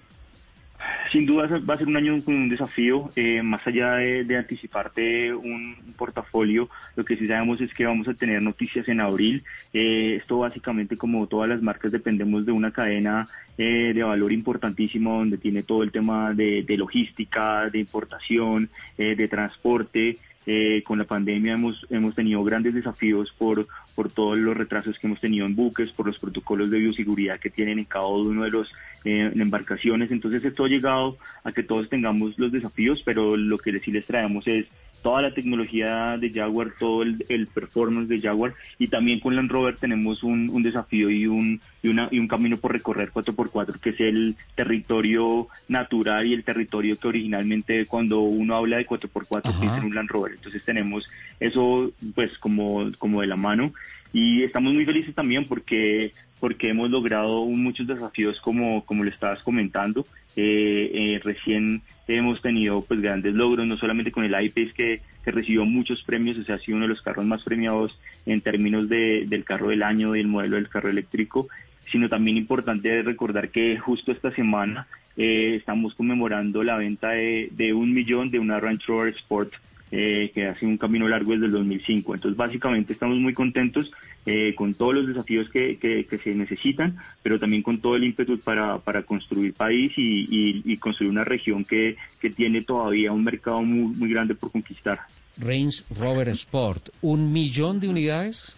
Sin duda va a ser un año con un desafío, eh, más allá de, anticiparte un, portafolio, lo que sí sabemos es que vamos a tener noticias en abril. Eh, esto básicamente como todas las marcas dependemos de una cadena eh, de valor importantísimo donde tiene todo el tema de, de logística, de importación, de transporte. Eh, con la pandemia hemos, hemos tenido grandes desafíos por, por todos los retrasos que hemos tenido en buques, por los protocolos de bioseguridad que tienen en cada uno de los eh, embarcaciones. Entonces esto ha llegado a que todos tengamos los desafíos, pero lo que sí les traemos es toda la tecnología de Jaguar, todo el, performance de Jaguar y también con Land Rover tenemos un, desafío y un, y, una, y un camino por recorrer 4x4 que es el territorio natural y el territorio que originalmente cuando uno habla de 4x4 piensa en un Land Rover. Entonces tenemos eso pues como, como de la mano y estamos muy felices también porque porque hemos logrado muchos desafíos como, como le estabas comentando. Eh, eh, recién hemos tenido pues grandes logros, no solamente con el iPace que, que, recibió muchos premios, o sea, ha sido uno de los carros más premiados en términos de, del carro del año y el modelo del carro eléctrico, sino también importante recordar que justo esta semana eh, estamos conmemorando la venta de, de un millón de una Range Rover Sport eh, que ha sido un camino largo desde el 2005. Entonces, básicamente estamos muy contentos eh, con todos los desafíos que, que, se necesitan, pero también con todo el ímpetu para, para construir país y, y, construir una región que, que tiene todavía un mercado muy, muy grande por conquistar. Range Rover Sport, ¿un millón de unidades?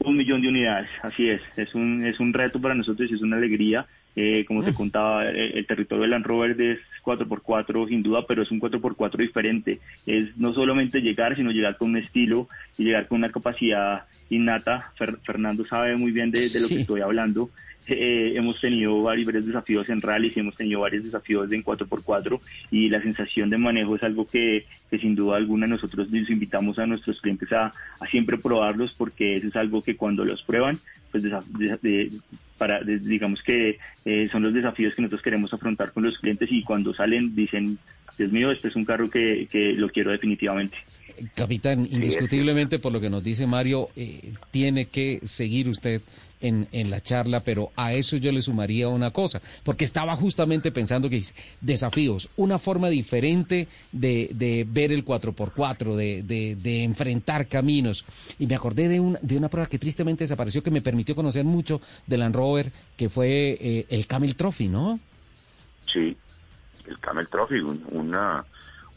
Un millón de unidades, así es. Es un, es un reto para nosotros y es una alegría. Eh, como te contaba, el, territorio de Land Rover es 4x4 sin duda, pero es un 4x4 diferente. Es no solamente llegar, sino llegar con un estilo y llegar con una capacidad innata. Fernando sabe muy bien de, lo que estoy hablando. Eh, hemos tenido varios desafíos en rallies y hemos tenido varios desafíos en 4x4 y la sensación de manejo es algo que, sin duda alguna nosotros les invitamos a nuestros clientes a, siempre probarlos porque eso es algo que cuando los prueban pues de, para digamos que eh, son los desafíos que nosotros queremos afrontar con los clientes y cuando salen dicen Dios mío este es un carro que, que lo quiero definitivamente Capitán, indiscutiblemente por lo que nos dice Mario, eh, tiene que seguir usted en, en, la charla, pero a eso yo le sumaría una cosa, porque estaba justamente pensando que desafíos, una forma diferente de, de ver el 4x4, de, de, de, enfrentar caminos. Y me acordé de, un, de una prueba que tristemente desapareció, que me permitió conocer mucho de Land Rover, que fue eh, el Camel Trophy, ¿no? Sí, el Camel Trophy, una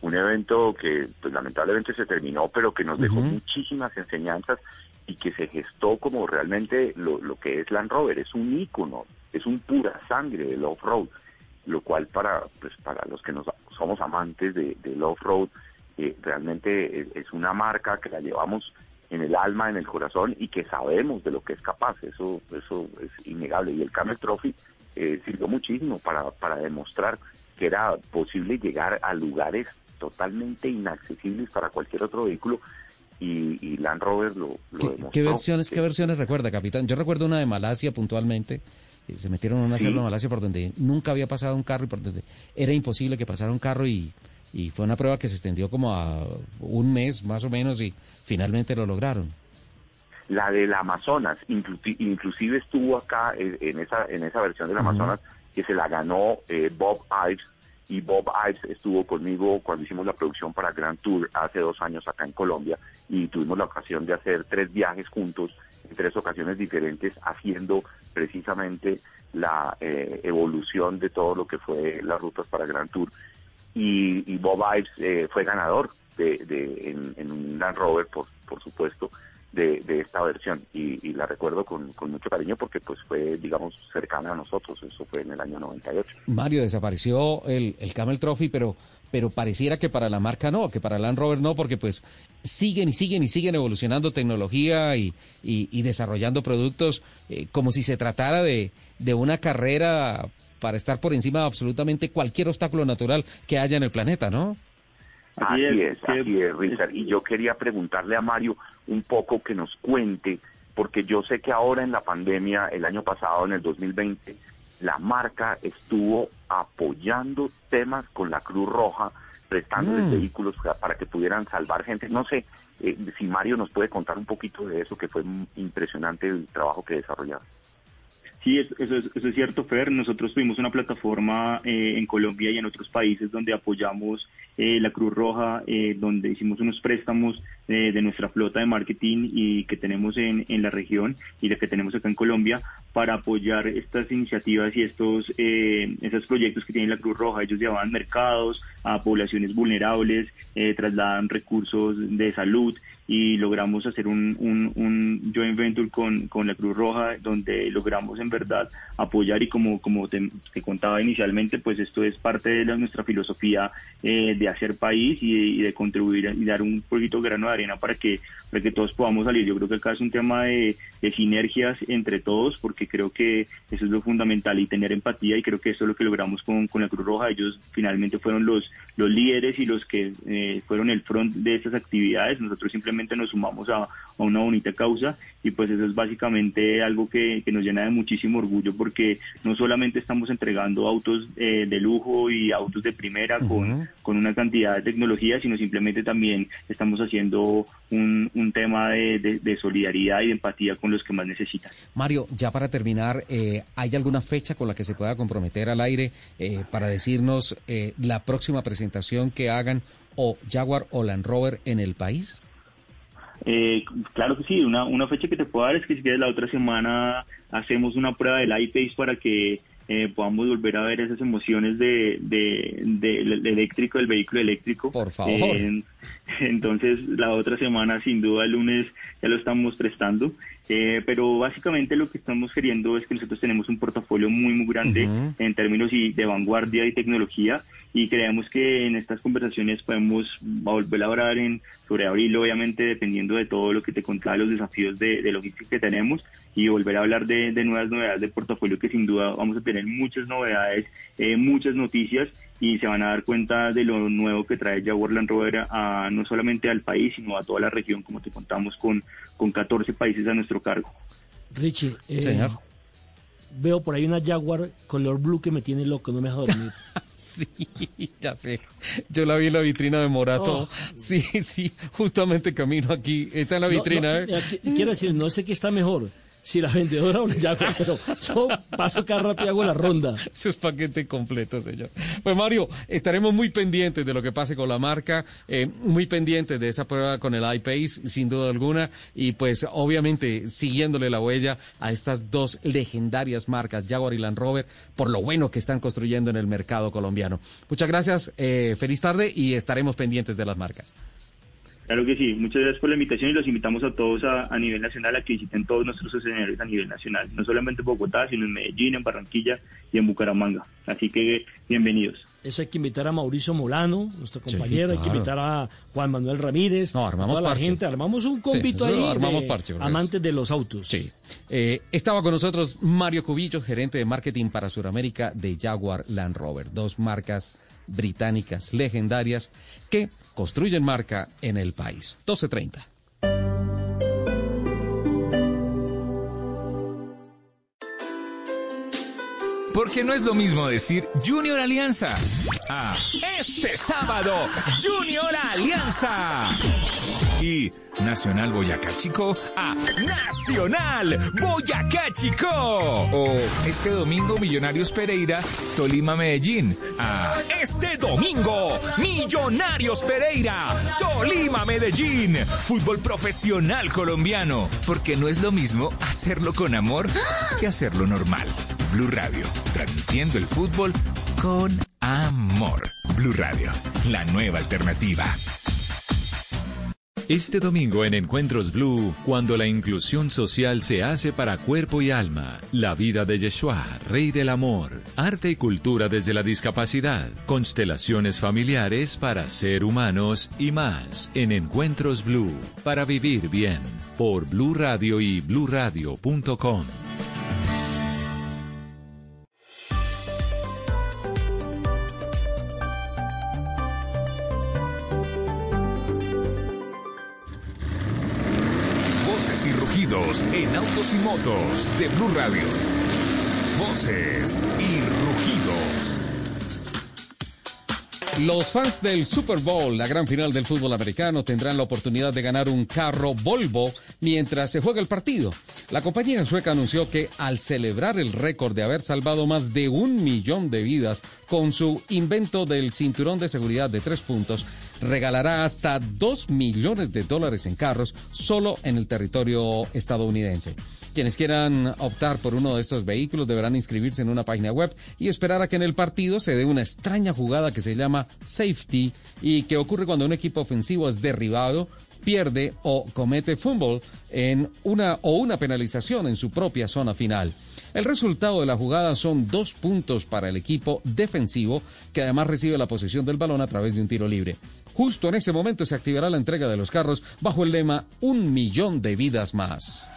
un evento que pues, lamentablemente se terminó, pero que nos dejó muchísimas enseñanzas y que se gestó como realmente lo, que es Land Rover, es un ícono, es un pura sangre del off-road, lo cual para pues para los que nos somos amantes de, del off-road, eh, realmente es, una marca que la llevamos en el alma, en el corazón y que sabemos de lo que es capaz, eso eso es innegable. Y el Camel Trophy eh, sirvió muchísimo para, para demostrar que era posible llegar a lugares totalmente inaccesibles para cualquier otro vehículo y, Land Rover lo, lo ¿Qué, versiones, ¿Qué versiones recuerda, capitán? Yo recuerdo una de Malasia puntualmente, eh, se metieron en una selva de Malasia por donde nunca había pasado un carro y por donde era imposible que pasara un carro y, y fue una prueba que se extendió como a un mes más o menos y finalmente lo lograron. La del Amazonas, inclusive estuvo acá eh, en esa en esa versión del Amazonas que se la ganó eh, Bob Ives y Bob Ives estuvo conmigo cuando hicimos la producción para Grand Tour hace dos años acá en Colombia y tuvimos la ocasión de hacer tres viajes juntos en tres ocasiones diferentes haciendo precisamente la eh, evolución de todo lo que fue las rutas para Grand Tour. Y, Bob Ives eh, fue ganador de, de en, un Land Rover por, por supuesto de, esta versión y, la recuerdo con, mucho cariño porque pues fue digamos cercana a nosotros, eso fue en el año 98. Mario, desapareció el, el Camel Trophy, pero pero pareciera que para la marca no, que para Land Rover no, porque pues siguen y siguen y siguen evolucionando tecnología y, y, desarrollando productos eh, como si se tratara de, de una carrera para estar por encima de absolutamente cualquier obstáculo natural que haya en el planeta, ¿no? Así, es, así es, Richard. Y yo quería preguntarle a Mario un poco que nos cuente, porque yo sé que ahora en la pandemia, el año pasado, en el 2020, la marca estuvo apoyando temas con la Cruz Roja, prestándoles mm. vehículos para que pudieran salvar gente. No sé eh, si Mario nos puede contar un poquito de eso, que fue impresionante el trabajo que desarrollaron. Sí, eso, es, eso es cierto, Fer. Nosotros tuvimos una plataforma eh, en Colombia y en otros países donde apoyamos eh, la Cruz Roja, eh, donde hicimos unos préstamos de nuestra flota de marketing y que tenemos en, en la región y la que tenemos acá en Colombia para apoyar estas iniciativas y estos, estos proyectos que tiene la Cruz Roja. Ellos llevaban mercados a poblaciones vulnerables, trasladan recursos de salud y logramos hacer un, joint venture con, con, la Cruz Roja donde logramos en verdad apoyar y como, como te, contaba inicialmente, pues esto es parte de nuestra filosofía eh, de hacer país y, de contribuir y dar un poquito de grano de arena para que, para que todos podamos salir. Yo creo que acá es un tema de, de sinergias entre todos porque creo que eso es lo fundamental y tener empatía y creo que eso es lo que logramos con, con la Cruz Roja. Ellos finalmente fueron los, los líderes y los que eh, fueron el front de estas actividades. Nosotros simplemente nos sumamos a, una bonita causa y pues eso es básicamente algo que, nos llena de muchísimo orgullo porque no solamente estamos entregando autos eh, de lujo y autos de primera con, con una cantidad de tecnología, sino simplemente también estamos haciendo un, un tema de, solidaridad y de empatía con los que más necesitan. Mario, ya para terminar, eh, ¿hay alguna fecha con la que se pueda comprometer al aire eh, para decirnos la próxima presentación que hagan o Jaguar o Land Rover en el país? Eh, claro que sí, una, una fecha que te puedo dar es que si quieres la otra semana hacemos una prueba del iPace para que eh, podamos volver a ver esas emociones de, del eléctrico, del vehículo eléctrico. Por favor. Eh, entonces, la otra semana, sin duda, el lunes ya lo estamos prestando. Eh, pero básicamente lo que estamos queriendo es que nosotros tenemos un portafolio muy, muy grande en términos de vanguardia y tecnología y creemos que en estas conversaciones podemos volver a hablar en, sobre abril, obviamente dependiendo de todo lo que te contaba, los desafíos de, de logística que tenemos y volver a hablar de, nuevas novedades de portafolio que sin duda vamos a tener muchas novedades, eh, muchas noticias y se van a dar cuenta de lo nuevo que trae Jaguar Land Rover a, no solamente al país, sino a toda la región, como te contamos, con, con 14 países a nuestro cargo. Richie, eh, veo por ahí una Jaguar color blue que me tiene loco, no me deja dormir. sí, ya sé. Yo la vi en la vitrina de Morato. Oh. Sí, sí, justamente camino aquí. Está en la vitrina. ¿eh? Quiero decir, no sé qué está mejor si la vendedora o la pero yo paso cada rato y hago la ronda. Eso es paquete completo, señor. Pues Mario, estaremos muy pendientes de lo que pase con la marca, eh, muy pendientes de esa prueba con el iPace, sin duda alguna, y pues obviamente siguiéndole la huella a estas dos legendarias marcas, Jaguar y Land Rover, por lo bueno que están construyendo en el mercado colombiano. Muchas gracias, eh, feliz tarde y estaremos pendientes de las marcas. Claro que sí, muchas gracias por la invitación y los invitamos a todos a, nivel nacional a que visiten todos nuestros escenarios a nivel nacional, no solamente en Bogotá, sino en Medellín, en Barranquilla y en Bucaramanga. Así que bienvenidos. Eso hay que invitar a Mauricio Molano, nuestro compañero, hay que invitar a Juan Manuel Ramírez, no, armamos a toda la gente, armamos un convito ahí armamos amantes de los autos. Sí. Eh, estaba con nosotros Mario Cubillo, gerente de marketing para Sudamérica de Jaguar Land Rover, dos marcas británicas legendarias que construyen marca en el país. 1230. Porque no es lo mismo decir Junior Alianza. Ah, este sábado, Junior Alianza. Nacional Boyacá Chico a Nacional Boyacá Chico. O este domingo Millonarios Pereira, Tolima Medellín. A este domingo Millonarios Pereira, Tolima Medellín. Fútbol profesional colombiano. Porque no es lo mismo hacerlo con amor que hacerlo normal. Blue Radio, transmitiendo el fútbol con amor. Blue Radio, la nueva alternativa. Este domingo en Encuentros Blue, cuando la inclusión social se hace para cuerpo y alma, la vida de Yeshua, Rey del Amor, arte y cultura desde la discapacidad, constelaciones familiares para ser humanos y más en Encuentros Blue, para vivir bien, por Blue Radio y bluradio.com. en autos y motos de Blue Radio. Voces y rugidos. Los fans del Super Bowl, la gran final del fútbol americano, tendrán la oportunidad de ganar un carro Volvo mientras se juega el partido. La compañía sueca anunció que al celebrar el récord de haber salvado más de un millón de vidas con su invento del cinturón de seguridad de tres puntos, regalará hasta dos millones de dólares en carros solo en el territorio estadounidense. Quienes quieran optar por uno de estos vehículos deberán inscribirse en una página web y esperar a que en el partido se dé una extraña jugada que se llama safety y que ocurre cuando un equipo ofensivo es derribado, pierde o comete fumble en una o una penalización en su propia zona final. El resultado de la jugada son dos puntos para el equipo defensivo, que además recibe la posesión del balón a través de un tiro libre. Justo en ese momento se activará la entrega de los carros bajo el lema Un millón de vidas más.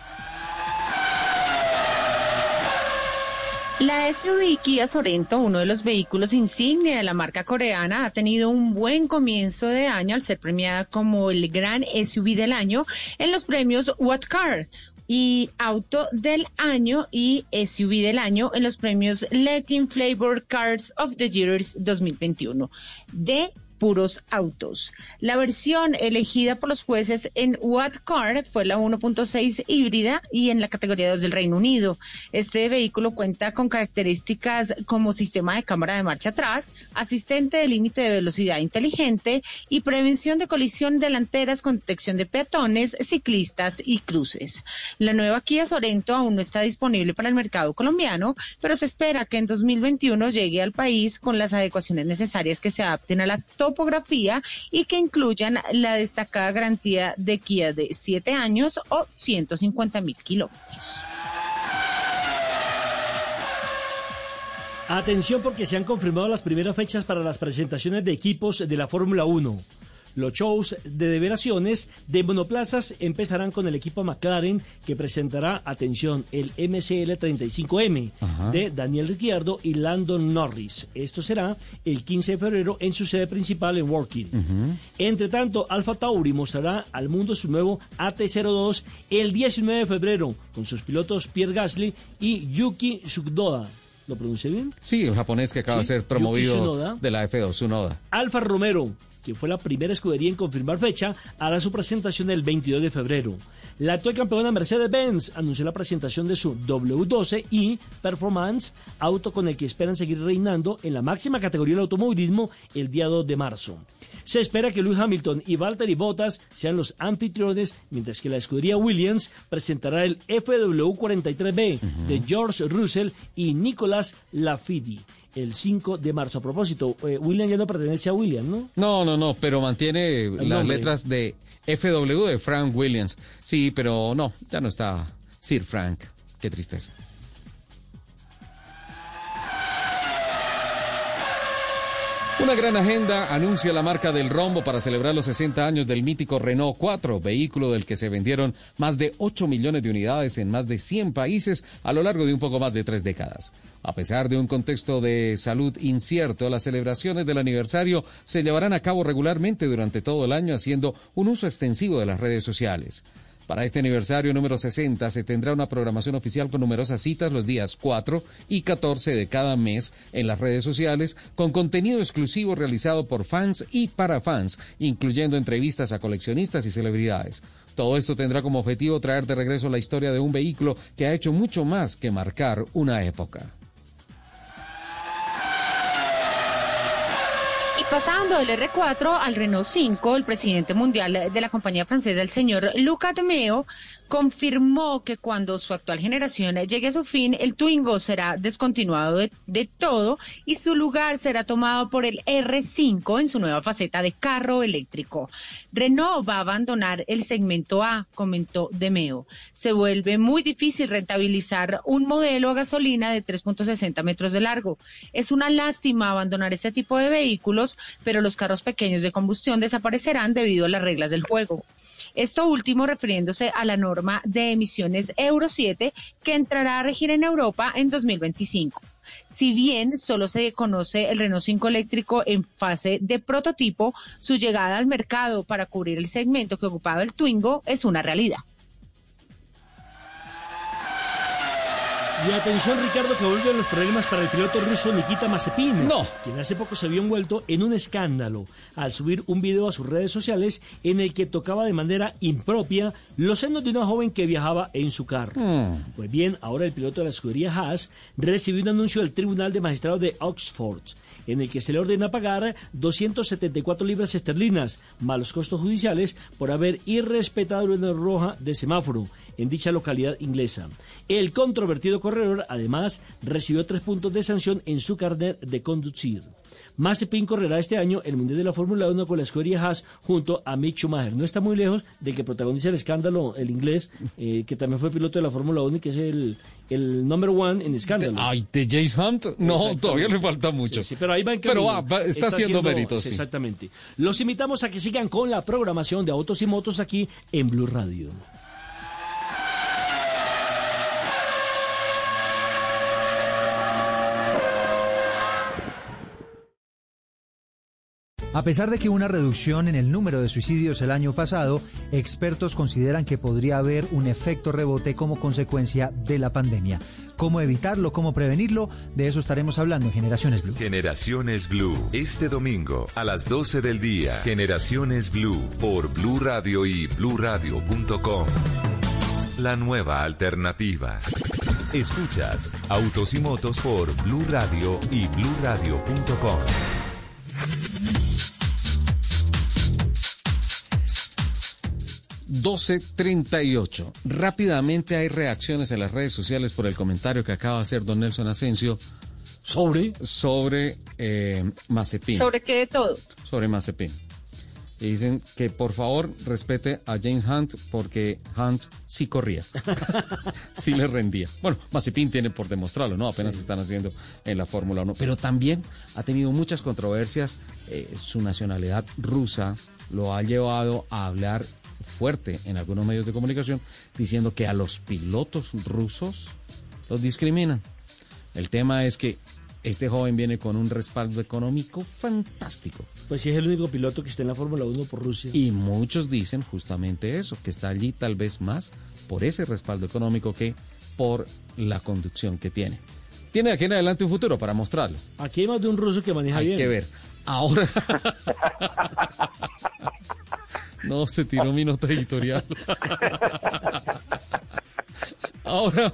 La SUV Kia Sorento, uno de los vehículos insignia de la marca coreana, ha tenido un buen comienzo de año al ser premiada como el gran SUV del año en los premios What Car y Auto del Año y SUV del Año en los premios Latin Flavor Cars of the Years 2021 de puros autos. La versión elegida por los jueces en What Car fue la 1.6 híbrida y en la categoría 2 del Reino Unido. Este vehículo cuenta con características como sistema de cámara de marcha atrás, asistente de límite de velocidad inteligente y prevención de colisión delanteras con detección de peatones, ciclistas y cruces. La nueva Kia Sorento aún no está disponible para el mercado colombiano, pero se espera que en 2021 llegue al país con las adecuaciones necesarias que se adapten a la topografía y que incluyan la destacada garantía de Kia de 7 años o 150 mil kilómetros. Atención porque se han confirmado las primeras fechas para las presentaciones de equipos de la Fórmula 1. Los shows de develaciones de monoplazas empezarán con el equipo McLaren que presentará, atención, el MCL 35M Ajá. de Daniel Ricciardo y Landon Norris. Esto será el 15 de febrero en su sede principal en Working. Entre tanto, Alfa Tauri mostrará al mundo su nuevo AT02 el 19 de febrero con sus pilotos Pierre Gasly y Yuki Tsunoda. ¿Lo pronuncié bien? Sí, el japonés que acaba Sí, de ser promovido Tsunoda. de la F2, Sunoda. Alfa Romero, que fue la primera escudería en confirmar fecha, hará su presentación el 22 de febrero. La actual campeona Mercedes-Benz anunció la presentación de su W12 y Performance, auto con el que esperan seguir reinando en la máxima categoría del automovilismo el día 2 de marzo. Se espera que Lewis Hamilton y Valtteri Bottas sean los anfitriones, mientras que la escudería Williams presentará el FW43B de George Russell y Nicolas Lafidi el 5 de marzo. A propósito, eh, William ya no pertenece a William, ¿no? No, no, no, pero mantiene las nombre. letras de FW de Frank Williams. Sí, pero no, ya no está Sir Frank. Qué tristeza. Una gran agenda anuncia la marca del rombo para celebrar los 60 años del mítico Renault 4, vehículo del que se vendieron más de 8 millones de unidades en más de 100 países a lo largo de un poco más de tres décadas. A pesar de un contexto de salud incierto, las celebraciones del aniversario se llevarán a cabo regularmente durante todo el año haciendo un uso extensivo de las redes sociales. Para este aniversario número 60 se tendrá una programación oficial con numerosas citas los días 4 y 14 de cada mes en las redes sociales con contenido exclusivo realizado por fans y para fans, incluyendo entrevistas a coleccionistas y celebridades. Todo esto tendrá como objetivo traer de regreso la historia de un vehículo que ha hecho mucho más que marcar una época. Pasando del R4 al Renault 5, el presidente mundial de la compañía francesa, el señor Luca de Meo, confirmó que cuando su actual generación llegue a su fin, el Twingo será descontinuado de, todo y su lugar será tomado por el R5 en su nueva faceta de carro eléctrico. Renault va a abandonar el segmento A, comentó Demeo. Se vuelve muy difícil rentabilizar un modelo a gasolina de 3.60 metros de largo. Es una lástima abandonar este tipo de vehículos, pero los carros pequeños de combustión desaparecerán debido a las reglas del juego. Esto último refiriéndose a la norma de emisiones Euro 7 que entrará a regir en Europa en 2025. Si bien solo se conoce el Renault 5 eléctrico en fase de prototipo, su llegada al mercado para cubrir el segmento que ocupaba el Twingo es una realidad. Y atención, Ricardo, que vuelven los problemas para el piloto ruso Nikita Mazepin. No. Quien hace poco se vio envuelto en un escándalo al subir un video a sus redes sociales en el que tocaba de manera impropia los senos de una joven que viajaba en su carro. Mm. Pues bien, ahora el piloto de la escudería Haas recibió un anuncio del Tribunal de Magistrados de Oxford en el que se le ordena pagar 274 libras esterlinas, más los costos judiciales, por haber irrespetado la luz roja de semáforo en dicha localidad inglesa. El controvertido corredor, además, recibió tres puntos de sanción en su carnet de conducir. Mazepin correrá este año el Mundial de la Fórmula 1 con la escudería Haas junto a Mick Schumacher. No está muy lejos del que protagoniza el escándalo, el inglés, eh, que también fue piloto de la Fórmula 1 y que es el, el number one en escándalos. Ay, de James Hunt, no, todavía le falta mucho. Sí, sí, pero ahí va en Pero va, va, está, haciendo méritos. sí. Exactamente. Los invitamos a que sigan con la programación de Autos y Motos aquí en Blue Radio. A pesar de que una reducción en el número de suicidios el año pasado, expertos consideran que podría haber un efecto rebote como consecuencia de la pandemia. ¿Cómo evitarlo? ¿Cómo prevenirlo? De eso estaremos hablando en Generaciones Blue. Generaciones Blue, este domingo a las 12 del día. Generaciones Blue por Blue Radio y bluradio.com. La nueva alternativa. Escuchas Autos y Motos por Blue Radio y bluradio.com. ocho. Rápidamente hay reacciones en las redes sociales por el comentario que acaba de hacer don Nelson Asensio sobre sobre eh, Mazepin. ¿Sobre qué de todo? sobre Mazepin. Y dicen que por favor respete a James Hunt porque Hunt sí corría, sí le rendía. Bueno, Mazepin tiene por demostrarlo, ¿no? Apenas están haciendo en la Fórmula 1. Pero también ha tenido muchas controversias. eh, su nacionalidad rusa lo ha llevado a hablar fuerte en algunos medios de comunicación diciendo que a los pilotos rusos los discriminan. El tema es que este joven viene con un respaldo económico fantástico. Pues sí es el único piloto que está en la Fórmula 1 por Rusia. Y muchos dicen justamente eso, que está allí tal vez más por ese respaldo económico que por la conducción que tiene. Tiene aquí en adelante un futuro para mostrarlo. Aquí hay más de un ruso que maneja Hay bien. que ver. Ahora. no se tiró mi nota editorial. Ahora,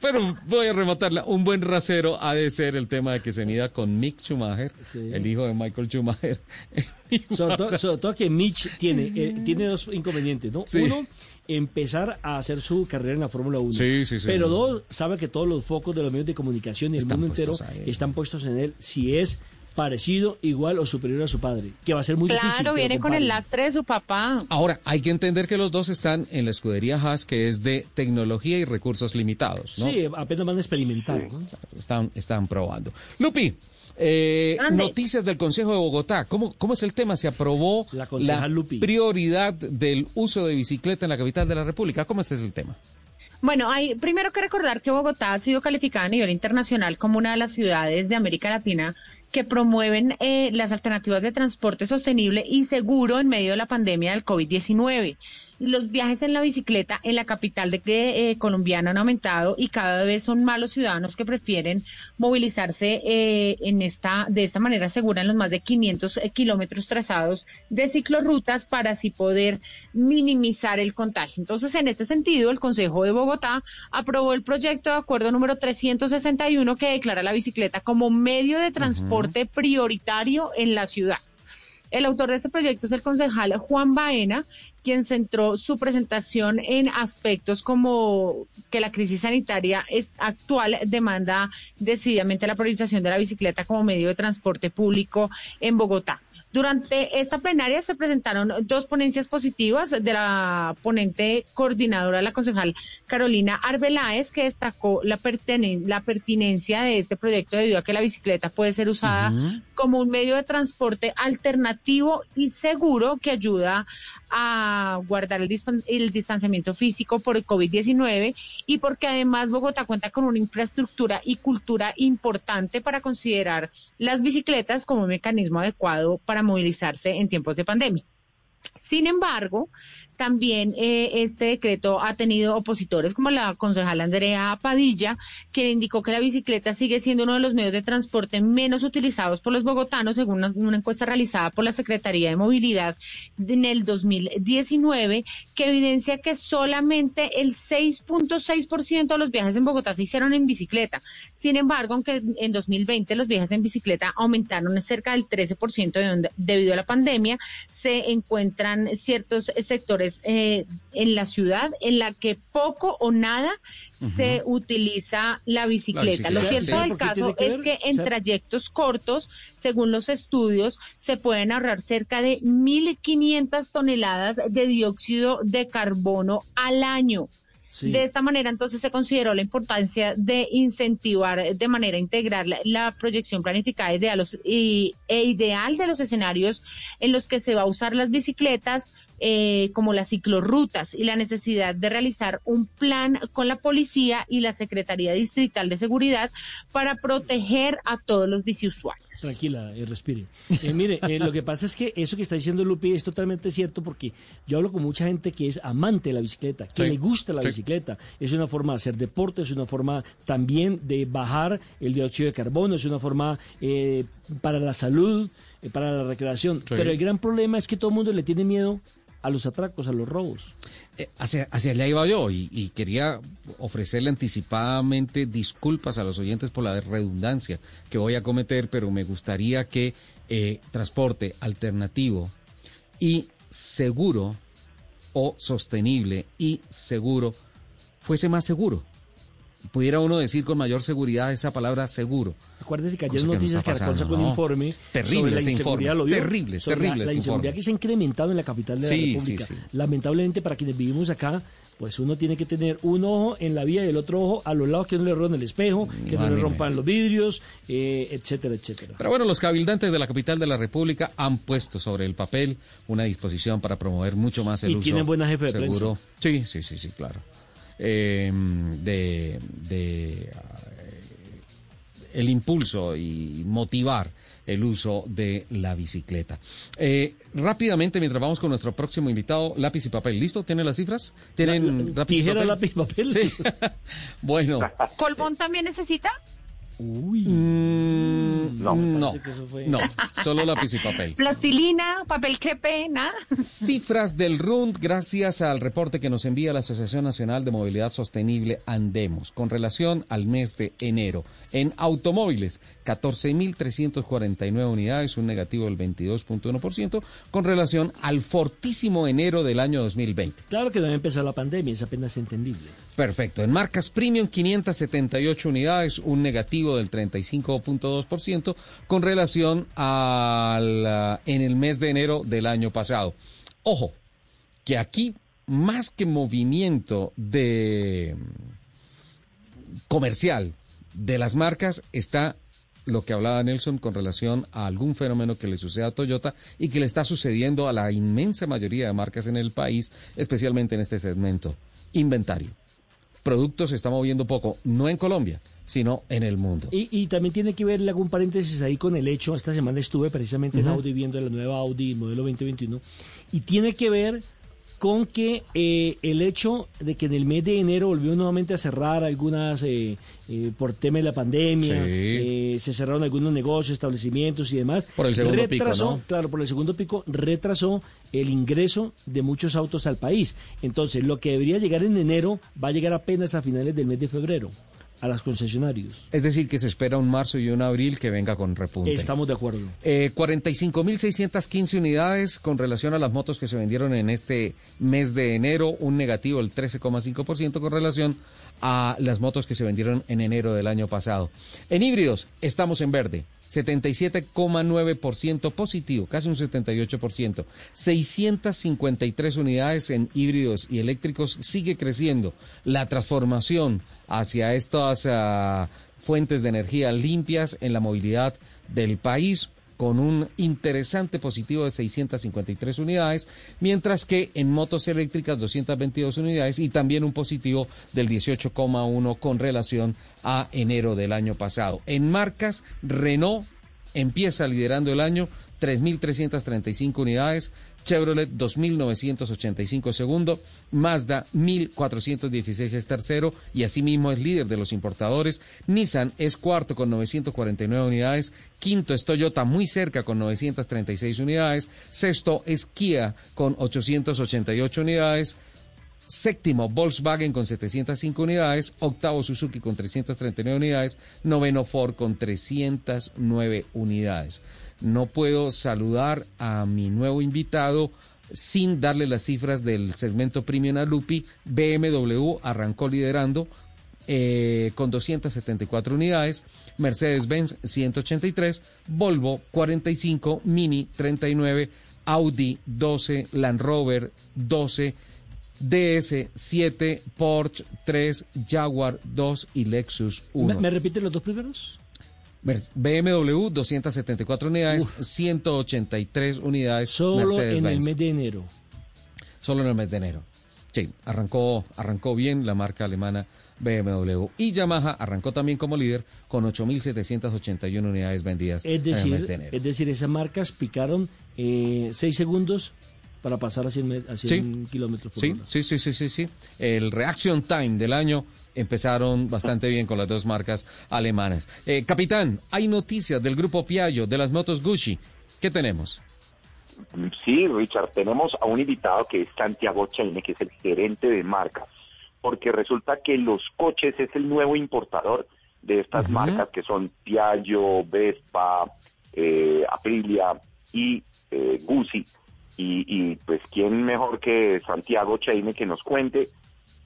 pero voy a rematarla. Un buen rasero ha de ser el tema de que se mida con Mick Schumacher, el hijo de Michael Schumacher. Sobre todo, sobre todo que Mitch tiene, eh, tiene dos inconvenientes, ¿no? Sí. Uno, empezar a hacer su carrera en la Fórmula 1. Sí, sí, sí. Pero dos, sabe que todos los focos de los medios de comunicación y el mundo entero están puestos en él si es parecido, igual o superior a su padre, que va a ser muy difícil. Claro, que lo viene con el lastre de su papá. Ahora, hay que entender que los dos están en la escudería Haas, que es de tecnología y recursos limitados, ¿no? Sí, apenas van a experimentar. ¿no? Están, están probando. Lupi, eh, noticias del Consejo de Bogotá. ¿Cómo, ¿Cómo es el tema? Se aprobó la, concejal Lupi. prioridad del uso de bicicleta en la capital de la República. ¿Cómo es ese el tema? Bueno, hay primero que recordar que Bogotá ha sido calificada a nivel internacional como una de las ciudades de América Latina que promueven eh, las alternativas de transporte sostenible y seguro en medio de la pandemia del COVID-19. Los viajes en la bicicleta en la capital de, eh, colombiana han aumentado y cada vez son más los ciudadanos que prefieren movilizarse eh, en esta, de esta manera segura en los más de 500 kilómetros trazados de ciclorrutas para así poder minimizar el contagio. Entonces, en este sentido, el Consejo de Bogotá aprobó el proyecto de acuerdo número 361 que declara la bicicleta como medio de transporte transporte prioritario en la ciudad. El autor de este proyecto es el concejal Juan Baena, quien centró su presentación en aspectos como que la crisis sanitaria actual demanda decididamente la priorización de la bicicleta como medio de transporte público en Bogotá. Durante esta plenaria se presentaron dos ponencias positivas de la ponente coordinadora, la concejal Carolina Arbeláez, que destacó la, la pertinencia de este proyecto debido a que la bicicleta puede ser usada como un medio de transporte alternativo y seguro que ayuda a guardar el, el distanciamiento físico por el COVID-19 y porque además Bogotá cuenta con una infraestructura y cultura importante para considerar las bicicletas como un mecanismo adecuado para movilizarse en tiempos de pandemia. Sin embargo, también eh, este decreto ha tenido opositores como la concejala Andrea Padilla, quien indicó que la bicicleta sigue siendo uno de los medios de transporte menos utilizados por los bogotanos, según una, encuesta realizada por la Secretaría de Movilidad en el 2019, que evidencia que solamente el 6.6% de los viajes en Bogotá se hicieron en bicicleta. Sin embargo, aunque en 2020 los viajes en bicicleta aumentaron cerca del 13% de donde, debido a la pandemia, se encuentran ciertos sectores eh, en la ciudad en la que poco o nada se utiliza la bicicleta. Lo cierto del caso es que en trayectos cortos, según los estudios, se pueden ahorrar cerca de 1.500 toneladas de dióxido de carbono al año. De esta manera, entonces, se consideró la importancia de incentivar de manera integral la, proyección planificada e ideal de los escenarios en los que se va a usar las bicicletas, eh, como las ciclorrutas y la necesidad de realizar un plan con la policía y la Secretaría Distrital de Seguridad para proteger a todos los biciusuarios. Tranquila, eh, respire. Eh, mire, lo que pasa es que eso que está diciendo Lupi es totalmente cierto porque yo hablo con mucha gente que es amante de la bicicleta, que le gusta la bicicleta. Es una forma de hacer deporte, es una forma también de bajar el dióxido de carbono, es una forma para la salud, para la recreación. Pero el gran problema es que todo el mundo le tiene miedo a los atracos, a los robos. Eh, hacia, allá iba yo y, quería ofrecerle anticipadamente disculpas a los oyentes por la redundancia que voy a cometer, pero me gustaría que eh, transporte alternativo y seguro o sostenible y seguro fuese más seguro pudiera uno decir con mayor seguridad esa palabra seguro. Acuérdese que ayer noticias que Caracol sacó un informe terrible sobre la inseguridad, lo vio, terrible, terrible la, inseguridad que se ha incrementado en la capital de la República. Lamentablemente para quienes vivimos acá, pues uno tiene que tener un ojo en la vía y el otro ojo a los lados que no le roben el espejo, que no le rompan los vidrios, eh, etcétera, etcétera. Pero bueno, los cabildantes de la capital de la República han puesto sobre el papel una disposición para promover mucho más el y uso tienen buena jefe de seguro. Sí, sí, sí, sí, claro. Em, de, eh, el impulso y motivar el uso de la bicicleta. Eh, rápidamente, mientras vamos con nuestro próximo invitado, lápiz y papel. ¿Listo? ¿Tienen las cifras? ¿Tienen lápiz, y papel? lápiz y papel? Sí. bueno. ¿Colbón también necesita? Uy. Mm, no, no, no, solo lápiz y papel. Plastilina, papel crepe, nada. Cifras del RUND gracias al reporte que nos envía la Asociación Nacional de Movilidad Sostenible Andemos con relación al mes de enero. En automóviles, 14.349 unidades, un negativo del 22.1% con relación al fortísimo enero del año 2020. Claro que no empezó la pandemia, es apenas entendible. Perfecto. En marcas premium, 578 unidades, un negativo del 35.2% con relación al en el mes de enero del año pasado. Ojo, que aquí más que movimiento de comercial de las marcas está lo que hablaba Nelson con relación a algún fenómeno que le sucede a Toyota y que le está sucediendo a la inmensa mayoría de marcas en el país, especialmente en este segmento, inventario productos se está moviendo poco, no en Colombia, sino en el mundo. Y, también tiene que ver, un paréntesis ahí con el hecho, esta semana estuve precisamente en Audi viendo la nueva Audi modelo 2021, y tiene que ver con que eh, el hecho de que en el mes de enero volvió nuevamente a cerrar algunas, eh, eh, por tema de la pandemia, se cerraron algunos negocios, establecimientos y demás. Por el segundo pico, ¿no? Claro, por el segundo pico retrasó el ingreso de muchos autos al país. Entonces, lo que debería llegar en enero va a llegar apenas a finales del mes de febrero. A las concesionarios. Es decir, que se espera un marzo y un abril que venga con repunte. Estamos de acuerdo. Eh, 45.615 unidades con relación a las motos que se vendieron en este mes de enero, un negativo del 13,5% con relación a las motos que se vendieron en enero del año pasado. En híbridos estamos en verde, 77,9% positivo, casi un 78%. 653 unidades en híbridos y eléctricos sigue creciendo. La transformación hacia estas ah, fuentes de energía limpias en la movilidad del país con un interesante positivo de 653 unidades, mientras que en motos eléctricas 222 unidades y también un positivo del 18,1 con relación a enero del año pasado. En marcas, Renault empieza liderando el año 3.335 unidades, Chevrolet 2.985 segundo, Mazda 1.416 es tercero y asimismo es líder de los importadores. Nissan es cuarto con 949 unidades, quinto es Toyota muy cerca con 936 unidades, sexto es Kia con 888 unidades. Séptimo, Volkswagen con 705 unidades. Octavo, Suzuki con 339 unidades. Noveno, Ford con 309 unidades. No puedo saludar a mi nuevo invitado sin darle las cifras del segmento Premium a Lupi. BMW arrancó liderando eh, con 274 unidades, Mercedes-Benz 183, Volvo 45, Mini 39, Audi 12, Land Rover 12, DS 7, Porsche 3, Jaguar 2 y Lexus 1. ¿Me, me repite los dos primeros? BMW 274 unidades, 183 unidades. Solo Mercedes en el mes de enero. Solo en el mes de enero. Sí, arrancó, arrancó bien la marca alemana BMW. Y Yamaha arrancó también como líder con 8.781 unidades vendidas Es en el decir, mes de enero. es decir, esas marcas picaron eh, seis segundos para pasar a 100, me- a 100 kilómetros por Sí, hora. sí, sí, sí, sí, sí. El reaction time del año empezaron bastante bien con las dos marcas alemanas. Eh, capitán, hay noticias del grupo Piaggio, de las motos Gucci. ¿Qué tenemos? Sí, Richard, tenemos a un invitado que es Santiago Chaine, que es el gerente de marcas, porque resulta que los coches es el nuevo importador de estas marcas que son Piaggio, Vespa, eh, Aprilia y eh, Guzzi. Y, y, pues quién mejor que Santiago Chaine que nos cuente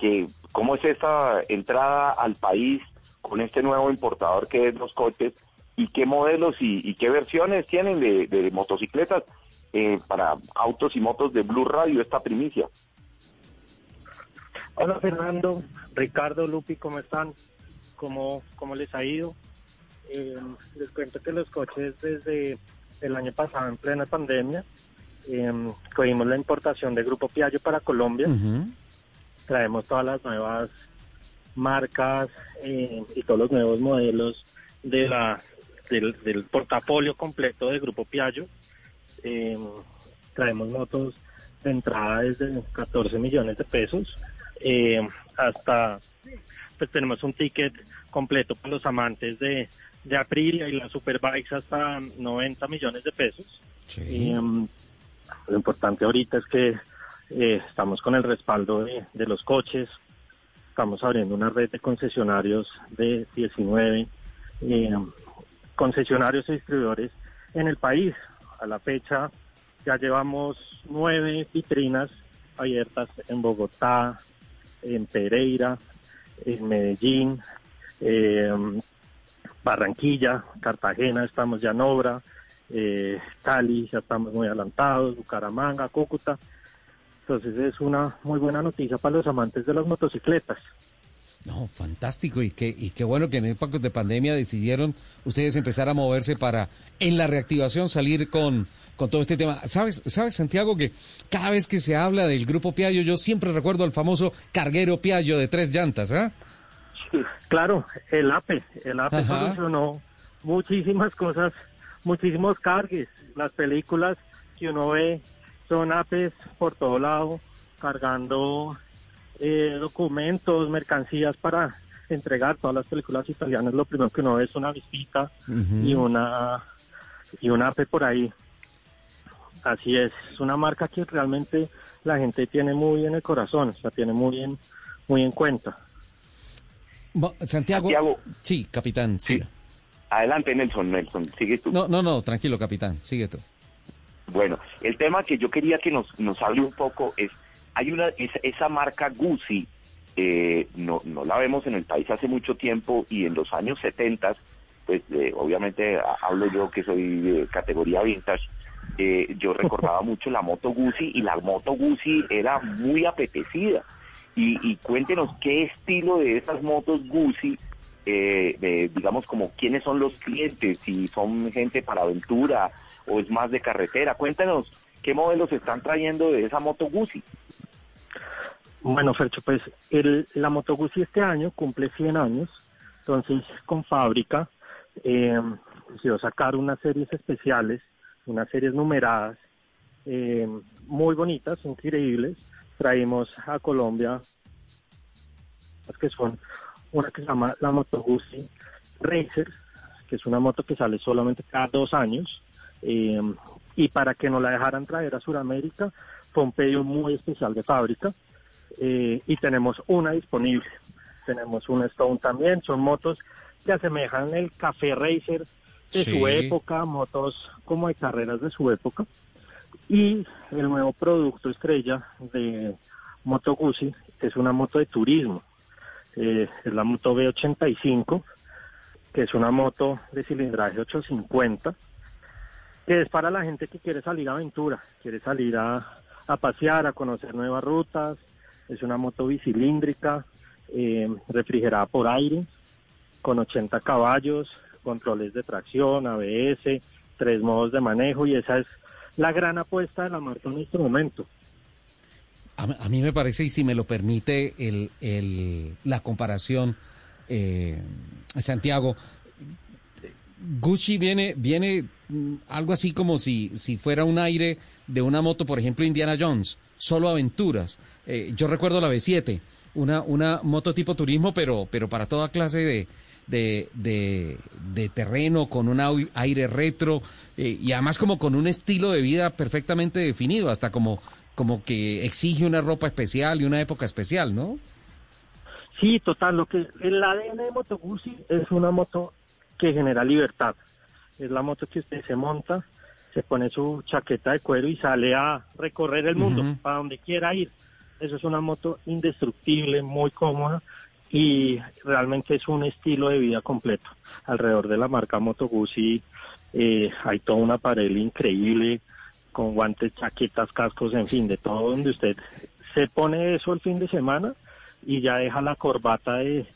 que cómo es esta entrada al país con este nuevo importador que es los coches y qué modelos y, y qué versiones tienen de, de motocicletas eh, para autos y motos de Blue Radio esta primicia. Hola Fernando, Ricardo, Lupi, ¿cómo están? ¿Cómo, cómo les ha ido? Eh, les cuento que los coches desde el año pasado, en plena pandemia, eh, cogimos la importación de Grupo Piaggio para Colombia. Traemos todas las nuevas marcas eh, y todos los nuevos modelos de la del, del portafolio completo de Grupo Piaggio. Eh, traemos motos de entrada desde 14 millones de pesos eh, hasta, pues tenemos un ticket completo para los amantes de, de Aprilia y las Superbikes hasta 90 millones de pesos. Eh, lo importante ahorita es que eh, estamos con el respaldo de, los coches, estamos abriendo una red de concesionarios de 19 eh, concesionarios y distribuidores en el país. A la fecha ya llevamos nueve vitrinas abiertas en Bogotá, en Pereira, en Medellín, eh, Barranquilla, Cartagena, estamos ya en obra, eh, Cali, ya estamos muy adelantados, Bucaramanga, Cúcuta. Entonces es una muy buena noticia para los amantes de las motocicletas. No, fantástico y qué, y qué bueno que en épocas de pandemia decidieron ustedes empezar a moverse para en la reactivación salir con, con todo este tema. ¿Sabes, sabes Santiago que cada vez que se habla del grupo Piaggio yo siempre recuerdo al famoso carguero Piaggio de tres llantas, ¿ah? Claro, el APE, el APE Ajá. solucionó muchísimas cosas, muchísimos cargues. Las películas que uno ve son APEs por todo lado, cargando eh, documentos, mercancías para entregar todas las películas italianas. Lo primero que uno ve es una visita y una y un APE por ahí. Así es, es una marca que realmente la gente tiene muy en el corazón, la tiene muy en muy en cuenta. Santiago, Santiago. Sí, capitán, siga. Adelante, Nelson, Nelson, sigue tú. No, no, no, tranquilo, capitán, sigue tú. Bueno, el tema que yo quería que nos, nos hable un poco es, hay una, esa, esa marca Gucci, eh, no, no la vemos en el país hace mucho tiempo y en los años 70, pues eh, obviamente a- hablo yo que soy de categoría vintage, eh, yo recordaba mucho la moto Guzzi y la moto Guzzi era muy apetecida. Y, y cuéntenos qué estilo de esas motos Guzzi, eh, de, digamos como quiénes son los clientes, si son gente para aventura o es más de carretera. Cuéntenos qué modelos están trayendo de esa moto Guzzi. Bueno, Fercho, pues el, la Moto Guzzi este año cumple 100 años, entonces con fábrica eh, decidió sacar unas series especiales, unas series numeradas, eh, muy bonitas, increíbles. Traímos a Colombia, que son una que se llama la Moto Guzzi Racer, que es una moto que sale solamente cada dos años. Eh, y para que nos la dejaran traer a Sudamérica, fue un pedido muy especial de fábrica eh, y tenemos una disponible. Tenemos una Stone también, son motos que asemejan el Café Racer de Sí. su época, motos como de carreras de su época. Y el nuevo producto estrella de Moto Guzzi es una moto de turismo. Eh, es la moto B85, que es una moto de cilindraje 850, es para la gente que quiere salir a aventura, quiere salir a, a pasear, a conocer nuevas rutas. Es una moto bicilíndrica, eh, refrigerada por aire, con 80 caballos, controles de tracción, ABS, tres modos de manejo y esa es la gran apuesta de la marca en este momento. A, a mí me parece, y si me lo permite, el, el- la comparación, eh, Santiago, Gucci viene, viene mm, algo así como si, si fuera un aire de una moto, por ejemplo, Indiana Jones, solo aventuras. Eh, yo recuerdo la B7, una, una moto tipo turismo, pero, pero para toda clase de, de, de, terreno, con un aire retro eh, y además como con un estilo de vida perfectamente definido, hasta como, como que exige una ropa especial y una época especial, ¿no? Sí, total, lo que el ADN de Moto Guzzi es una moto que genera libertad. Es la moto que usted se monta, se pone su chaqueta de cuero y sale a recorrer el mundo, Ujú. para donde quiera ir. Eso es una moto indestructible, muy cómoda y realmente es un estilo de vida completo. Alrededor de la marca Moto Guzzi eh, hay todo un aparel increíble con guantes, chaquetas, cascos, en fin, de todo donde usted se pone eso el fin de semana y ya deja la corbata de,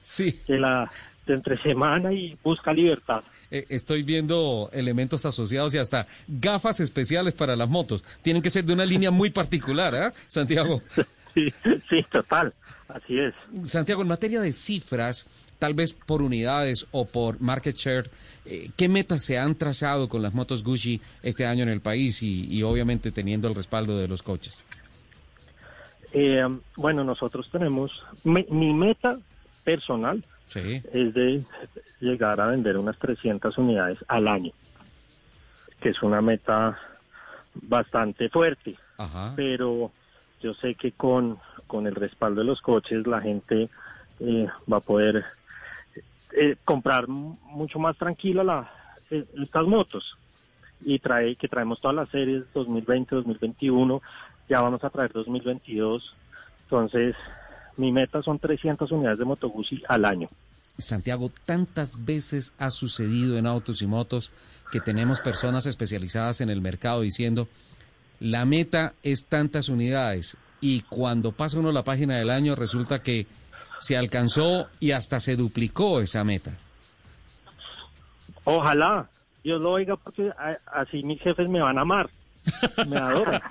de la de entre semana y busca libertad. Eh, estoy viendo elementos asociados y hasta gafas especiales para las motos. Tienen que ser de una línea muy particular, ¿ah, Santiago? Sí, sí, total, así es. Santiago, en materia de cifras, tal vez por unidades o por market share, eh, ¿qué metas se han trazado con las motos Gucci este año en el país y, y obviamente teniendo el respaldo de los coches? Eh, bueno, nosotros tenemos, mi meta personal Sí. es de llegar a vender unas 300 unidades al año, que es una meta bastante fuerte, Ajá. pero yo sé que con, con el respaldo de los coches la gente eh, va a poder eh, comprar mucho más tranquila la, eh, estas motos y trae que traemos todas las series 2020, 2021, ya vamos a traer 2022, entonces mi meta son 300 unidades de Moto Guzzi al año. Santiago, tantas veces ha sucedido en autos y motos que tenemos personas especializadas en el mercado diciendo, la meta es tantas unidades y cuando pasa uno la página del año resulta que se alcanzó y hasta se duplicó esa meta. Ojalá, Dios lo oiga porque así mis jefes me van a amar, me adoran.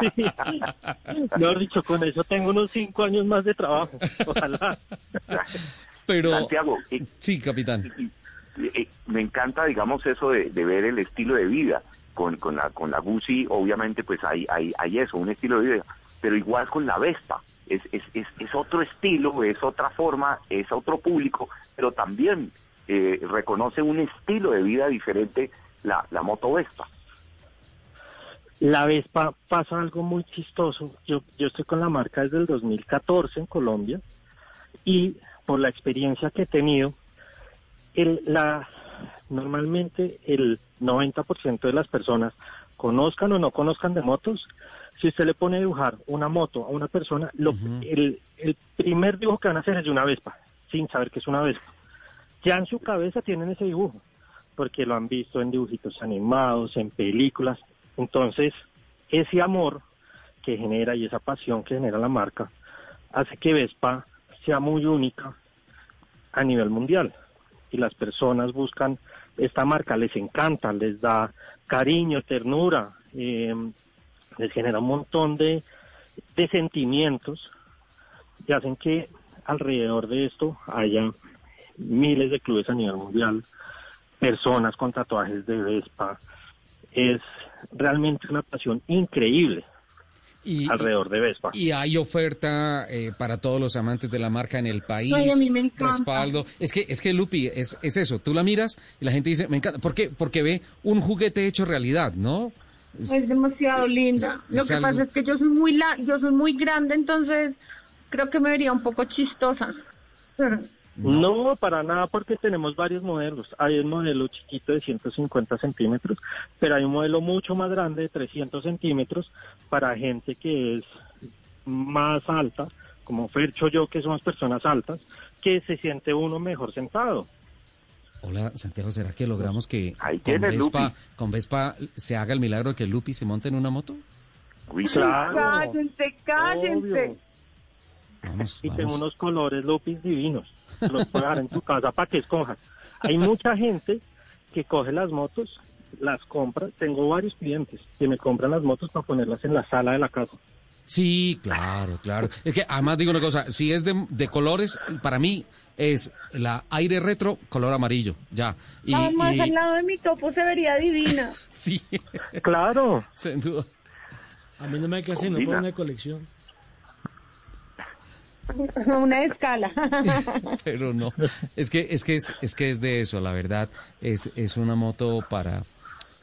Sí. Mejor dicho, con eso tengo unos cinco años más de trabajo, ojalá. Pero... Santiago, eh, Sí, capitán. eh, me encanta, digamos, eso de, de ver el estilo de vida. Con, con la con la Guzzi, obviamente, pues hay, hay, hay eso, un estilo de vida. Pero igual con la Vespa. Es, es, es, es otro estilo, es otra forma, es otro público, pero también eh, reconoce un estilo de vida diferente la, la moto Vespa. La Vespa pasa algo muy chistoso. Yo, yo estoy con la marca desde el 2014 en Colombia y por la experiencia que he tenido, el, la, normalmente el 90% de las personas, conozcan o no conozcan de motos, si usted le pone a dibujar una moto a una persona, lo, el, el primer dibujo que van a hacer es de una Vespa, sin saber que es una Vespa. Ya en su cabeza tienen ese dibujo, porque lo han visto en dibujitos animados, en películas. Entonces, ese amor que genera y esa pasión que genera la marca hace que Vespa sea muy única a nivel mundial. Y las personas buscan esta marca, les encanta, les da cariño, ternura, eh, les genera un montón de, de sentimientos y hacen que alrededor de esto haya miles de clubes a nivel mundial, personas con tatuajes de Vespa. Es realmente una pasión increíble Y- alrededor de Vespa. Y hay oferta eh, para todos los amantes de la marca en el país. Ay, a mí me encanta. Respaldo. Es que, es que Lupi, es, es eso. Tú la miras y la gente dice, me encanta. ¿Por qué? Porque ve un juguete hecho realidad, ¿no? Es- Es demasiado linda. es Lo que algo- pasa es que yo soy muy la, yo soy muy grande, entonces creo que me vería un poco chistosa. No. para nada, porque tenemos varios modelos. Hay un modelo chiquito de 150 centímetros, pero hay un modelo mucho más grande de 300 centímetros para gente que es más alta, como Fercho yo, que somos personas altas, que se siente uno mejor sentado. Hola, Santiago, ¿será que logramos que con Vespa, con Vespa se haga el milagro de que Lupi se monte en una moto? Claro. Cállense, cállense. Vamos, y vamos. tengo unos colores Lupis divinos. Los puedes dejar en tu casa para que escojas. Hay mucha gente que coge las motos, las compra. Tengo varios clientes que me compran las motos para ponerlas en la sala de la casa. Sí, claro, claro. Es que además digo una cosa, si es de, de colores, para mí es la aire retro, color amarillo, ya. Y, Además, y- al lado de mi topo se vería divina. sí. Claro. Sin duda. A mí no me hay que hacer, no pongo una colección. Una escala. Pero no, es que es que es, es que es de eso, la verdad, es, es una moto para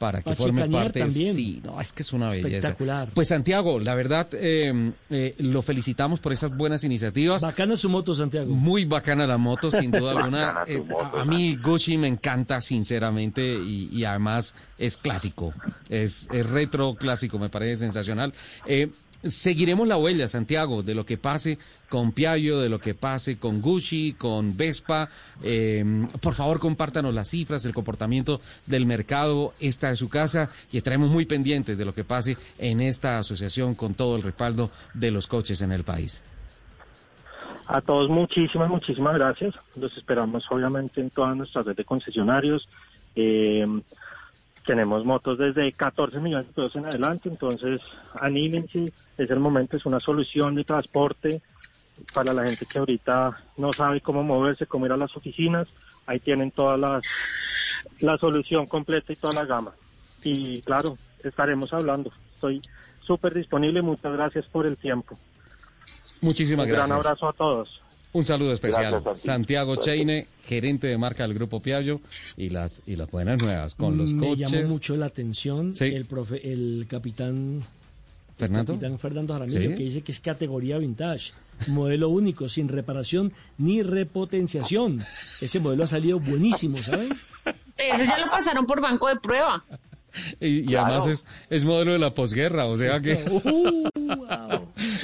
para que forme parte. también. Sí, no, es que es una belleza. Espectacular. Pues Santiago, la verdad, eh, eh, lo felicitamos por esas buenas iniciativas. Bacana su moto, Santiago. Muy bacana la moto, sin duda alguna. Eh, moto, a, a mí Gucci me encanta, sinceramente, y, y además es clásico. Es, es retro clásico, me parece sensacional. Seguiremos la huella, Santiago, de lo que pase con Piaggio, de lo que pase con Gucci, con Vespa. Eh, por favor, compártanos las cifras, el comportamiento del mercado. Esta es su casa y estaremos muy pendientes de lo que pase en esta asociación con todo el respaldo de los coches en el país. A todos muchísimas, muchísimas gracias. Los esperamos obviamente en todas nuestras redes de concesionarios. Eh, tenemos motos desde 14 millones de pesos en adelante, entonces anímense, es el momento, es una solución de transporte para la gente que ahorita no sabe cómo moverse, cómo ir a las oficinas. Ahí tienen toda la, la solución completa y toda la gama. Y claro, estaremos hablando. Estoy súper disponible. Muchas gracias por el tiempo. Muchísimas Un gracias. gran abrazo a todos. Un saludo especial. Gracias. Santiago Cheine, gerente de marca del Grupo Piaggio y las y las buenas nuevas con los Me coches. llamó mucho la atención Sí. el profe, el capitán Fernando. el capitán Fernando Jaramillo Sí. que dice que es categoría vintage, modelo único, sin reparación ni repotenciación. Ese modelo ha salido buenísimo, ¿saben? Ese ya lo pasaron por banco de prueba. Y, y además es, es modelo de la posguerra, o sea que...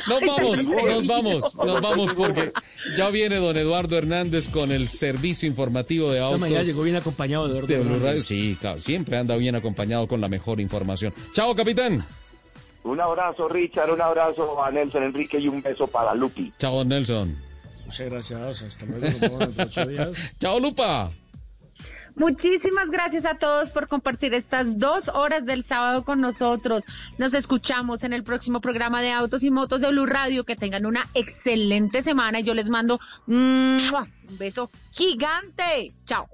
Nos vamos, nos vamos, nos vamos porque ya viene don Eduardo Hernández con el servicio informativo de autos. mañana llegó bien acompañado de Eduardo de Blue Hernández. Radio. Sí, claro, siempre anda bien acompañado con la mejor información. Chao, capitán. Un abrazo, Richard, un abrazo a Nelson Enrique y un beso para Lupi. Chao, Nelson. Muchas gracias, hasta luego. Chao, Lupa. Muchísimas gracias a todos por compartir estas dos horas del sábado con nosotros. Nos escuchamos en el próximo programa de Autos y Motos de Blue Radio. Que tengan una excelente semana y yo les mando un beso gigante. Chao.